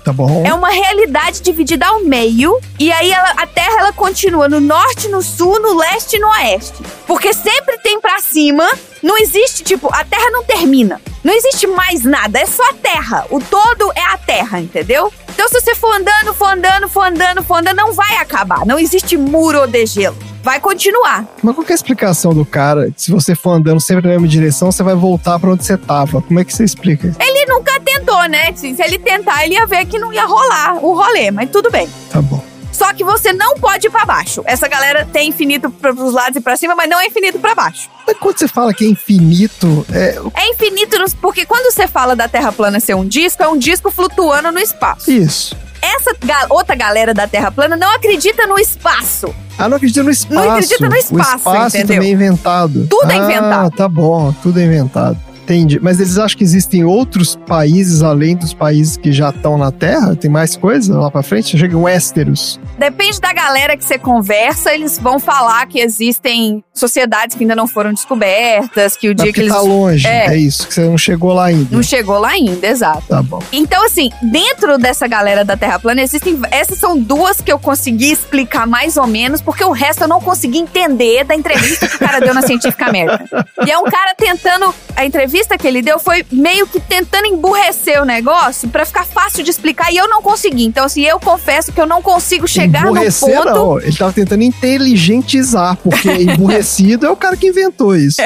Tá bom. É uma realidade dividida ao meio, e aí ela- a Terra ela continua no norte, no sul, no leste e no oeste. Porque sempre tem pra cima, não existe, tipo, a Terra não termina. Não existe mais nada, é só a Terra. O todo é a Terra, entendeu? Então se você for andando, for andando, for andando, for andando, não vai acabar. Não existe muro ou degelo. Vai continuar. Mas qual que é a explicação do cara? Se você for andando sempre na mesma direção, você vai voltar pra onde você tava. Como é que você explica isso? Ele nunca tentou, né? Se ele tentar, ele ia ver que não ia rolar o rolê, mas tudo bem. Tá bom. Só que você não pode ir pra baixo. Essa galera tem infinito pros lados e pra cima, mas não é infinito pra baixo. Mas quando você fala que é infinito, é. É infinito, nos- porque quando você fala da Terra plana ser um disco, é um disco flutuando no espaço. Isso. Essa ga- outra galera da Terra plana não acredita no espaço. Ah, não acredita no espaço. Não acredita no espaço, O espaço entendeu? também é inventado. Tudo é ah, inventado. tá bom, tudo é inventado. Entendi. Mas eles acham que existem outros países além dos países que já estão na Terra? Tem mais coisa lá pra frente? Chega em Westeros. Depende da galera que você conversa, eles vão falar que existem sociedades que ainda não foram descobertas, que o Mas dia que porque eles. tá longe. É. É. isso, que você não chegou lá ainda. Não chegou lá ainda, exato. Tá bom. Então, assim, dentro dessa galera da Terra plana, existem. Essas são duas que eu consegui explicar mais ou menos, porque o resto eu não consegui entender da entrevista que o cara deu na Científica América. E é um cara tentando. A entrevista que ele deu foi meio que tentando emburrecer o negócio pra ficar fácil de explicar e eu não consegui. Então, assim, eu confesso que eu não consigo chegar no Emburrecer, ponto. não. Ele tava tentando inteligentizar, porque (laughs) emburrecido é o cara que inventou isso.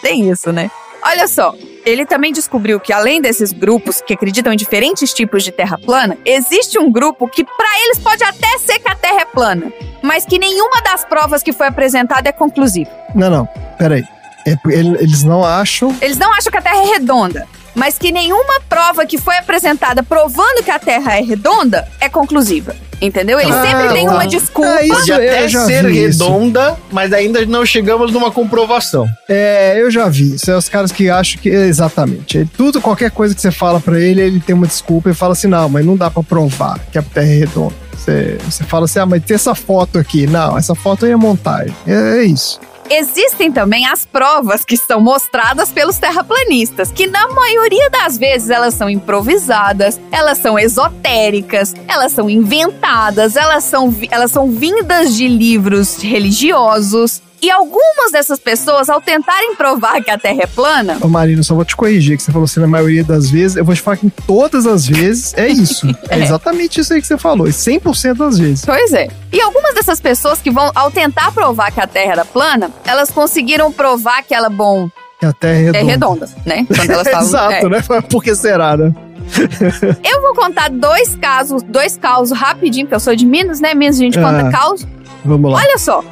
Tem isso, né? Olha só, ele também descobriu que além desses grupos que acreditam em diferentes tipos de terra plana, existe um grupo que pra eles pode até ser que a Terra é plana, mas que nenhuma das provas que foi apresentada é conclusiva. Não, não. Peraí. É, eles não acham. Eles não acham que a Terra é redonda. mas que nenhuma prova que foi apresentada provando que a Terra é redonda é conclusiva. Entendeu? Ele Ah, sempre tem tá. uma desculpa. É isso, eu até ser vi isso. redonda, mas ainda não chegamos numa comprovação. É, eu já vi. Isso é os caras que acham que. Exatamente. Ele- tudo, qualquer coisa que você fala pra ele, ele tem uma desculpa e fala assim: não, mas não dá pra provar que a Terra é redonda. Você, você fala assim: ah, mas tem essa foto aqui. Não, essa foto aí é montagem. É, é isso. Existem também as provas que são mostradas pelos terraplanistas, que na maioria das vezes elas são improvisadas, elas são esotéricas, elas são inventadas, elas são, elas são vindas de livros religiosos. E algumas dessas pessoas, ao tentarem provar que a Terra é plana, Ô, Marina, só vou te corrigir, que você falou assim na maioria das vezes. Eu vou te falar que em todas as vezes é isso. (laughs) é, É. exatamente isso aí que você falou. E 100% das vezes. Pois é. E algumas dessas pessoas que vão, ao tentar provar que a Terra era plana, elas conseguiram provar que ela, bom, Que a Terra é redonda. é redonda, né? Quando elas (laughs) falam. Exato, é. né? Por que será, né? (laughs) Eu vou contar dois casos, dois causos rapidinho, porque eu sou de Minas, né? Minas a gente Ah. conta caos. Vamos lá. Olha só.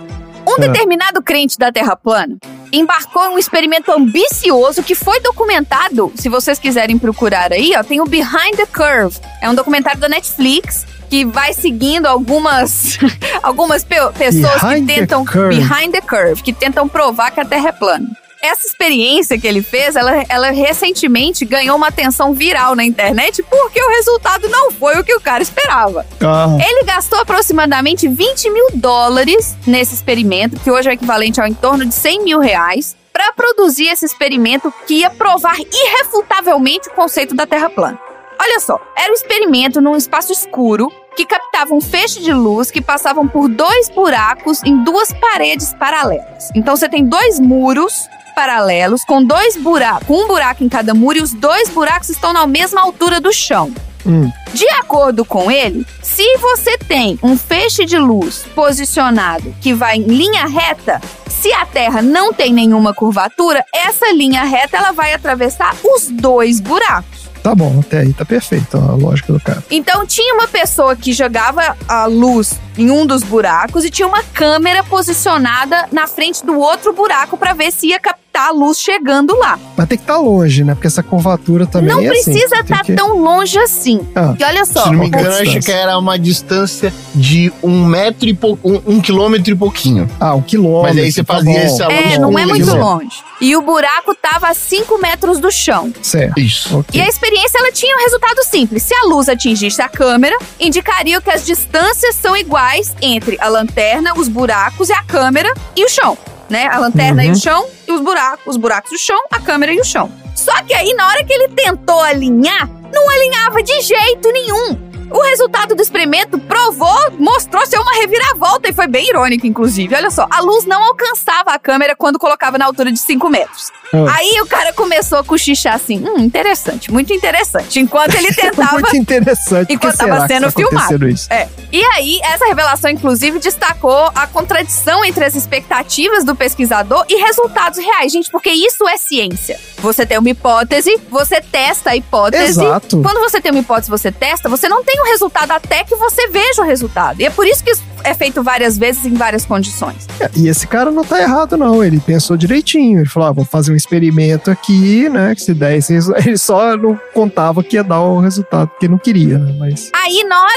Um Ah. determinado crente da Terra plana embarcou em um experimento ambicioso que foi documentado. Se vocês quiserem procurar aí, ó, tem o Behind the Curve. É um documentário da Netflix que vai seguindo algumas (laughs) algumas pe- pessoas Behind que the tentam Curve. Behind the Curve, que tentam provar que a Terra é plana. Essa experiência que ele fez, ela, ela recentemente ganhou uma atenção viral na internet porque o resultado não foi o que o cara esperava. Ah, Ele gastou aproximadamente 20 mil dólares nesse experimento, que hoje é equivalente ao em torno de 100 mil reais, para produzir esse experimento que ia provar irrefutavelmente o conceito da Terra plana. Olha só, era um experimento num espaço escuro que captava um feixe de luz que passavam por dois buracos em duas paredes paralelas. Então você tem dois muros paralelos com dois buracos, um buraco em cada muro e os dois buracos estão na mesma altura do chão. hum. De acordo com ele, se você tem um feixe de luz posicionado que vai em linha reta, se a Terra não tem nenhuma curvatura, essa linha reta ela vai atravessar os dois buracos. Tá bom, até aí tá perfeito a lógica do cara. Então tinha uma pessoa que jogava a luz em um dos buracos e tinha uma câmera posicionada na frente do outro buraco para ver se ia captar a luz chegando lá. Mas tem que estar longe, né? Porque essa curvatura também não é assim, precisa tem estar que- tão longe assim. Ah. E olha só, Se não me engano, acho que era uma distância de um metro e pou... um, um quilômetro e pouquinho. Ah, um quilômetro. Mas aí você tá fazia bom. esse aluno É, não é muito longe. E o buraco tava a 5 metros do chão. Certo. Isso. Ok. E a experiência ela tinha um resultado simples. Se a luz atingisse a câmera, indicaria que as distâncias são iguais entre a lanterna, os buracos e a câmera e o chão. Né? A lanterna e Uhum. o chão e os buracos, os buracos e o chão, a câmera e o chão. Só que aí, na hora que ele tentou alinhar, não alinhava de jeito nenhum. O resultado do experimento provou, mostrou ser uma reviravolta e foi bem irônico, inclusive. Olha só, a luz não alcançava a câmera quando colocava na altura de 5 metros. Ah. Aí o cara começou a cochichar assim: hum, interessante, muito interessante. Enquanto ele (laughs) tentava. Muito interessante. Enquanto que será tava que sendo tá filmado. Isso? É. E aí, essa revelação, inclusive, destacou a contradição entre as expectativas do pesquisador e resultados reais. Gente, porque isso é ciência. Você tem uma hipótese, você testa a hipótese. Exato. Quando você tem uma hipótese, você testa, você não tem o resultado até que você veja o resultado. E é por isso que isso é feito várias vezes em várias condições. É, E esse cara não tá errado, não. Ele pensou direitinho. Ele falou: ah, vou fazer um experimento aqui, né? Que se der esse resu- (laughs) Ele só não contava que ia dar o resultado que não queria, né? Mas. Aí, na hora.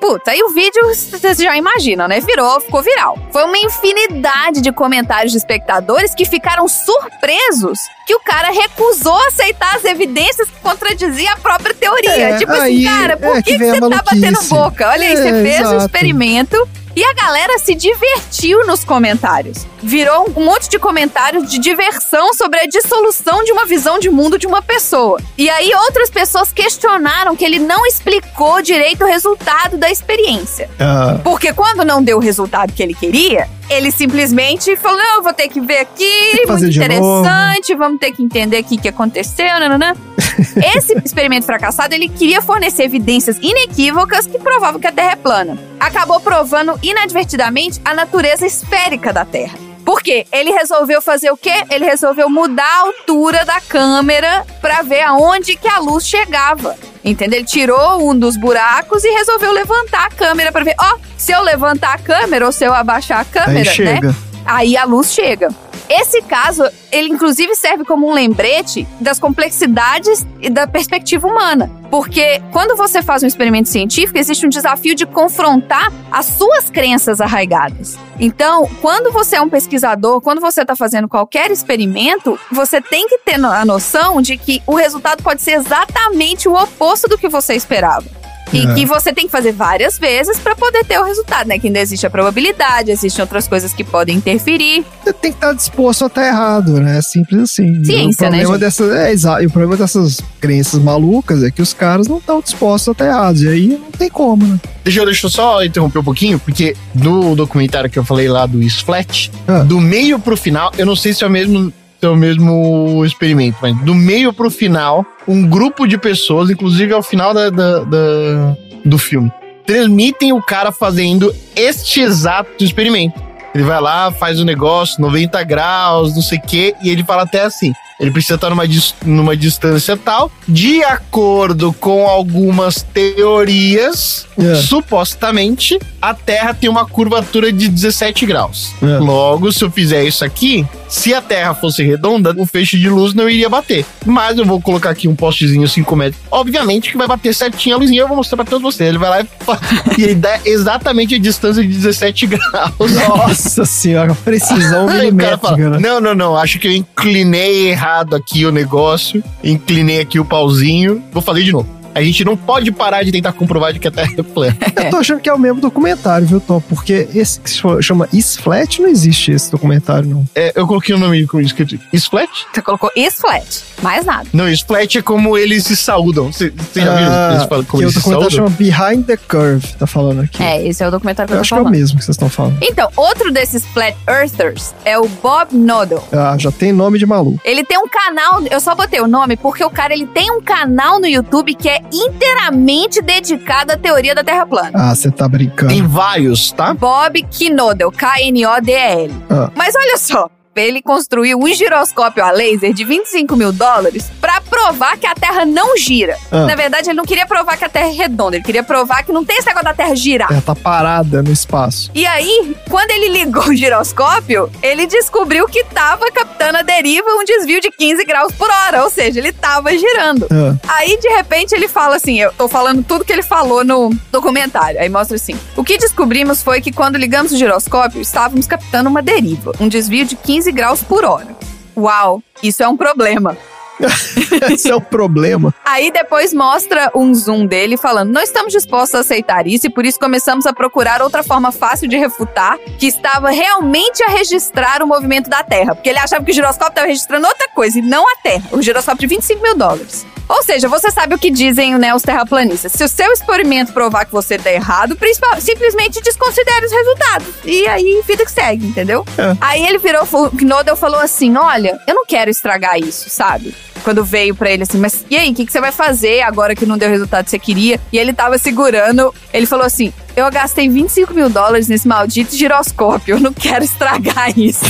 Puta, aí o vídeo, vocês já imaginam, né? Virou, ficou viral. Foi uma infinidade de comentários de espectadores que ficaram surpresos que o cara recusou aceitar as evidências que contradiziam a própria teoria. É, tipo aí assim, cara, por é que, que que vem tá batendo boca? Olha aí, É, você fez o exato. experimento. E a galera se divertiu nos comentários. Virou um monte de comentários de diversão sobre a dissolução de uma visão de mundo de uma pessoa. E aí outras pessoas questionaram que ele não explicou direito o resultado da experiência. ah, Porque quando não deu o resultado que ele queria, ele simplesmente falou: não, eu vou ter que ver aqui, que muito interessante, vamos ter que entender aqui o que aconteceu, nananã. (laughs) Esse experimento fracassado, ele queria fornecer evidências inequívocas que provavam que a Terra é plana. Acabou provando inadvertidamente a natureza esférica da Terra. Por quê? Ele resolveu fazer o quê? Ele resolveu mudar a altura da câmera para ver aonde que a luz chegava. Entendeu? Ele tirou um dos buracos e resolveu levantar a câmera para ver, ó, se eu levantar a câmera ou se eu abaixar a câmera, aí chega. né? Aí a luz chega. Esse caso, ele inclusive serve como um lembrete das complexidades e da perspectiva humana. Porque quando você faz um experimento científico, existe um desafio de confrontar as suas crenças arraigadas. Então, quando você é um pesquisador, quando você está fazendo qualquer experimento, você tem que ter a noção de que o resultado pode ser exatamente o oposto do que você esperava. E É. que você tem que fazer várias vezes para poder ter o resultado, né? Que ainda existe a probabilidade, existem outras coisas que podem interferir. Você tem que estar disposto a estar errado, né? Simples assim. Ciência, o né, problema gente? dessas, é, exato. E o problema dessas crenças malucas é que os caras não estão dispostos a estar errados. E aí não tem como, né? Deixa eu, deixa eu só interromper um pouquinho, porque no documentário que eu falei lá do Splat, Ah. do meio pro final, eu não sei se é o mesmo, se é o mesmo experimento, mas do meio pro final, um grupo de pessoas, inclusive ao final da, da- da- do filme, transmitem o cara fazendo este exato experimento. Ele vai lá, faz o negócio, 90 graus, não sei o quê, e ele fala até assim: ele precisa estar numa, numa distância tal, de acordo com algumas teorias, É. supostamente, a Terra tem uma curvatura de 17 graus. É. Logo, se eu fizer isso aqui, se a Terra fosse redonda, o feixe de luz não iria bater. Mas eu vou colocar aqui um postezinho 5 metros. Obviamente que vai bater certinho a luzinha, eu vou mostrar pra todos vocês. Ele vai lá e, (laughs) e ele dá exatamente a distância de 17 graus. Nossa senhora, precisão (laughs) fala, milimétrica, né? não, não, não, acho que eu inclinei errado aqui o negócio, inclinei aqui o pauzinho, vou fazer de novo. A gente não pode parar de tentar comprovar de que a Terra é plana. (laughs) Eu tô achando que é o mesmo documentário, viu, Tom? Porque esse que se chama Isflat não existe esse documentário, não. É, eu coloquei o nome com escrito Splat? Você colocou isflat, mais nada. Não, Splat é como eles se saudam. Você já viu eles falam como o eles se documentário saudam? chama Behind the Curve, tá falando aqui. É, esse é o documentário que eu, Eu tô acho que é o falando. mesmo que vocês estão falando. Então, outro desses Flat Earthers é o Bob Noddle. Ah, já tem nome de maluco. Ele tem um canal, eu só botei o nome porque o cara ele tem um canal no YouTube que é inteiramente dedicado à teoria da Terra plana. Ah, você tá brincando. Tem vários, tá? Bob Knodel, K-N-O-D-L. Ah. Mas olha só, ele construiu um giroscópio a laser de 25 mil dólares pra provar que a Terra não gira. Ah. Na verdade, ele não queria provar que a Terra é redonda, ele queria provar que não tem esse negócio da Terra girar. Ela tá parada no espaço. E aí, quando ele ligou o giroscópio, ele descobriu que tava captando a deriva um desvio de 15 graus por hora, ou seja, ele tava girando. Ah. Aí, de repente, ele fala assim: eu tô falando tudo que ele falou no documentário. Aí mostra assim: o que descobrimos foi que quando ligamos o giroscópio, estávamos captando uma deriva, um desvio de 15 graus por hora. Uau, isso é um problema. (laughs) Esse é o problema. Aí depois mostra um zoom dele falando: não estamos dispostos a aceitar isso e por isso começamos a procurar outra forma fácil de refutar que estava realmente a registrar o movimento da Terra. Porque ele achava que o giroscópio estava registrando outra coisa e não a Terra. O giroscópio de 25 mil dólares. Ou seja, você sabe o que dizem né, os terraplanistas. Se o seu experimento provar que você tá errado, simplesmente desconsidere os resultados. E aí, vida que segue, entendeu? É. Aí ele virou, o Knodel falou assim: Olha, eu não quero estragar isso, sabe? Quando veio pra ele assim, mas e aí, o que, que você vai fazer agora que não deu o resultado que você queria? E ele tava segurando, ele falou assim: Eu gastei 25 mil dólares nesse maldito giroscópio, eu não quero estragar (laughs) isso.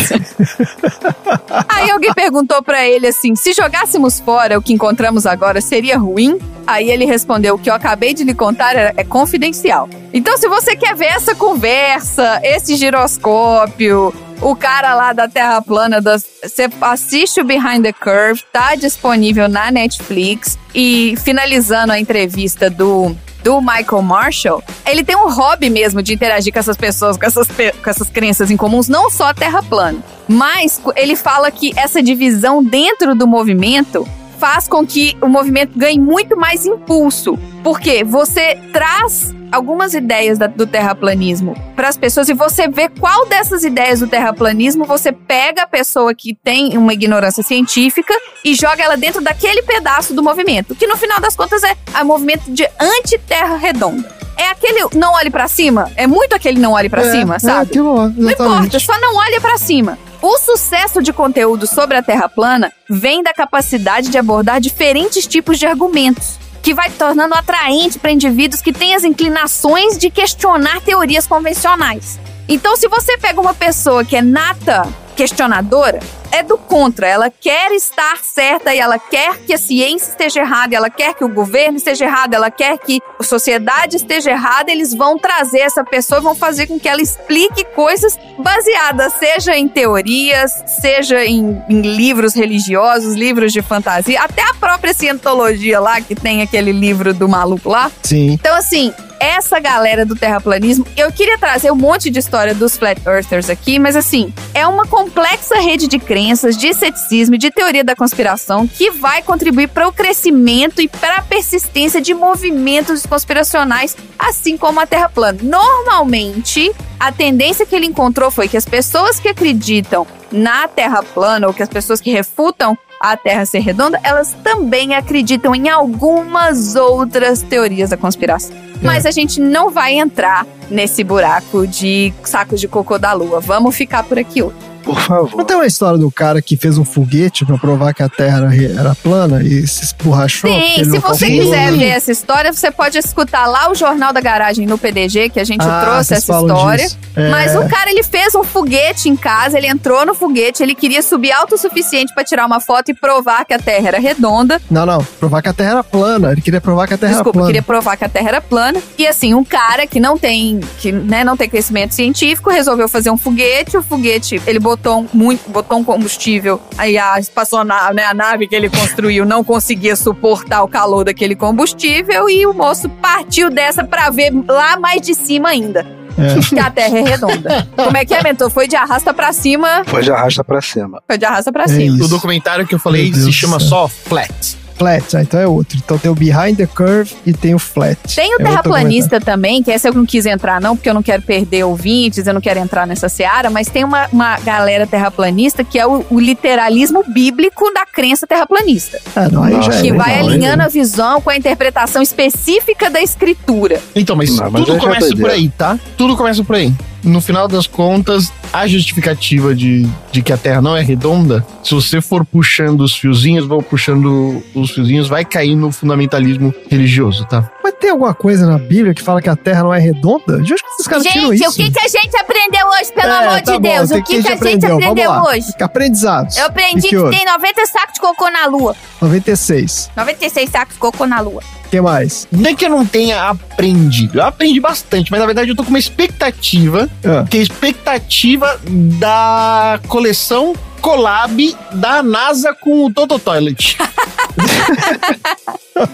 (laughs) aí alguém perguntou pra ele assim: Se jogássemos fora o que encontramos agora, seria ruim? Aí ele respondeu: O que eu acabei de lhe contar é, é confidencial. Então, se você quer ver essa conversa, esse giroscópio, o cara lá da Terra Plana, você assiste o Behind the Curve, tá disponível na Netflix. E finalizando a entrevista do, do Michael Marshall, ele tem um hobby mesmo de interagir com essas pessoas, com essas, com essas crenças em comuns, não só a Terra Plana. Mas ele fala que essa divisão dentro do movimento faz com que o movimento ganhe muito mais impulso. Porque você traz algumas ideias da- do terraplanismo para as pessoas e você vê qual dessas ideias do terraplanismo você pega a pessoa que tem uma ignorância científica e joga ela dentro daquele pedaço do movimento, que no final das contas é o movimento de anti-terra redonda. É aquele não olhe pra cima, é muito aquele não olhe pra É, cima, é sabe? aquilo lá, Não importa, só não olha pra cima. O sucesso de conteúdo sobre a Terra plana vem da capacidade de abordar diferentes tipos de argumentos, que vai tornando atraente para indivíduos que têm as inclinações de questionar teorias convencionais. Então, se você pega uma pessoa que é nata questionadora, é do contra. Ela quer estar certa e ela quer que a ciência esteja errada, ela quer que o governo esteja errado, ela quer que a sociedade esteja errada. Eles vão trazer essa pessoa e vão fazer com que ela explique coisas baseadas, seja em teorias, seja em, em livros religiosos, livros de fantasia, até a própria cientologia lá, que tem aquele livro do maluco lá. Sim. Então, assim, essa galera do terraplanismo, eu queria trazer um monte de história dos flat earthers aqui, mas assim, é uma complexa rede de crenças, de ceticismo e de teoria da conspiração que vai contribuir para o crescimento e para a persistência de movimentos conspiracionais, assim como a Terra plana. Normalmente, a tendência que ele encontrou foi que as pessoas que acreditam na Terra plana ou que as pessoas que refutam a Terra ser redonda, elas também acreditam em algumas outras teorias da conspiração. Mas a gente não vai entrar nesse buraco de sacos de cocô da lua. Vamos ficar por aqui hoje. Por favor. Não tem uma história do cara que fez um foguete pra provar que a Terra era, plana e se esborrachou? ele se você calculou? quiser ver essa história, você pode escutar lá o Jornal da Garagem no PDG, que a gente Ah, trouxe essa história. É. Mas o cara, ele fez um foguete em casa, ele entrou no foguete, ele queria subir alto o suficiente pra tirar uma foto e provar que a Terra era redonda. Não, não. Provar que a Terra era plana. Ele queria provar que a Terra Desculpa, era plana. queria provar que a Terra era plana. E assim, um cara que não tem, que, né, não tem conhecimento científico, resolveu fazer um foguete. O foguete, ele botou um, muito, botou um combustível. Aí a espaçonave, né, a nave que ele construiu não conseguia suportar o calor daquele combustível e o moço partiu dessa pra ver lá mais de cima ainda. É. Que a Terra é redonda. Como é que é, mentor? Foi de arrasta pra cima. Foi de arrasta pra cima. Foi de arrasta pra É cima. isso. O documentário que eu falei se chama céu. só Flat. Flat, ah, então é outro. Então tem o Behind the Curve e tem o Flat. Tem o É terraplanista também, que essa eu não quis entrar não, porque eu não quero perder ouvintes, eu não quero entrar nessa seara, mas tem uma, uma galera terraplanista que é o, o literalismo bíblico da crença terraplanista. Ah, não, aí Nossa, já é que legal, vai hein? alinhando a visão com a interpretação específica da escritura. Então, mas Não, mas tudo começa por aí, tá? Tudo começa por aí. No final das contas, a justificativa de, de que a Terra não é redonda, se você for puxando os fiozinhos, vou puxando os fiozinhos, vai cair no fundamentalismo religioso, tá? Mas tem alguma coisa na Bíblia que fala que a Terra não é redonda? De onde que esses caras tiram Gente, isso? o que, que a gente aprendeu hoje, pelo É, amor tá de bom, Deus? O que, que a gente aprendeu? Aprendeu hoje? Aprendizados. Eu aprendi que, outro? tem 90 sacos de cocô na lua. 96. 96 sacos de cocô na lua. O que mais? Não é que eu não tenha aprendido. Eu aprendi bastante, mas na verdade eu tô com uma expectativa, Ah. que é a expectativa da coleção collab da NASA com o Toto Toilet. (laughs)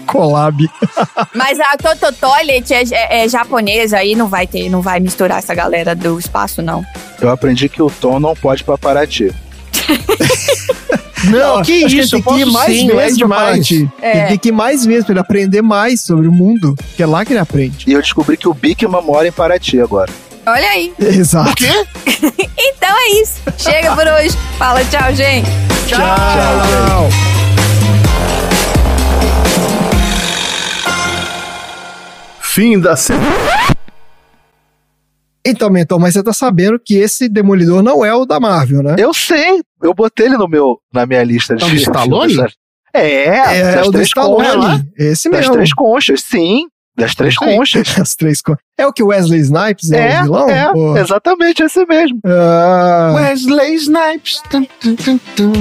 Collab. Mas a Toto Toilet é, é- é japonesa aí não vai ter, não vai misturar essa galera do espaço não. Eu aprendi que o Tom não pode ir pra Paraty. (laughs) Não, que acho isso, ele eu tem que ir posso mais sim, é vezes pra demais. É. Ele tem que ir mais vezes pra ele aprender mais sobre o mundo, que é lá que ele aprende. E eu descobri que o Bikman mora em Paraty agora. Olha aí. (laughs) Exato. O quê? (laughs) Então é isso. Chega por hoje. Fala tchau, gente. Tchau. Fim da semana. Então, Mentor, mas você tá sabendo que esse Demolidor não é o da Marvel, né? Eu sei, eu botei ele no meu, na minha lista de É o do Stallone? É, É, das o do três conchas lá. Stallone. Esse Das mesmo. três conchas, sim. Das três conchas. (laughs) As três co- É o que o Wesley Snipes é, É, o vilão? é, Pô. exatamente esse mesmo. Ah, Wesley Snipes. Tum, tum, tum, tum.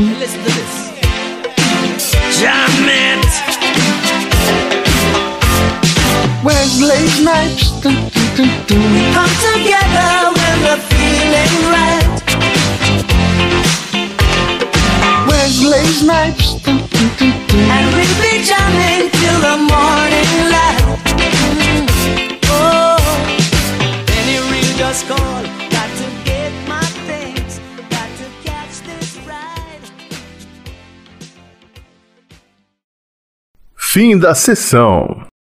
Tum, tum, tum. Come together when we're feeling right. Tum. And we'll be jamming till the morning light. Oh. Fim da sessão.